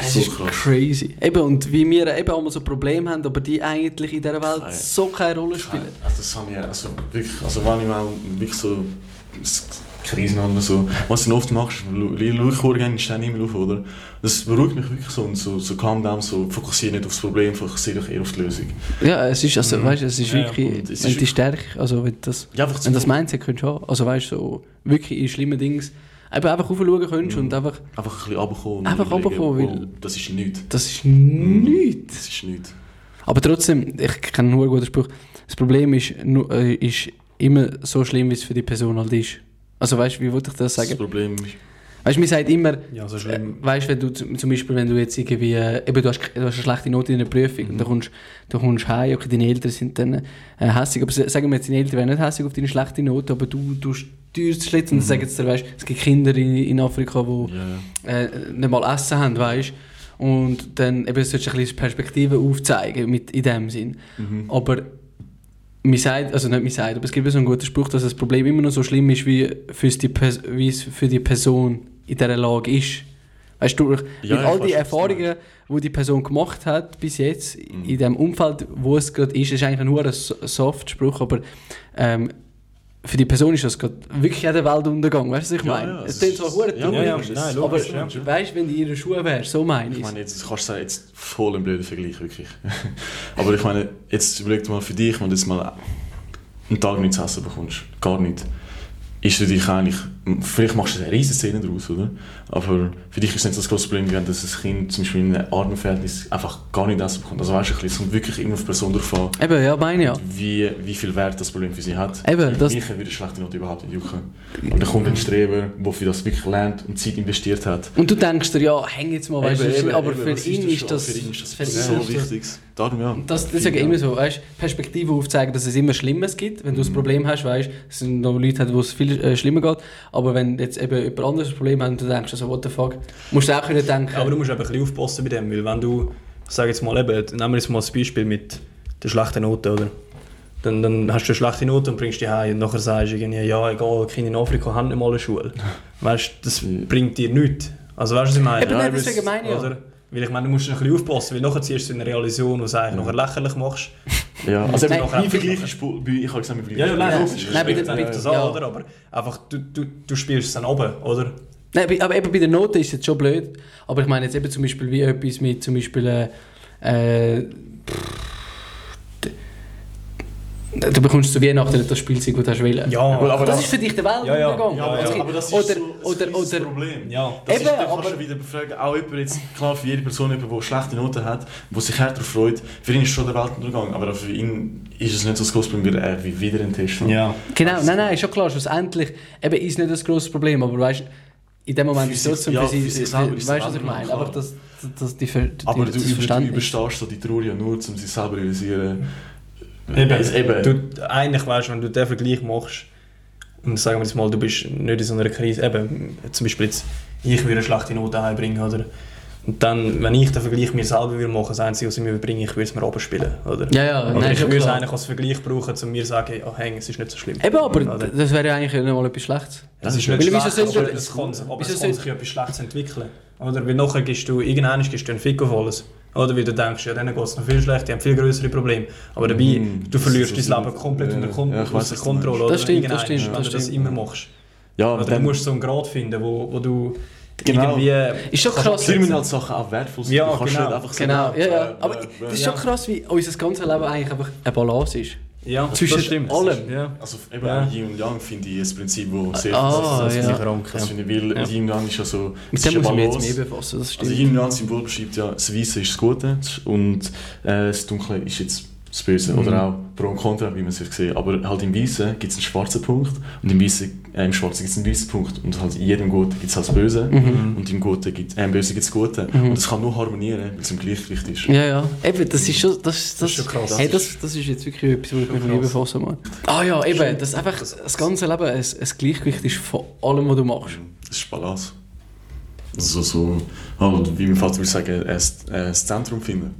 Es so ist crazy. Eben, und wie wir eben einmal so Probleme haben, aber die eigentlich in dieser Welt Keine- so keine Rolle spielen. Also das haben wir, also wirklich, also wenn ich mal wirklich so Krisen habe oder so, was du oft machst, schau ich vorher in den Himmel auf, oder? Das beruhigt mich wirklich so und so, so calm down, so fokussiere nicht aufs Problem, fokussiere dich eher auf die Lösung. Ja, es ist, also, Mhm. weißt, es ist Ja, wirklich, es ist wenn die wirklich- Stärke, also wenn das, Ja, wenn das Mindset könntest du haben, also weißt du, so, wirklich in schlimmen Dings, eben einfach raufschauen könntest Mhm. und einfach, Einfach ein bisschen runterkommen. Einfach runterkommen, weil- Das ist nichts. das ist nichts. Das ist nichts. Aber trotzdem, ich kenne nur einen guten Spruch, das Problem ist, äh, ist immer so schlimm, wie es für die Person halt ist. Also weißt du, wie wollte ich das Das sagen? Problem ist, Weißt du, man sagt immer, Ja, so schlimm. äh, weißt, wenn du zum Beispiel, wenn du jetzt irgendwie, eben, du hast, du hast eine schlechte Note in einer Prüfung und dann kommst du kommst heim, okay, deine Eltern sind dann äh, hässig, aber sagen wir jetzt, deine Eltern wären nicht hässig auf deine schlechte Note, aber du, du steuerst es schlecht und dann sagen sie dir, weißt, es gibt Kinder in, in Afrika, die ja. äh, nicht mal Essen haben, weißt und dann eben solltest du ein bisschen Perspektive aufzeigen mit, in dem Sinn. Mhm. Aber mir sagt, also nicht mir sagt, aber es gibt so einen guten Spruch, dass das Problem immer noch so schlimm ist, wie, für's die, wie es für die Person in dieser Lage ist. Weißt du, durch, Ja, mit all die du Erfahrungen, die die Person gemacht hat bis jetzt, Mhm. in dem Umfeld, wo es gerade ist, ist eigentlich nur ein so- Soft-Spruch, aber ähm, für die Person ist das gerade wirklich der Weltuntergang, weißt du, was ich Ja, meine? ja, es klingt ist- zwar verdammt ja, dumm, ja, nein, aber ja. weißt du, wenn die in ihrer Schuhe wäre, so meine Ich ich meine, jetzt kannst du sagen, jetzt voll ein blöder Vergleich, wirklich. [laughs] Aber ich meine, jetzt überleg dir mal für dich, wenn du jetzt mal einen Tag nichts zu essen bekommst, gar nicht, ist für dich eigentlich, vielleicht machst du eine riesige Szene daraus, oder? Aber für dich ist es nicht das große Problem, wenn das ein Kind zum Beispiel in einem armen Verhältnis einfach gar nicht essen bekommt. Also weißt du, es kommt wirklich immer auf die Person drauf an, Eben, ja, meine ja. wie, wie viel Wert das Problem für sie hat. Eben, das- Mich würde schlechte Note überhaupt nicht jucken. Aber dann kommt ein Streber, der für das wirklich lernt und Zeit investiert hat. Und du denkst dir, ja, häng jetzt mal, weißt du, aber eben, für ihn das ist das, für ihn ist das für ihn so ist das- wichtig. Darum ja. Das, das ist ja immer so, weißt Perspektive aufzeigen, dass es immer Schlimmes gibt. Wenn du Mhm. ein Problem hast, weißt dass es noch Leute wo es viel äh, schlimmer geht. Aber wenn jetzt eben jemand anderes ein Problem hat und du denkst, also, what the fuck, musst du auch können denken. Aber du musst eben ein bisschen aufpassen bei dem, weil wenn du, ich sage jetzt mal eben, nehmen wir jetzt mal das Beispiel mit der schlechten Note, oder? Dann, dann hast du eine schlechte Note und bringst die heim und nachher sagst du irgendwie, ja egal, Kinder in Afrika haben nicht mal eine Schule. Weißt du, das Ja. bringt dir nichts. Also weißt du, was ich meine? Eben, nein, deswegen meine ich ja. Weil ich meine, du musst ein bisschen aufpassen, weil nachher ziehst du in eine Realisation, du es eigentlich nachher lächerlich machst. Ja, also eben, mein Vergleich ist, ich habe gesagt, mein Vergleich Ja, ja, nein, Ja. logisch. Nein, bei ich der- das ja. an, oder? Aber einfach, du, du, du spielst es dann oben, oder? Nein, aber eben bei der Note ist es jetzt schon blöd. Aber ich meine jetzt eben zum Beispiel wie etwas mit zum Beispiel äh, äh, Du bekommst zu Weihnachten nicht das Spielzeug, das du hast wollen. Ja, Gut, aber das, das- ist für dich der Ja, ja. Weltuntergang. Ja, ja. Es gibt- aber das ist oder, so ein oder, oder, Problem. Ja. Das Eben, ist, aber- kannst du wieder befragen, auch jemand jetzt, klar für jede Person, jemand, der schlechte Noten hat, der sich härter freut, für ihn ist schon der Weltuntergang, aber für ihn ist es nicht so das große Problem, er wie wieder einen Test. Ja. Genau, nein, nein, ist schon klar, schlussendlich eben ist nicht das grosse Problem, aber weißt in dem Moment ist es trotzdem ja, für sie, für weißt du, was ich meine? klar. Aber das, das, das, die, die, Aber das du, über, du überstehst so die Trauer ja nur, um sich selber zu realisieren. Eben, Es- eben. Du, eigentlich weißt du, wenn du den Vergleich machst und sagen wir jetzt mal, du bist nicht in so einer Krise, eben, zum Beispiel jetzt, ich würde eine schlechte Note heimbringen, oder? Und dann, wenn ich den Vergleich mir selber will machen, das Einzige, was ich mir überbringe, ich würde es mir oben spielen, oder? Ja, ja, Oder nein, ich würde es eigentlich als Vergleich brauchen, um mir zu sagen, oh, hey, es ist nicht so schlimm. Eben, aber Oder? das wäre ja eigentlich mal etwas Schlechtes. Das ist Weil nicht wieso schlecht, aber es kann, aber es kann sich etwas Schlechtes entwickeln. Oder? Weil nachher gibst du, irgendwann gibst du einen Fick auf alles. Oder weil du denkst, ja, denen geht es noch viel schlechter, die haben viel größere Probleme. Aber dabei, Mhm. du verlierst dein Leben komplett unter Kon ja, Kontrolle. Das stimmt, das stimmt, Wenn das du das stimmt. immer machst. Ja, Oder du musst so einen Grad finden, wo, wo du Genau. irgendwie... Ist schon Kannst krass. Kriminalsachen auch wertvoll sind. Ja, du kannst genau. nicht einfach so Genau, ja, ja. Aber das ist schon krass, wie unser ganzes Leben eigentlich einfach eine Balance ist. Ja, Zwischen das stimmt. allem. Ja. Also eben Ja. auch Yin und Yang finde ich ein Prinzip, das sehr Ah, das, das, ja. finde ich, weil Ja. Yin und Yang ist ja so... Mit dem ist muss ich mich jetzt mehr befassen, das Also stimmt. Yin und Yang Symbol beschreibt ja, das Weiße ist das Gute und äh, das Dunkle ist jetzt Böse. Mhm. Oder auch Pro und Contra, wie man es sieht. Aber halt im Weißen gibt es einen schwarzen Punkt und im, Weißen, äh, im Schwarzen gibt es einen weißen Punkt. Und halt in jedem Guten gibt es halt das Böse Mhm. und im Guten gibt, äh, im Bösen gibt es das Gute. Mhm. Und das kann nur harmonieren, weil es im Gleichgewicht ist. Ja, ja. Eben, das ist schon... Das, das, Das ist schon krass. Hey, das, das ist jetzt wirklich etwas, wo ich mich mehr befassen muss. Ah ja, eben, das einfach das ganze Leben ein, ein Gleichgewicht ist von allem, was du machst. Das ist Balance. Also so, halt, wie mein Vater würde sagen, ein, ein Zentrum finden.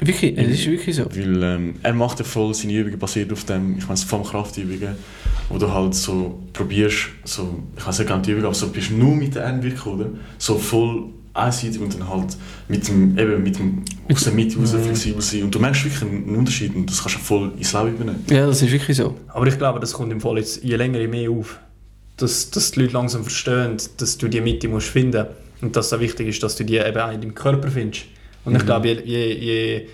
Wirklich, es ist wirklich so. Weil ähm, er macht ja voll seine Übungen basiert auf dem, ich meine, vor allem Kraftübungen, wo du halt so probierst, so, ich weiß nicht genau die Übung, aber so bist nur mit der Armwirkung, oder? So voll einseitig und dann halt mit dem, eben mit dem, aus der Mitte raus flexibel sein. Und du merkst wirklich einen Unterschied und das kannst du voll ins Leben übernehmen. Ja, das ist wirklich so. Aber ich glaube, das kommt im Fall jetzt je länger je mehr auf. Dass, dass die Leute langsam verstehen, dass du die Mitte musst finden und dass es auch wichtig ist, dass du die eben auch in deinem Körper findest. Und ich Mhm. glaube, je, je, je,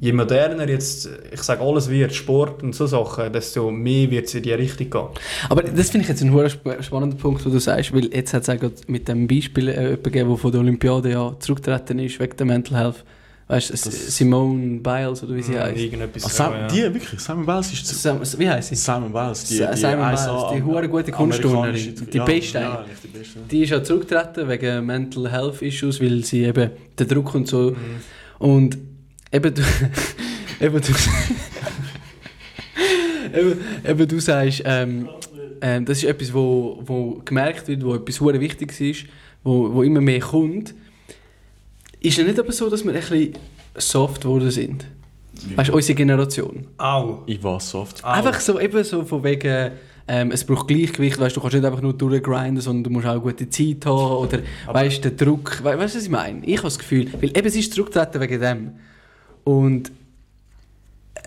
je moderner jetzt, ich sage alles wird, Sport und so Sachen, desto mehr wird es in die Richtung gehen. Aber das finde ich jetzt ein sp- spannender Punkt, wo du sagst, weil jetzt hat es auch mit dem Beispiel äh, jemanden gegeben, der von der Olympiade ja zurückgetreten ist, wegen der Mental Health Weißt du, Simone Biles oder wie sie heißt. Irgendetwas. Ah, Sam, ja. Die, wirklich? Simon Biles ist zu... Sam, wie heißt sie? Simon Biles, die, Sa- die Simon Biles, die am- hure gute Kunstturnerin, die ja, beste Ja, eigentlich. die beste. Die ist ja zurückgetreten wegen Mental Health Issues, weil sie eben den Druck und so. Und eben du. [laughs] eben du. [laughs] eben, eben du sagst, ähm, ähm, das ist etwas, wo, wo gemerkt wird, wo etwas hure Wichtiges ist, wo, wo immer mehr kommt. Ist es nicht aber so, dass wir ein bisschen soft geworden sind? Weißt du, unsere Generation. Au. Ich war soft. Au. Einfach so, eben so von wegen, ähm, es braucht Gleichgewicht, weißt, du kannst nicht einfach nur durchgrinden, sondern du musst auch eine gute Zeit haben oder Aber- weißt, der Druck, we weißt du, was ich meine? Ich habe das Gefühl, weil eben es ist zurückgetreten wegen dem und äh,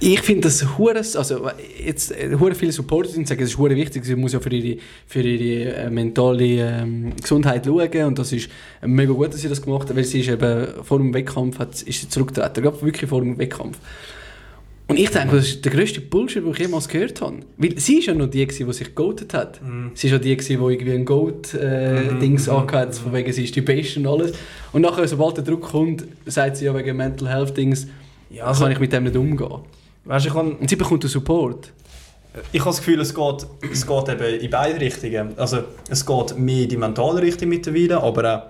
ich finde das hure, also jetzt äh, hure viele Supporter sind sagen, es ist hure wichtig, sie muss ja für ihre für ihre äh, mentale ähm, Gesundheit schauen und das ist mega gut, dass sie das gemacht hat, weil sie ist eben vor dem Wettkampf hat, ist sie zurückgetreten, gerade wirklich vor dem Wettkampf. Und ich denke, das ist der grösste Bullshit, den ich jemals gehört habe. Weil sie ist ja noch die, die sich gegoatet hat. Sie ist ja die, die irgendwie ein Goat-Dings äh, Mhm. angehört hat, von wegen sie ist die Beste und alles. Und nachher, sobald der Druck kommt, sagt sie ja wegen Mental Health-Dings, Ja, also, kann ich mit dem nicht umgehen. Weißt, ich, kann, Und sie bekommt den Support. ich habe das Gefühl, es geht, es geht eben in beide Richtungen. Also, es geht mehr in die mentale Richtung mittlerweile, aber auch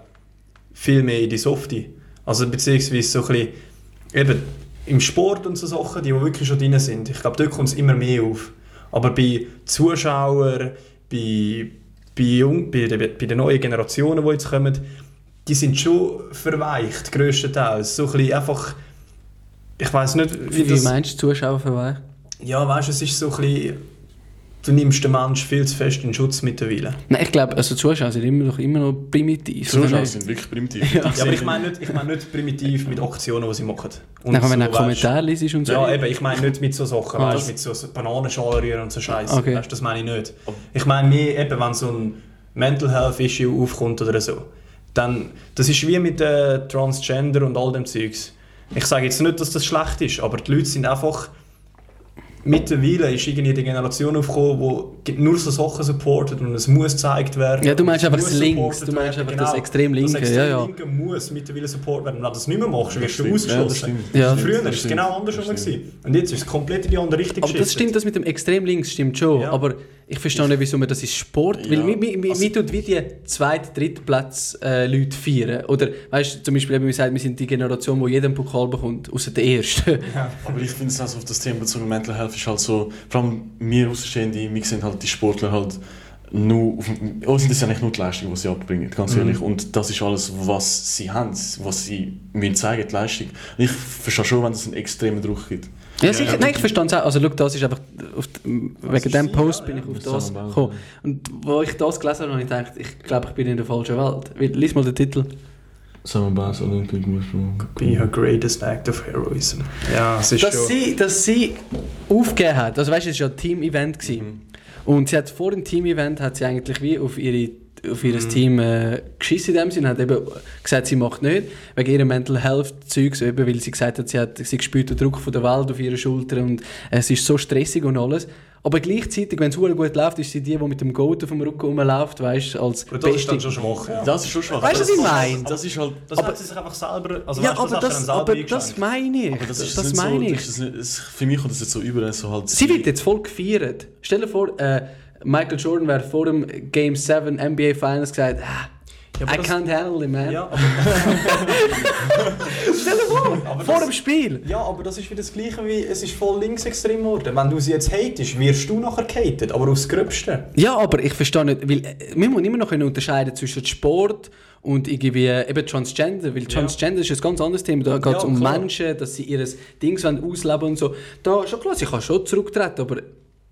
viel mehr in die Softie. Also, beziehungsweise so ein bisschen, eben im Sport und so Sachen, die, die wirklich schon drin sind. Ich glaube, dort kommt es immer mehr auf. Aber bei Zuschauern, bei, bei, bei, bei den neuen Generationen, die jetzt kommen, die sind schon verweicht, grösstenteils. So ein bisschen einfach, ich weiß nicht, wie Wie das... meinst du, Zuschauer für wen? Ja, weißt du, es ist so ein bisschen. Du nimmst den Menschen viel zu fest in Schutz mittlerweile. Nein, ich glaube, also Zuschauer sind immer noch, immer noch primitiv. Zuschauer nicht? sind wirklich primitiv. Ja. Ja, aber ich meine nicht, ich meine nicht primitiv mit Aktionen, die sie machen. Und Nachher, wenn so, du weißt- Kommentare liest und so. Ja, eben, ich meine nicht mit so Sachen, Ah, weißt, mit so, Bananenschalen und so Scheiße. Okay. Weißt, das meine ich nicht. Ich meine mehr, eben, wenn so ein Mental Health Issue aufkommt oder so, dann, das ist wie mit äh, Transgender und all dem Zeugs. Ich sage jetzt nicht, dass das schlecht ist, aber die Leute sind einfach mittlerweile ist irgendwie die Generation aufgekommen, die nur so Sachen supportet und es muss gezeigt werden. Ja, du meinst einfach das Links, du meinst einfach das extrem Linke, Das extrem ja, ja. Linke muss mittlerweile supportet werden. Wenn du das nicht mehr machst, wirst du ausgeschlossen. Ja. Und Früher war es genau andersrum. Und jetzt ist es komplett in die andere Richtung Aber das stimmt, das mit dem extrem links stimmt schon. Ja. Aber ich verstehe nicht, wieso man das ist Sport. Weil Ja. mir, mir, mir, Also- tut wie die zweite, dritte Platz äh, Leute feiern. Oder weißt du, zum Beispiel, eben, wir sagen, wir sind die Generation, die jeden Pokal bekommt, außer der erste. [laughs] Aber ich finde es also auf das Thema bezogen Mental Health ist halt so, vor allem wir Außenstehende, wir sehen halt die Sportler halt nur, auf, uns sind das ja nicht nur die Leistung, die sie abbringen, ganz Mhm. ehrlich. Und das ist alles, was sie haben, was sie mir zeigen, die Leistung. Und ich verstehe schon, wenn es einen extremen Druck gibt. Ja, sicher. ja. Nein, ich verstehe es auch. Also, schau, das ist einfach. Auf die, wegen dem sie, Post ja, bin ja. ich auf Das gekommen. Und wo ich das gelesen habe, habe ich gedacht, ich glaube, ich bin in der falschen Welt. Weil, Lies mal den Titel. Sagen wir Bass Olympic Be her greatest act of heroism. Ja, es ist Dass schon... sie, dass sie aufgegeben hat. Also, weißt du, es war ja ein Team-Event. gewesen. Mhm. Und sie hat vor dem Team-Event hat sie eigentlich wie auf ihre auf ihr Mhm. Team äh, geschissen in dem Sinne, hat eben gesagt, sie macht nicht, wegen ihrem Mental Health Zeugs, eben, weil sie gesagt hat, sie hat sie spürt den Druck von der Welt auf ihre Schultern und es ist so stressig und alles. Aber gleichzeitig, wenn es gut läuft, ist sie die, die mit dem Goat auf dem Rücken rumläuft, weißt du, als Aber das ist dann schon schwach. Ja. Das ist schon schwach. Weißt du, was ich Das- meine? Das ist halt... Das hat sie sich einfach selber... Also, ja, weißt aber das, selber aber das meine ich. Aber das ist das meine so, ich. das ist für mich kommt das jetzt so über, so halt... Sie wird jetzt voll gefeiert. Stell dir vor, äh, Michael Jordan wäre vor dem Game 7 NBA Finals gesagt, ah, Ja, I can't handle it, man. Ja, aber, Stell dir vor, Aber vor das- dem Spiel. ja, aber das ist wieder das Gleiche wie... Es ist voll linksextrem geworden. Wenn du sie jetzt hatest, wirst du nachher gehatet, aber aufs Gröbste. Ja, aber ich verstehe nicht, weil äh, wir müssen immer noch unterscheiden zwischen Sport und irgendwie äh, eben Transgender, weil Transgender ist ein ganz anderes Thema. Da geht es Ja, um klar. Menschen, dass sie ihr Ding ausleben und so. Da schon klar, sie kann schon zurücktreten, aber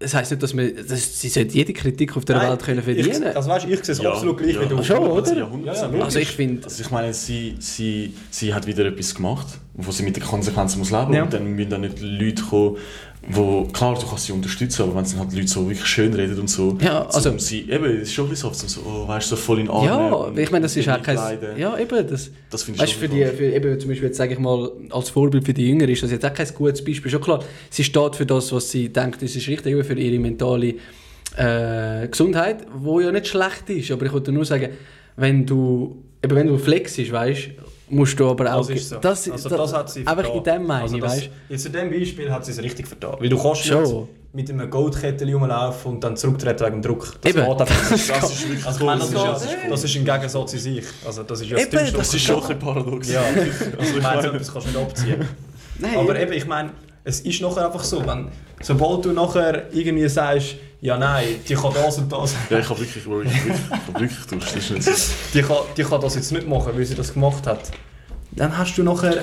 es heisst nicht, dass man, dass sie sollte jede Kritik auf der Nein, Welt können Ich, verdienen. also weißt, ich sehe es Ja, absolut gleich ja. wie du. Schon, oder? 100%. Ja, ja, also ich finde, Also ich meine, sie, sie, sie hat wieder etwas gemacht, wo sie mit den Konsequenzen muss leben Ja. und dann müssen dann nicht Leute kommen, wo, klar, du kannst sie unterstützen, aber wenn sie halt Leute so wirklich schön reden und so, Ja, also- um sie, eben, es ist schon ein bisschen so, so oh, weißt du, so voll in Arme ja, ich meine, das ist auch kein, ja eben, das, Das finde ich Weißt du, für schon die, für eben zum Beispiel, jetzt sage ich mal, als Vorbild für die Jünger ist das jetzt auch kein gutes Beispiel. Schon klar, sie steht für das, was sie denkt, das ist richtig, eben für ihre mentale äh, Gesundheit, wo ja nicht schlecht ist. Aber ich wollte nur sagen, wenn du, eben wenn du flexist, weißt musst du aber auch... Das ist so. Das, also das, das hat sie einfach vertan. in dem meine also ich, das, Jetzt in diesem Beispiel hat sie es richtig vertan. Weil du kannst nicht mit einem Goldkettel rumlaufen und dann zurücktreten wegen dem Druck. Das Eben. geht einfach nicht. Das ist wirklich Also, das, cool. ist, Das ist das ist ein Gegensatz in sich. Also, das ist ja Eben, Das was ist schon ein paradox. Ja, also [laughs] Also ich meine, so etwas kannst du nicht abziehen. Nein, Aber eben, ich meine, es ist nachher einfach so, wenn, sobald du nachher irgendwie sagst, ja nein, die kann das und das, Ja, ich habe wirklich, wirklich, wirklich, ich habe wirklich durch. Das ist nicht so. die kann, die kann das jetzt nicht machen, weil sie das gemacht hat, dann hast du nachher,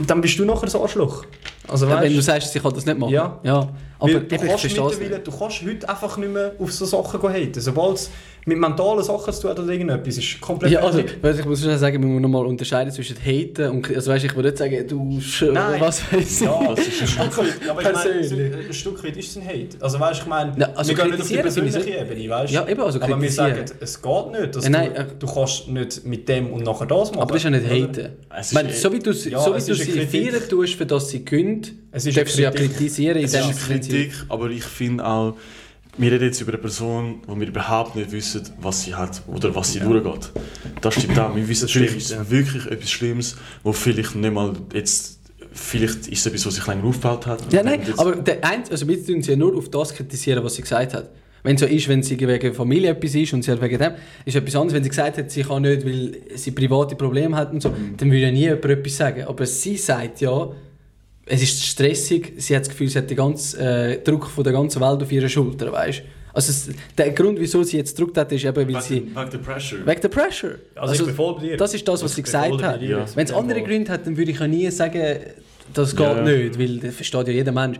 dann bist du nachher das Arschloch. Also Ja, wenn du sagst, ich kann das nicht machen. Ja. ja. Aber weil du, kannst mittlerweile- du kannst heute einfach nicht mehr auf so Sachen haten. Sobald es mit mentalen Sachen zu tun hat oder irgendetwas, ist komplett Ja, also, weil ich muss schon sagen, wir müssen nochmal unterscheiden zwischen haten und... Also weißt, ich würde nicht sagen, du... Nein. Was weiß ich. Ja, Das ist ein [laughs] Stück weit, aber ich meine, ein Stück weit ist es ein Hate. Also weißt, ich meine, Ja, also wir gehen nicht auf die persönliche Ebene, weißt Ja, eben, also Aber wir sagen, es geht nicht. Dass Ja, nein, du, äh, du kannst nicht mit dem und nachher das machen. Aber das ist ja nicht haten. Ich meine, so wie du, Ja, so wie es du sie feiern tust, für das sie gönnt, Es ist darfst ja kritisieren Es ist eine Kritik, aber ich finde auch, wir reden jetzt über eine Person, wo wir überhaupt nicht wissen, was sie hat oder was sie durchgeht. Das stimmt auch. Wir wissen vielleicht stimmt, ja. wirklich etwas Schlimmes, wo vielleicht nicht mal jetzt, vielleicht ist es etwas, was sich länger aufgebaut hat. Ja, nein, jetzt- aber der Einz also wir tun sie ja nur auf das kritisieren, was sie gesagt hat. Wenn es so ist, wenn sie wegen Familie etwas ist und sie hat wegen dem, ist etwas anderes. Wenn sie gesagt hat, sie kann nicht, weil sie private Probleme hat und so, dann würde ja nie jemand etwas sagen. Aber sie sagt ja, es ist stressig, sie hat das Gefühl, sie hat den ganzen äh, Druck von der ganzen Welt auf ihre Schulter, weißt Also es, der Grund, wieso sie jetzt Druck hat, ist eben, weil sie... wegen, wegen der Pressure. Wegen der Pressure. Also, ich bin voll bei dir. Das ist das, was Ich sie gesagt hat. Ja. Wenn es andere Gründe hat, dann würde ich ja nie sagen, das geht Ja. nicht, weil das versteht ja jeder Mensch.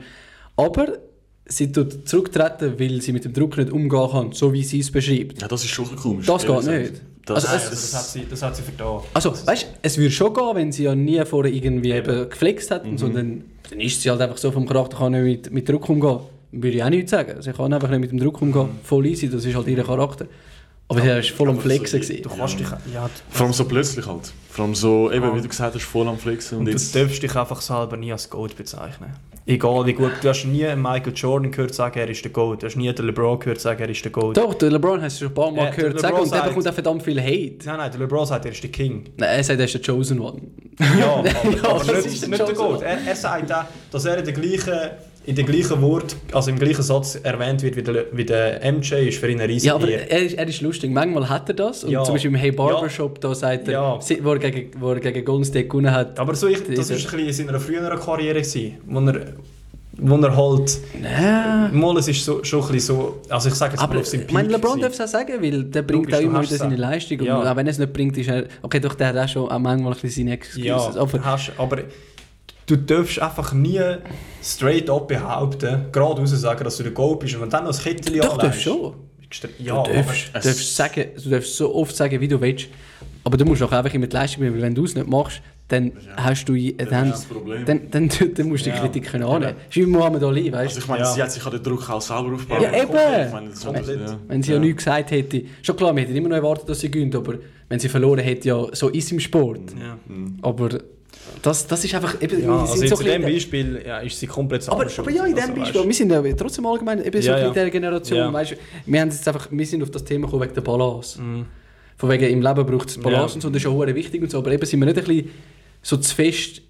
Aber sie tut zurücktreten, weil sie mit dem Druck nicht umgehen kann, so wie sie es beschreibt. Ja, das ist schon komisch. Das geht gesagt. nicht. Das, Also also das, hat sie, das hat sie vertan. Also, weißt du, es würde schon gehen, wenn sie ja nie vorher irgendwie eben geflext hat und Mhm. so, dann, dann ist sie halt einfach so vom Charakter, kann nicht mit, mit Druck umgehen. Würde ich auch nicht sagen. Sie kann einfach nicht mit dem Druck umgehen, voll easy, das ist halt ihr Charakter. Aber sie war voll am Mhm. so Flexen. gewesen. Du kannst dich... Ja, vor allem so plötzlich halt. Vor allem so, eben, Ja. wie du gesagt hast, voll am Flexen. Und und du jetzt, darfst dich einfach selber nie als Gold bezeichnen. Egal wie gut. Du hast nie einen Michael Jordan gehört sagen, er ist der Gold. Du hast nie den LeBron gehört sagen, er ist der Gold. Doch, der LeBron hast du schon ein paar Mal Ja, der gehört sagen und der bekommt auch verdammt viel Hate. Nein, nein, der LeBron sagt, er ist der King. Nein, er sagt, er ist der Chosen One. Ja, [laughs] aber, aber das nicht, ist der nicht der. Gold. Er, er sagt auch, dass er der gleichen, in der gleichen Wort, also im gleichen Satz erwähnt wird wie der, wie der MJ, ist für ihn eine riesige Ja, aber er ist, er ist lustig. Manchmal hat er das. Und Ja. zum Beispiel im Hey Barbershop, da sagt er, Ja. wo, er gegen, wo er gegen Golden State gewonnen hat. Aber so, ich, das war ein bisschen in seiner früheren Karriere, gewesen, wo er, wo er halt... Nein. Mal, es ist so, schon ein bisschen so... Also ich sage jetzt Aber mal auf seinem ich meine, LeBron darf es auch sagen, weil der bringt auch immer wieder seine. Leistung. Ja. Und auch wenn er es nicht bringt, ist er... Okay, doch, der hat auch schon auch manchmal ein bisschen seine Excuses. Ja, aber hast, aber du darfst einfach nie straight up behaupten, geradeaus sagen, dass du der Gold bist und wenn dann noch das Kettchen doch, du darfst schon. Ja, du darfst, aber- du darfst sagen, du darfst so oft sagen, wie du willst. Aber du musst auch einfach immer die Leistung bringen, weil wenn du es nicht machst, dann hast du... Dann, dann, dann, dann musst du die Ja. Kritik können annehmen. Das ist wie Muhammad Ali, weißt Also du? ich meine, Ja. sie hat sich an den Druck auch selber aufgebaut. Ja, eben. Ich meine, das Komplett. ja. Wenn sie ja, nichts gesagt hätte, schon klar, wir hätten immer noch erwartet, dass sie gewinnt, aber wenn sie verloren hätte, ja, so ist im Sport. Ja. Aber das, das ist einfach, eben, Ja, also so in dem bisschen- Beispiel ja, ist sie komplett aber, selber aber ja, in dem Also, Beispiel, wir sind ja trotzdem allgemein eben so Ja, ja. in dieser Generation, Ja. weißt, wir, haben jetzt einfach, wir sind auf das Thema gekommen wegen der Balance. Von wegen, im Leben braucht es Balance Mhm. Ja. und so, das ist verdammt wichtig und so, aber eben sind wir nicht ein bisschen so zu fest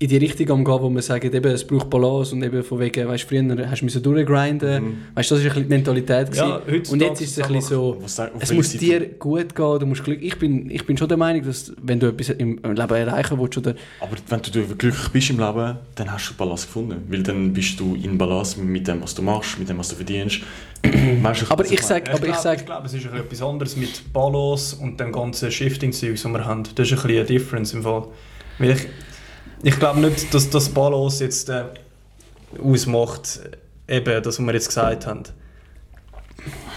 in die Richtung am gehen, wo man sagt, eben, es braucht Balance und eben von wegen, weißt, früher hast du müssen durchgrinden, Mhm. weißt, das ein bisschen die Mentalität Ja, und jetzt ist es ein bisschen so, es muss Seite? dir gut gehen, du musst Glück. Ich bin, ich bin schon der Meinung, dass wenn du etwas im Leben erreichen willst, oder Aber wenn du glücklich bist im Leben, dann hast du Balance gefunden. Weil dann bist du in Balance mit dem, was du machst, mit dem, was du verdienst. [clears throat] weißt du, Aber ich meine? sag- Ja, aber ich glaub- sag- ich glaube, es ist ein etwas anderes mit Balance und dem ganzen Shifting-Zeug, das wir haben. Das ist ein bisschen eine Difference im Fall. Weil ich, ich glaube nicht, dass das Balance jetzt äh, ausmacht, äh, eben das, was wir jetzt gesagt haben.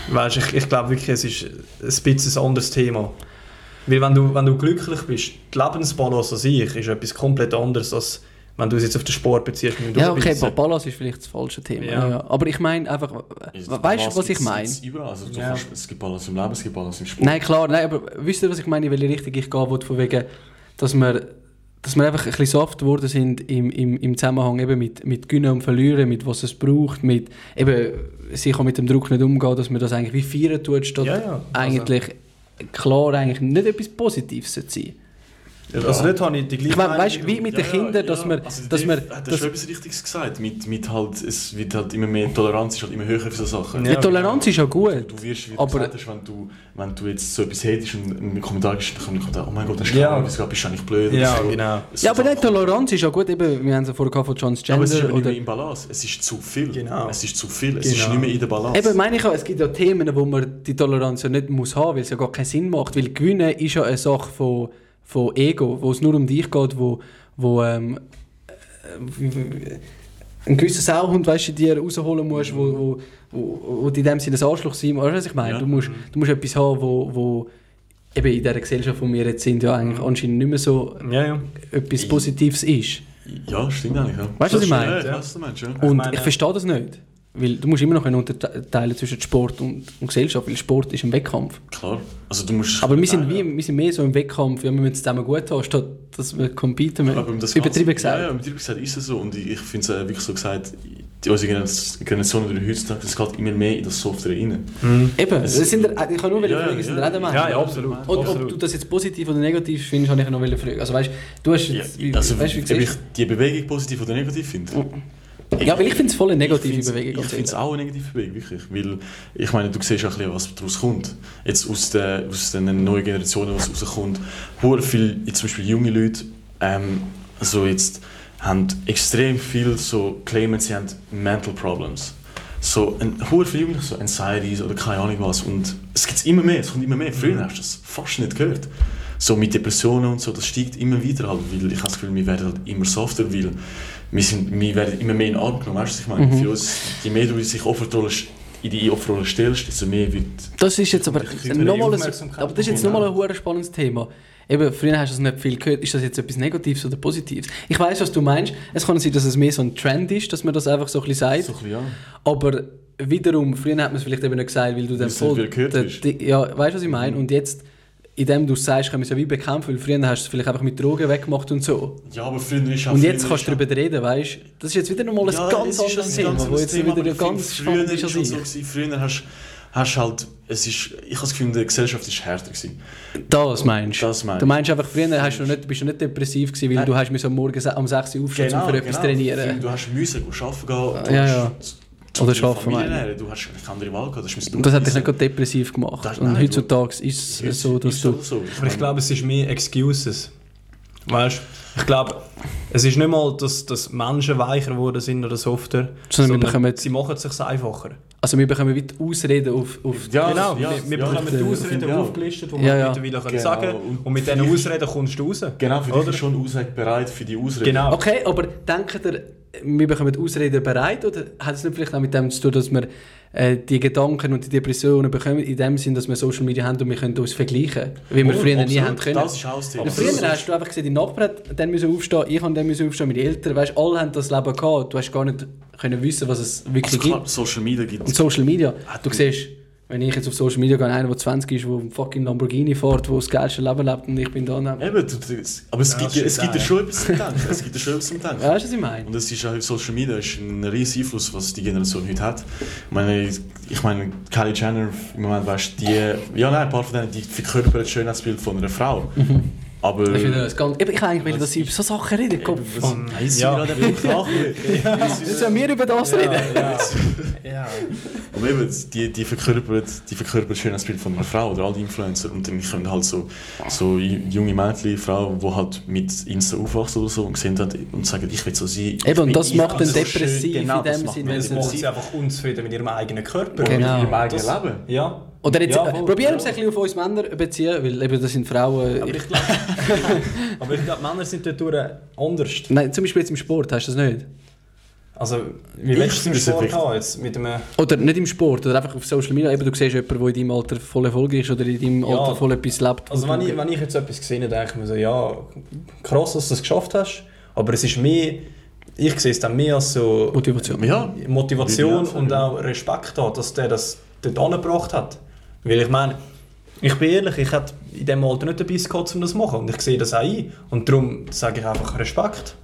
Weißt, ich, ich glaube wirklich, es ist ein bisschen ein anderes Thema. Weil wenn du, wenn du glücklich bist, die Lebensbalance an sich ist etwas komplett anderes, als wenn du es jetzt auf den Sport beziehst. Ja, okay, Durchbeissen. Balance ist vielleicht das falsche Thema. Ja. Ja. Aber ich meine einfach, weißt du, was ich meine? Also, du Ja. es gibt Balance im Leben, es gibt Balance im Sport. Nein, klar, nein, aber wisst ihr, was ich meine, in welche Richtung ich gehen will, von wegen, dass wir, dass wir einfach ein bisschen soft geworden sind im, im, im Zusammenhang eben mit, mit Gewinnen und Verlieren, mit was es braucht, mit eben sicher mit dem Druck nicht umgehen, dass man das eigentlich wie feiern tut, statt Ja, ja. Also- eigentlich klar eigentlich nicht etwas Positives zu sein. Also dort habe ich die gleiche Ich meine, weißt du, wie mit den Kindern, dass wir, also dass wir, hat dass, schon etwas Richtiges gesagt. Mit, mit halt, es wird halt immer mehr Toleranz ist halt immer höher für so Sachen. Ja, Toleranz ist ja gut. Du wirst, wie du Aber- gesagt hast, wenn du, wenn du jetzt so etwas hättest und einen Kommentar gibst, dann kommt oh mein Gott, das ist Ja. bist du eigentlich blöd? Ja, so. genau. Es Ja, aber ist nicht Toleranz ist ja gut, eben, wir haben es ja vorher gehabt von aber es ist Transgender aber nicht mehr im Balance. Es ist zu viel. Genau. Es ist zu viel. Es ist Genau. nicht mehr in der Balance. Eben meine ich auch, es gibt ja Themen, wo man die Toleranz ja nicht muss haben, weil es ja gar keinen Sinn macht, weil Gewinnen ist ja eine Sache von, von Ego, wo es nur um dich geht, wo, wo ähm, äh, ein gewisser Sauhund, weißt du, dir rausholen musst, wo, wo, wo, wo in dem Sinne ein Arschloch sein muss. Weißt du, was ich meine? Ja. Du, musst, du musst etwas haben, wo, wo eben in dieser Gesellschaft, wo wir jetzt sind, ja eigentlich anscheinend nicht mehr so Ja, ja. etwas Positives ist. ja, stimmt eigentlich. Ja. Weißt du, was ich meine? Ja, ich. Und meine- ich verstehe das nicht. Weil du musst immer noch unterteilen zwischen Sport und, und Gesellschaft, weil Sport ist ein Wettkampf. Klar. Also du musst... Aber wir sind, wie, wir sind mehr so im Wettkampf, ja, wir müssen es zusammen gut haben, statt dass wir competen müssen. Aber um das Übertrieben gesagt. Ja, ja, übertrieben gesagt ist es so. Und ich, ich finde es äh, wirklich so gesagt, die, unsere Gener- Generation oder heutzutage, das geht immer mehr in das Software rein. Eben, Es- das sind, der- ich kann nur Ja, ja, fragen, ja, sind ja. der? Ja, ja, absolut. Und ob absolut. du das jetzt positiv oder negativ findest, habe ich noch fragen. Also weißt du, hast Ja, jetzt, wie, also, weißt, wie ob ich die Bewegung positiv oder negativ finde? du? Ja, weil ich finde es voll eine negative ich Bewegung. Ich finde es auch eine negative Bewegung, wirklich. Weil, ich meine, du siehst auch ein bisschen, was daraus kommt. Jetzt aus, der, aus den neuen Generationen, was rauskommt. Hure viele, zum Beispiel junge Leute, ähm, also jetzt, haben extrem viel so claimen, sie haben Mental Problems. So, ein viele Jugendliche, so Anxieties oder keine Ahnung was. Und es gibt immer mehr, es kommt immer mehr. Früher hast du das fast nicht gehört. So mit Depressionen und so, das steigt immer wieder halt, weil ich habe das Gefühl, wir werden halt immer softer, weil wir, sind, wir werden immer mehr in den Arm genommen, weißt du, was ich meine? Mhm. Für uns, je mehr du dich Opferrolle, in die Opferrolle stellst, desto mehr wird... Das ist jetzt aber nochmal ein, aber das ist jetzt bekommen. nochmal ein hure spannendes Thema. Eben, früher hast du es nicht viel gehört. Ist das jetzt etwas Negatives oder Positives? Ich weiß, was du meinst. Es kann sein, dass es mehr so ein Trend ist, dass man das einfach so ein bisschen sagt. So ein bisschen, ja. Aber wiederum, früher hat man es vielleicht eben nicht gesagt, weil du dann viel gehört die- Ja, weißt du, was ich meine? Und jetzt, indem du es sagst, können wir es ja wie bekämpfen, weil früher hast du es vielleicht einfach mit Drogen weggemacht und so. Ja, aber früher ist auch... Und jetzt kannst du darüber reden, weißt du? Das ist jetzt wieder nochmal ein Ja, ganz anderes Thema, wo jetzt Thema, wieder ganz früher ist als ich. so gewesen, früher hast, hast halt, es ist, ich habe das Gefühl, die Gesellschaft ist härter gewesen. Das meinst du? Das meine Du meinst einfach, früher hast du nicht, bist du nicht depressiv gewesen, weil Nein. du hast am Morgen um 6 Uhr aufstehen, um für etwas Früher, trainieren. Du hast müssen arbeiten gehen. du Ja, ja. Oder ich. ernähren, Du hast keine andere Wahl gehabt. Das, musst du Und das hat dich nicht gerade depressiv gemacht. Das- und nein, heutzutage ist es so, dass ist du... so. Aber ich glaube, es ist mehr Excuses. Weißt du? Ich glaube, es ist nicht mal, dass, dass Menschen weicher geworden sind oder softer, Sondern wir bekommen- sie machen es sich einfacher. Also wir bekommen wieder Ausreden auf... auf Ja, genau, ja, wir, wir ja, bekommen die Ausreden auch. aufgelistet, die Ja, wir ja. mittlerweile können Genau, sagen und und, mit diesen Ausreden kommst du raus. Genau, für Oder? dich ist schon Aussage bereit für die Ausrede. Genau. Okay, aber denkt ihr, wir bekommen die Ausreden bereit oder hat es nicht vielleicht auch mit dem zu tun, dass wir äh, die Gedanken und die Depressionen bekommen, in dem Sinn, dass wir Social Media haben und wir können uns vergleichen, wie wir Oh, früher nie absolut. haben können. Das ist auch das Thema. Früher hast du einfach gesehen, die Nachbarn dann müssen aufstehen, ich habe dann müssen aufstehen, meine Eltern, weißt, alle haben das Leben gehabt. Du hast gar nicht können wissen, was es wirklich Also klar, gibt. Social Media gibt Und Social Media, du siehst, wenn ich jetzt auf Social Media gehe, einer, der 20 ist, der einen fucking Lamborghini fährt, der das geilste Leben lebt und ich bin da. neben- Eben, aber es Ja, gibt, ja- es ist gibt ja schon etwas zu [laughs] denken. Es gibt ja schon etwas zu denken. Weißt du, was ich meine? Und es ist auch Social Media ist ein riesiger Einfluss, was die Generation heute hat. Ich meine, ich meine Kylie Jenner, im Moment weißt du, die, ja nein, ein paar von denen, die verkörpern das Schönheitsbild von einer Frau. [laughs] Aber... Ich finde das ganz... Ich eigentlich will, dass sie über so Sachen reden. Kopf. was, nein, sie [laughs] Ja. ja. Jetzt sollen wir über das reden. Ja, ja. Und eben, die, die verkörpern, die verkörpern das Schönheitsbild von einer Frau oder all die Influencer. Und dann können halt so, so junge Mädchen, Frauen, die halt mit Insta aufwachsen oder so und sehen halt und sagen, ich will so sein. Eben, und das macht dann so depressiv schön. Genau, in dem das macht Sinn, Das sie- macht sie einfach unzufrieden mit ihrem eigenen Körper. Genau. Mit ihrem eigenen Das- Leben. Ja. Oder jetzt, Ja, voll. probieren wir es ein bisschen auf uns Männer beziehen, weil eben das sind Frauen. Aber Ich, ich glaube, [laughs] aber ich glaube, Männer sind dort anders. nein, zum Beispiel jetzt im Sport, hast du das nicht? Also, wie willst du es im Sport haben? Jetzt mit einem, Oder nicht im Sport, oder einfach auf Social Media. Eben, du siehst jemanden, der in deinem Alter voll erfolgreich ist oder in deinem Ja. Alter voll etwas lebt. also wenn ich, wenn ich jetzt etwas gesehen habe, denke ich mir so, ja, krass, dass du das geschafft hast. Aber es ist mehr, ich sehe es dann mehr als so Motivation. Ja, Motivation und auch Respekt hat, dass der das dort angebracht hat. Weil ich meine, ich bin ehrlich, ich hätte in diesem Alter nicht den Biss gehabt, um das zu machen. Und ich sehe das auch ein. Und darum sage ich einfach Respekt.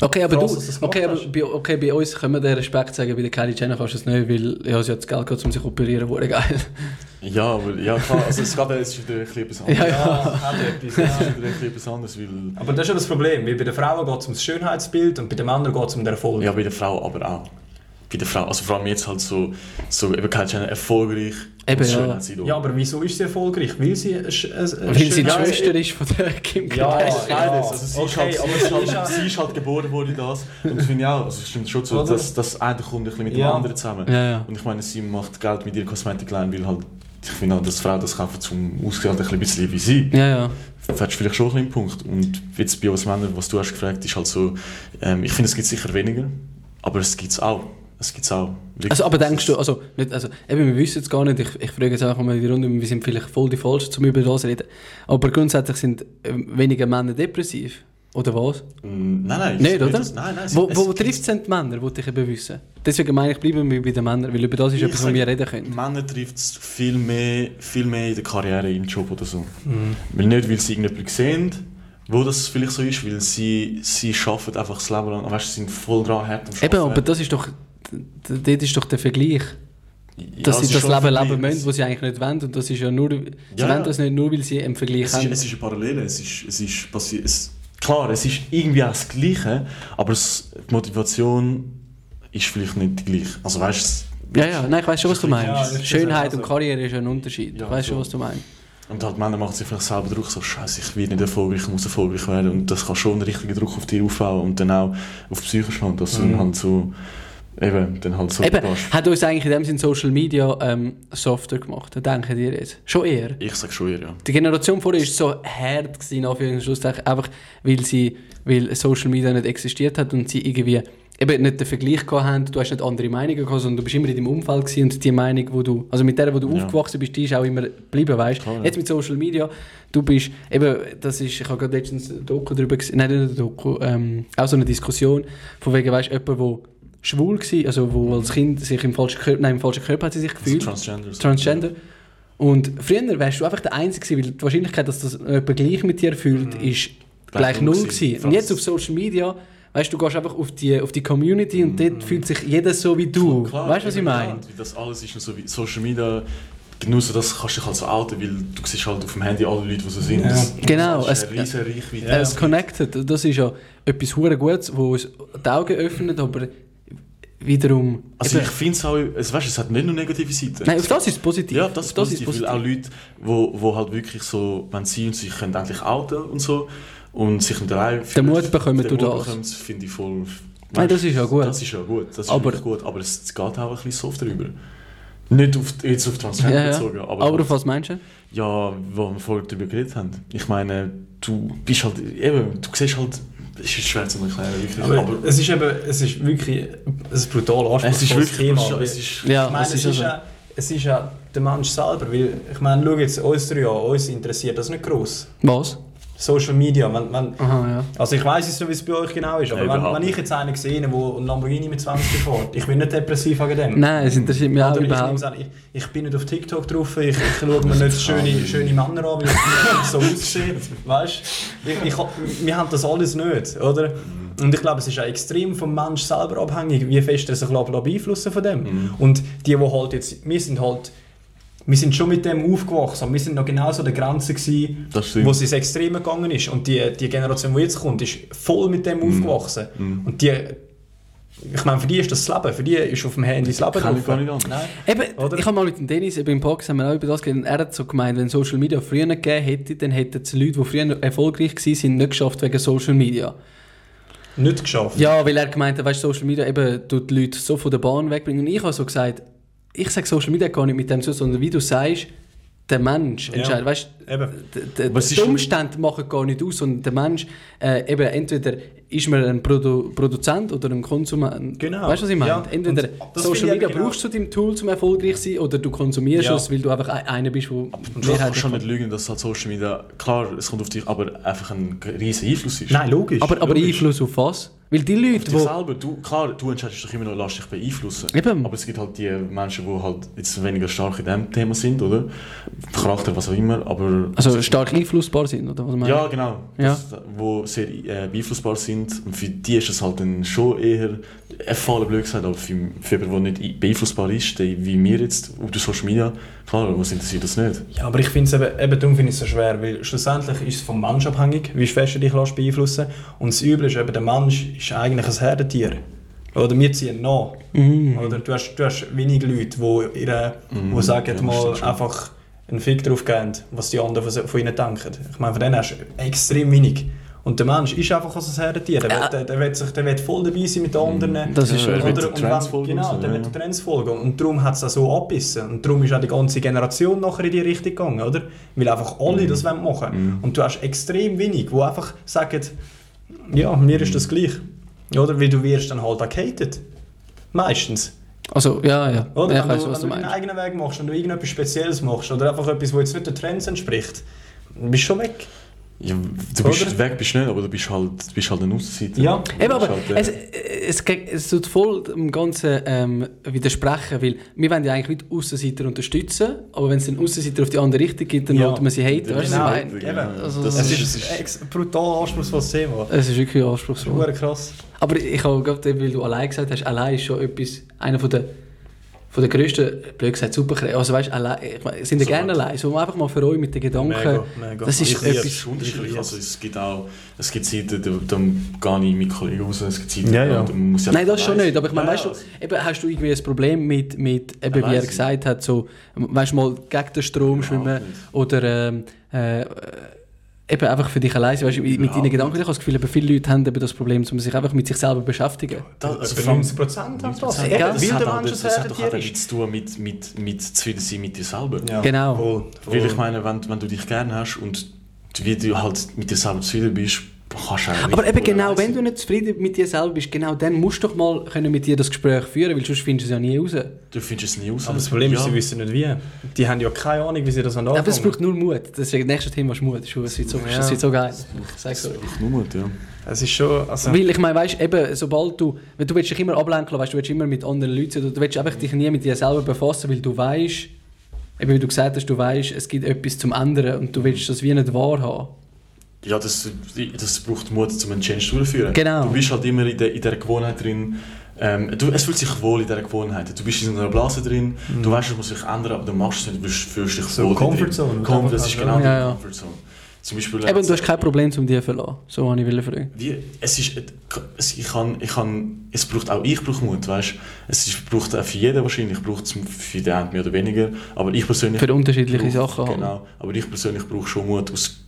Okay, aber, Krass, du, das okay, aber bei, okay, bei uns können wir den Respekt sagen, bei der Kylie Jenner kannst du es nicht, weil ja, sie hat das Geld gehabt, um sich zu operieren, wurde geil. Ja, aber ja klar, also es geht jetzt wieder ein bisschen etwas anderes. Ja, Ja, hat etwas, Es ist ja. wieder ein bisschen etwas anderes, weil... Aber das ist ja das Problem, weil bei den Frauen geht es ums Schönheitsbild und bei den Männern geht es um den Erfolg. Ja, bei der Frau aber auch. Bei der Frau, also vor allem jetzt halt so, so eben Kylie Jenner erfolgreich Eben, ja. Ja, aber wieso ist sie erfolgreich? Weil sie eine, Sch- eine, eine Weil sie die Schwester ist von der Kim Ja, Kardashian. ja. Beides. Also sie, ist Okay, halt, sie, aber ist sie halt, ist ja- sie ist halt geboren worden das. Und das finde ich auch, also es stimmt schon so, dass das eine kommt ein bisschen mit dem Ja. anderen zusammen. Ja, ja. Und ich meine, sie macht Geld mit ihrer Kosmetikline, weil halt, ich finde auch, dass Frauen das kaufen zum Aussehen halt ein bisschen wie sie. Ja, ja. Das ist vielleicht schon ein bisschen ein Punkt. Und jetzt bei uns Männern, was du hast gefragt, ist halt so, ähm, ich finde, es gibt sicher weniger, aber es gibt es auch. Es gibt auch. Wirklich. Also, aber denkst du, also, nicht, also, eben, wir wissen es gar nicht, ich, ich frage jetzt einfach mal in die Runde, wir sind vielleicht voll die Falschen, um über das reden, aber grundsätzlich sind ähm, weniger Männer depressiv, oder was? Mm, Nein, nein. ich Nicht, oder? das- Nein, nein. es- Wo, es wo trifft es denn die Männer, wollte ich eben wissen? Deswegen meine ich, bleiben wir bei den Männern, weil über das ist etwas, sag, wir reden können. Männer trifft es viel mehr, viel mehr in der Karriere, im Job oder so. Mhm. Weil nicht, weil sie irgendjemanden sehen, wo das vielleicht so ist, weil sie, sie arbeiten einfach das Leben lang, weißt, sie sind voll dran hart am Eben, Arbeiten. aber das ist doch, dort ist doch der Vergleich, Ja, dass es sie ist das schon Leben leben müssen, was sie eigentlich nicht wollen und das ist ja nur, sie Ja, wollen ja. das nicht nur, weil sie einen Vergleich Es haben. ist, es ist eine Parallele, es ist, es ist passiert. Es, klar, es ist irgendwie auch das Gleiche, aber es, die Motivation ist vielleicht nicht die gleiche. Also weißt ja, ja, nein, ich weiß schon, was du Ja, meinst. ich Schönheit und es auch so. Karriere ist ein Unterschied. Ja, ich weiß schon, so. was du meinst. Und halt Männer machen sich vielleicht selber Druck, so scheiße, ich werde nicht erfolgreich, ich muss erfolgreich werden. Und das kann schon einen richtigen Druck auf dich aufbauen und dann auch auf die Psyche schlagen, dass du Mhm. dann halt so, eben, dann halt so Eben, hat uns eigentlich in dem Sinne Social Media ähm, softer gemacht, denken die jetzt? Schon eher. Ich sag schon eher, ja. Die Generation vorher war so hart, gewesen, Anführungszeichen, einfach weil, sie, weil Social Media nicht existiert hat und sie irgendwie eben nicht den Vergleich gehabt haben, du hast nicht andere Meinungen gehabt, sondern du bist immer in deinem Umfeld gewesen und die Meinung, wo du, also mit der, wo du Ja. aufgewachsen bist, die ist auch immer geblieben, weißt Klar, ja. Jetzt mit Social Media, du bist, eben, das ist, ich habe gerade letztens ein Doku darüber gesehen, nein, nicht ein Doku, ähm, auch so eine Diskussion, von wegen, weißt jemand, wo schwul war, also wo als Kind sich im falschen Körper, nein, im falschen Körper hat sie sich Also gefühlt, Transgender. so. Transgender. Und früher wärst du einfach der Einzige gewesen, weil die Wahrscheinlichkeit, dass das jemand gleich mit dir fühlt, ist gleich null null gewesen. gewesen. Und jetzt auf Social Media, weißt du, du gehst einfach auf die, auf die Community und dort fühlt sich jeder so wie du. Klar, weißt du, was ich meine? Das alles ist so wie Social Media. Genau so, das kannst du dich halt so outen, weil du siehst halt auf dem Handy alle Leute, die so sind. Ja. Das, Genau, Das es- ist eine Reichweite. Äh, Es connected, das ist ja etwas hure Gutes, wo uns die Augen öffnet, aber wiederum... Also eben- ich finde es auch, es, weißt, es hat nicht nur negative Seiten. nein, auf das ist es positiv. Ja, das Auf ist positiv, weil auch Leute, wo, wo halt wirklich so, wenn sie und sich können endlich outen und so und sich nicht allein Den Mut bekommen durch Mut das. bekommen, finde ich voll... Nein, das ist ja gut. Das ist ja gut, das ist Aber- gut, aber es geht auch ein bisschen soft drüber. Nicht auf, jetzt auf Transgender Ja, ja. bezogen, aber, Aber auf was meinst du? ja, wo wir vorher darüber geredet haben. Ich meine, du bist halt, eben, du siehst halt, ist schwer zu erklären, wirklich, Aber, aber, es ist eben, es ist wirklich ein brutal anspruchsvolles es ist wirklich, Thema. es ist, Ja, ich meine, es es ist ist, also- ja, es ist ja der Mensch selber, weil ich meine, schau jetzt uns drei an, uns interessiert das nicht groß. Was? Social Media, wenn, wenn, Aha, ja. also ich weiß nicht, wie es bei euch genau ist, aber Ja, wenn, wenn ich jetzt einen sehe, der einen Lamborghini mit 20 fährt, ich bin nicht depressiv wegen dem. Nein, es interessiert mich auch ich, überhaupt. an, ich, ich bin nicht auf TikTok drauf, ich, ich schaue mir nicht [laughs] schöne, schöne Männer an, weil ich so aussehe. Weißt? Ich, ich, wir haben das alles nicht, oder? Und ich glaube, es ist auch extrem vom Mensch selber abhängig, wie fest er sich beeinflussen von dem. Mhm. Und die, die halt jetzt, wir sind halt, wir sind schon mit dem aufgewachsen, wir sind noch genauso an der Grenze gewesen, wo es ins Extreme gegangen ist. Und die, die Generation, die jetzt kommt, ist voll mit dem Mhm. aufgewachsen. Und die, ich meine, für die ist das das Leben, für die ist auf dem Handy das Leben Kann ich gar nicht anders. Nein. Eben, Oder? ich habe mal mit dem Dennis eben im Podcast haben wir auch über das geredet. Er hat so gemeint, wenn Social Media früher nicht gegeben hätte, dann hätten es Leute, die früher erfolgreich waren, nicht geschafft wegen Social Media. Nicht geschafft. Ja, weil er gemeint hat, weißt, Social Media eben tut die Leute so von der Bahn wegbringen. Und ich habe so gesagt, ich sage Social Media gar nicht mit dem so, sondern wie du sagst, der Mensch Ja. entscheidet. Weißt, Aber es die Umstände machen gar nicht aus, sondern der Mensch, äh, eben entweder ist man ein Produ Produzent oder ein Konsument. Genau. Weißt du, was ich meine? Ja. Entweder Social Media genau- brauchst du dein Tool zum erfolgreich sein oder du konsumierst Ja. es, weil du einfach ein- einer bist, der du kannst schon nicht lügen, dass halt Social Media, klar, es kommt auf dich, aber einfach ein riesen Einfluss ist. Nein, logisch. aber, aber logisch. Einfluss auf was? Weil die Leute, dich die... selber, du, klar, du entscheidest dich immer noch, lass dich beeinflussen. Eben. Aber es gibt halt die Menschen, die halt jetzt weniger stark in diesem Thema sind, oder? Charakter, was auch immer, aber... Also stark einflussbar sind, oder was meinst ja, genau. Ja. Das, wo sehr äh, beeinflussbar sind. Und für die ist es halt dann schon eher erfahren, blöd gesagt, aber für, für jemanden, der nicht beeinflussbar ist, wie wir jetzt auf der Social Media, klar, was interessiert das nicht? Ja, aber ich finde es eben, eben darum finde ich es so schwer, weil schlussendlich ist es vom Mensch abhängig, wie fest du dich lässt beeinflussen Und das Üble ist eben, der Mensch ist eigentlich ein Herdentier. Oder wir ziehen nach. Mhm. Oder du hast, du hast wenige Leute, die, ihre, Mhm, die sagen ja, das mal einfach einen Fick drauf geben, was die anderen von, von ihnen denken. Ich meine, von denen hast du extrem wenig. Und der Mensch ist einfach ein Herdentier. Der, Ja. will, der, der, will sich, der will voll dabei sein mit den anderen. Das ist Ja, er Oder, Trends wenn- folgen Genau, der ja, wird Trends folgen. Und darum hat es auch so abbissen. Und darum ist auch die ganze Generation nachher in die Richtung gegangen, oder? Weil einfach alle das wollen machen Mhm. Und du hast extrem wenig, die einfach sagen, ja, mir ist das gleich. Oder? Weil du wirst dann halt auch gehatet. Meistens. Also, ja, ja. Oder? ja wenn du, was wenn du deinen eigenen Weg machst, wenn du irgendetwas Spezielles machst oder einfach etwas, das jetzt nicht den Trends entspricht, bist du schon weg. Ja, du bist Oder? weg, bist nicht, aber du bist halt, bist halt ein Aussenseiter. Ja. Eben, aber halt, äh, es, es, es tut voll dem Ganzen ähm, widersprechen, weil wir wollen ja eigentlich nicht Aussenseiter unterstützen, aber wenn es den Aussenseiter auf die andere Richtung gibt, dann Ja. sollte man sie haten. Ja, Weißt du, genau. Eben. Also, das das Es ist, ist ein brutal anspruchsvolles Thema. Es ist wirklich Das anspruchsvoll. ist krass. Aber ich habe gerade, weil du allein gesagt hast, allein ist schon etwas, einer von der, von der grössten, blöd gesagt, Superkräfte. Also weißt, allein, ich sind ja So gerne allein, so einfach mal für euch mit den Gedanken. Mega, mega. Das ist Ich liebe etwas- unterschiedlich. Also es gibt auch, es gibt Zeiten, da, da gehe ich mit Kollegen raus, es gibt Zeiten, Ja, ja. da muss ich Nein, das schon nicht. Aber ich meine, sein. weißt Ja, du, eben, hast du irgendwie ein Problem mit, mit eben, wie er gesagt hat, so, weißt du, mal gegen den Strom schwimmen oder ähm, äh, eben einfach für dich allein. Weißt du, mit Überhaupt deinen Gedanken. Ich habe das Gefühl, viele Leute haben eben das Problem, um sich einfach mit sich selber beschäftigen. Das, Also also für vor allem- 90 Prozent haben das. 90%. Eben, Ja, das weil hat der auch- Mensch das hat doch auch ist. zu tun mit, mit, mit zufrieden sein mit dir selber. Ja, Genau. Voll, voll. Weil ich meine, wenn, wenn du dich gerne hast und wie du halt mit dir selber zufrieden bist, kannst du Aber eben genau, wenn du nicht zufrieden mit dir selber bist, genau dann musst du doch mal können mit dir das Gespräch führen, weil sonst findest du es ja nie raus. Du findest es nie raus. Aber das Problem ist, ja. sie wissen nicht wie. Die haben ja keine Ahnung, wie sie das anfangen. Aber es braucht nur Mut. Das ist das nächste Thema, ist Mut. Das wird so, Ja. das wird so geil. Ich sag's so. braucht nur Mut, ja. Es ist schon... Also, Weil ich meine, weißt, eben, sobald du, wenn du willst dich immer ablenken, weißt, du willst immer mit anderen Leuten, sein, oder du willst einfach dich nie mit dir selber befassen, weil du weißt, eben wie du gesagt hast, du weißt, es gibt etwas zum ändern und du willst das wie nicht wahrhaben. Ja, das, das braucht Mut, um einen Change durchzuführen. Genau. Du bist halt immer in, der, in dieser Gewohnheit drin. Ähm, du, es fühlt sich wohl in dieser Gewohnheit. Du bist in einer Blase drin, du weißt, es muss sich ändern, aber du machst es nicht, du bist- fühlst dich Mhm. So wohl Comfort drin. Zone, Com oder? das ist genau Ja, die ja. Comfort Zone. Zum Beispiel, Eben, du hast kein Problem, um dich zu verlassen. So wollte ich will fragen. Wie, es ist, es, ich kann, ich kann, es braucht auch ich brauche Mut, weißt? Es ist, braucht auch für jeden wahrscheinlich, braucht es für den einen mehr oder weniger, aber ich persönlich... Für unterschiedliche brauch- Sachen. Genau, aber ich persönlich brauche schon Mut, aus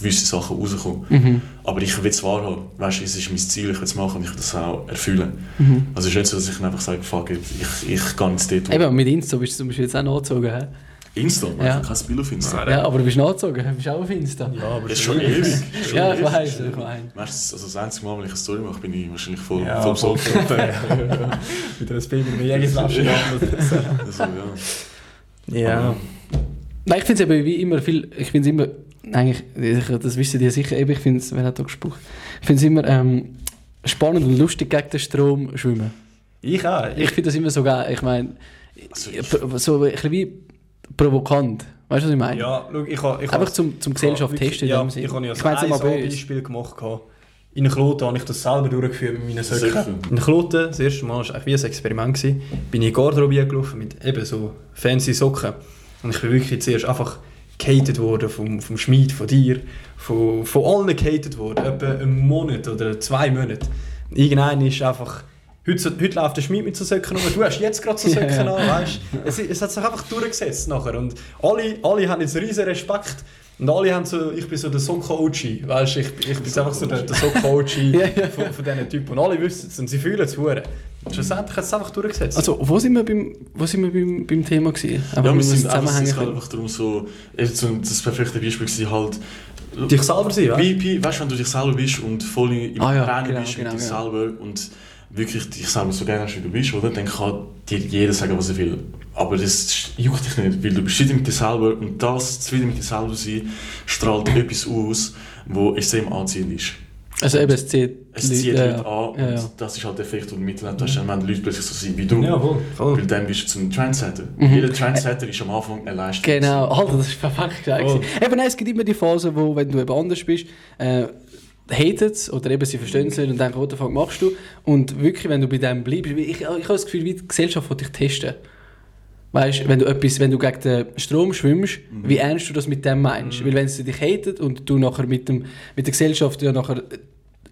gewissen Sachen rauszukommen. Mhm. Aber ich will es wahrhaben, weißt? Es ist mein Ziel, ich will es machen und ich will das auch erfüllen. Mhm. Also es ist nicht so, dass ich einfach sage, fuck it, ich, ich gehe jetzt dort Eben, mit Insta bist du zum Beispiel jetzt auch nachgezogen. hä? Insta, man Ja. ja. kein Bild auf Insta. Ja, aber du bist nachgezogen, du bist auch auf Insta. ja, aber Das ist schon ewig. Schon Ja, ich weiß, ich meine. Also das einzige Mal, wenn ich eine Story mache, bin ich wahrscheinlich voll, Ja, voll voll. besorgt. Wieder ein Baby mit Jägerflasche [laughs] also, ja. Ja. Nein, ich finde es eben wie immer viel, ich finde es immer, eigentlich, ich- das wissen die sicher, eben, ich finde es, wer hat da gesprochen, ich finde es immer ähm, spannend und lustig gegen den Strom schwimmen. Ich auch. Ich finde das immer so geil, ich meine, Also ich- so ein bisschen wie provokant, weißt du, was ich meine? Ja, schau, ich habe... Ich Einfach zum, zum Gesellschaft testen in ja, dem Sinne. Ich habe ja ich meine es ein. Beispiel gemacht. gehabt. In Kloten habe ich das selber durchgeführt mit meinen Söcken. In Kloten, das erste Mal, war wie ein Experiment, gewesen, bin ich in die Garderobe gelaufen mit eben so fancy Socken. Und ich bin wirklich zuerst einfach gehatet worden vom, vom Schmied, von dir, von, von allen gehatet worden. Etwa einen Monat oder zwei Monate. Irgendein ist einfach... Heute, heute läuft der Schmied mit so Söcken rum. Du hast jetzt gerade so [laughs] Söcken ja. an, weißt es, es hat sich einfach durchgesetzt nachher. Und alle, alle haben jetzt riesen Respekt. Und alle haben so, ich bin so der Soccer-OG, weißt ich, ich bin einfach so der, der [laughs] ja. von, von diesen Typen. Und alle wissen es und sie fühlen es hure. Und schlussendlich hat es einfach durchgesetzt. Also, wo sind wir beim, wo sind wir beim, beim Thema gewesen? Einfach, Ja, wir das sind einfach, es zusammenhängen ist halt einfach darum so, das perfekte Beispiel war halt, dich selber sein, weißt wie, wie, weißt du, wenn du dich selber bist und voll im Ah ja, Reinen genau, bist genau, mit dir ja. selber und wirklich dich selber so gerne hast, wie du bist, oder? Dann kann dir jeder sagen, was er will. Aber das juckt dich nicht, weil du bist zufrieden mit dir selber und das zufrieden mit dir selber sein strahlt etwas aus, wo extrem anziehend ist. Also eben, es zieht es Leute- zieht Leute ja. an und Ja, ja. das ist halt der Effekt, den du. Du hast wenn Leute plötzlich so sind wie du. Ja, voll. voll. Weil dann bist du zum Trendsetter. Mhm. Jeder Trendsetter ist am Anfang eine Leistung. Genau, Alter, das ist perfekt gesagt. Oh. Eben, nein, es gibt immer die Phase, wo, wenn du eben anders bist, äh, hatet es oder eben sie verstehen es nicht und denken, fuck machst du? Und wirklich, wenn du bei dem bleibst, ich, ich, habe das Gefühl, wie die Gesellschaft will dich testen. Weißt du, wenn du etwas, wenn du gegen den Strom schwimmst, wie ernst du das mit dem meinst? Weil wenn sie dich hatet und du nachher mit, dem, mit der Gesellschaft ja nachher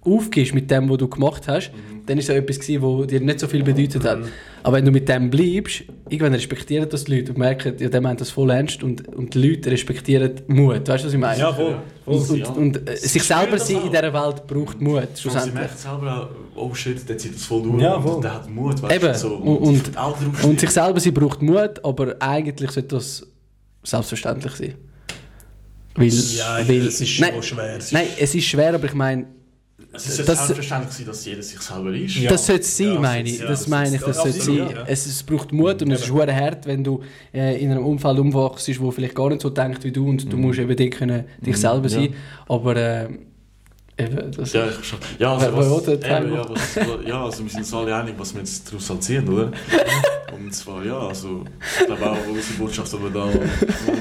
aufgehst mit dem, was du gemacht hast, dann ist es ja etwas gewesen, was dir nicht so viel bedeutet hat. Aber wenn du mit dem bleibst, irgendwann respektieren das die Leute und merken, ja, der meint das voll ernst und, und die Leute respektieren Mut. Weißt du, was ich meine? Ja, voll. Und, voll. und, ja. und äh, sich selber sein in dieser Welt braucht Mut, Und sie schlussendlich. merkt selber auch, oh shit, der zieht das voll durch. Ja, und voll. Der hat Mut, weißt Eben. du. So, Und- und- drauf Und sich selber sein braucht Mut, aber eigentlich sollte das selbstverständlich sein. Weil, Ja, weil, es ist nein, schon schwer. Es ist- nein, es ist schwer, aber ich meine, Es ist das- selbstverständlich, dass jeder sich selber ist. Ja. das sollte es sein, Ja, meine ich. ja, das das meine ich, das sollte sein. Es, es braucht Mut und es ist schwer hart, wenn du äh, in einem Umfeld umwachst, wo vielleicht gar nicht so denkt wie du und du musst eben dort können, dich selber Mhm. Ja. sein. Aber äh, eben, das Ja, ich verstehe. Ja, also, was, eben, ja, was, ja, [laughs] also wir sind uns alle einig, was wir jetzt daraus halt ziehen, oder? Und zwar, ja, also, ich glaube auch, unsere Botschaft, die wir da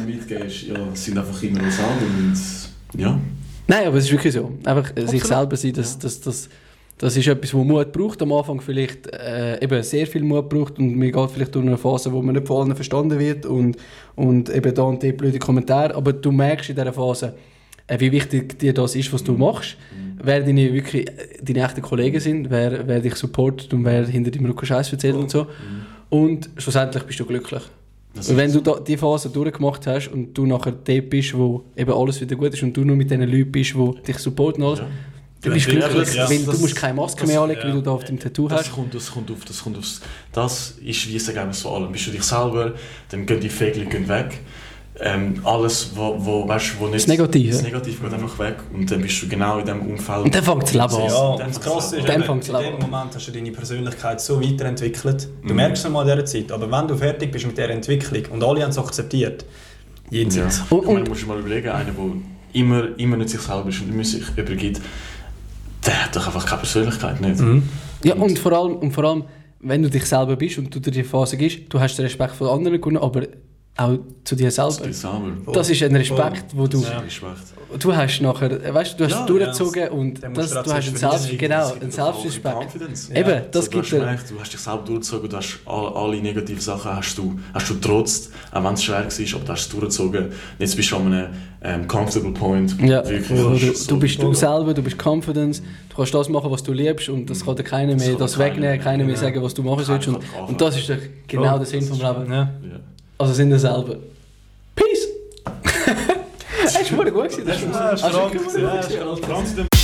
mitgeben, ist, ja, sind einfach immer uns alle und ja. Nein, aber es ist wirklich so. Einfach äh, sich Absolut. selber sein, das, das, das, das ist etwas, wo Mut braucht. Am Anfang vielleicht äh, eben sehr viel Mut braucht und man geht vielleicht durch eine Phase, wo man nicht von allen verstanden wird und, und eben da und dort blöde Kommentare. Aber du merkst in dieser Phase, äh, wie wichtig dir das ist, was du machst. Wer deine, wirklich, deine echten Kollegen sind, wer, wer dich supportet und wer hinter deinem Rücken Scheiß erzählt und so. Und schlussendlich bist du glücklich. Das Und wenn du da die Phase durchgemacht hast und du nachher dort bist, wo eben alles wieder gut ist und du nur mit den Leuten bist, die dich supporten alles, ja. du bist glücklich, ja, weil du das- musst keine Maske das- mehr anlegen, ja, weil du da auf dem Tattoo Das hast. kommt, das kommt auf, das kommt aufs, das ist wie das Ergebnis von allem. Bist du dich selber, dann gehen die gehen weg. Ähm, alles, wo, wo, weißt, wo nicht... Das Negative. Das Negative geht einfach weg und dann bist du genau in dem Umfeld. Und dann fängt das Leben an. Ja, Dann und das Krasse an. ist, Dann in dem Moment hast du deine Persönlichkeit so weiterentwickelt. Du Mhm. merkst es mal in dieser Zeit, aber wenn du fertig bist mit dieser Entwicklung und alle haben es akzeptiert, Ja. jenseits. Und- Und, und, und- du musst dir mal überlegen, einer, der immer, immer nicht sich selber ist und immer sich übergibt, der hat doch einfach keine Persönlichkeit nicht. Mhm. Ja, und vor, allem, und vor allem, wenn du dich selber bist und du dir die Phase gibst, du hast den Respekt von anderen gewonnen, aber auch zu dir Das selber. selber. Das ist ein Respekt, wo du, Ja. Du hast nachher, weißt du, hast Ja, es durchgezogen und Dann musst das, du hast einen selbst Selbst, genau, Das einen Selbstrespekt. Eben, Ja. das so, du, gibt hast dir... du hast dich selber durchgezogen, du hast all, alle negativen Sachen hast du, hast du trotz, auch wenn es schwer war, aber du hast es durchgezogen. Und Jetzt bist du an einem ähm, comfortable point. Ja, Wirklich, du, kannst du bist du selber, du bist Confidence, du kannst das machen, was du liebst und das kann dir keiner Das mehr das keiner wegnehmen, keiner mehr ja. sagen, was du machen sollst. Und, und das ist doch genau der Sinn das vom Leben. Also sind wir selber. Peace! [laughs] Das war gut das krank. gut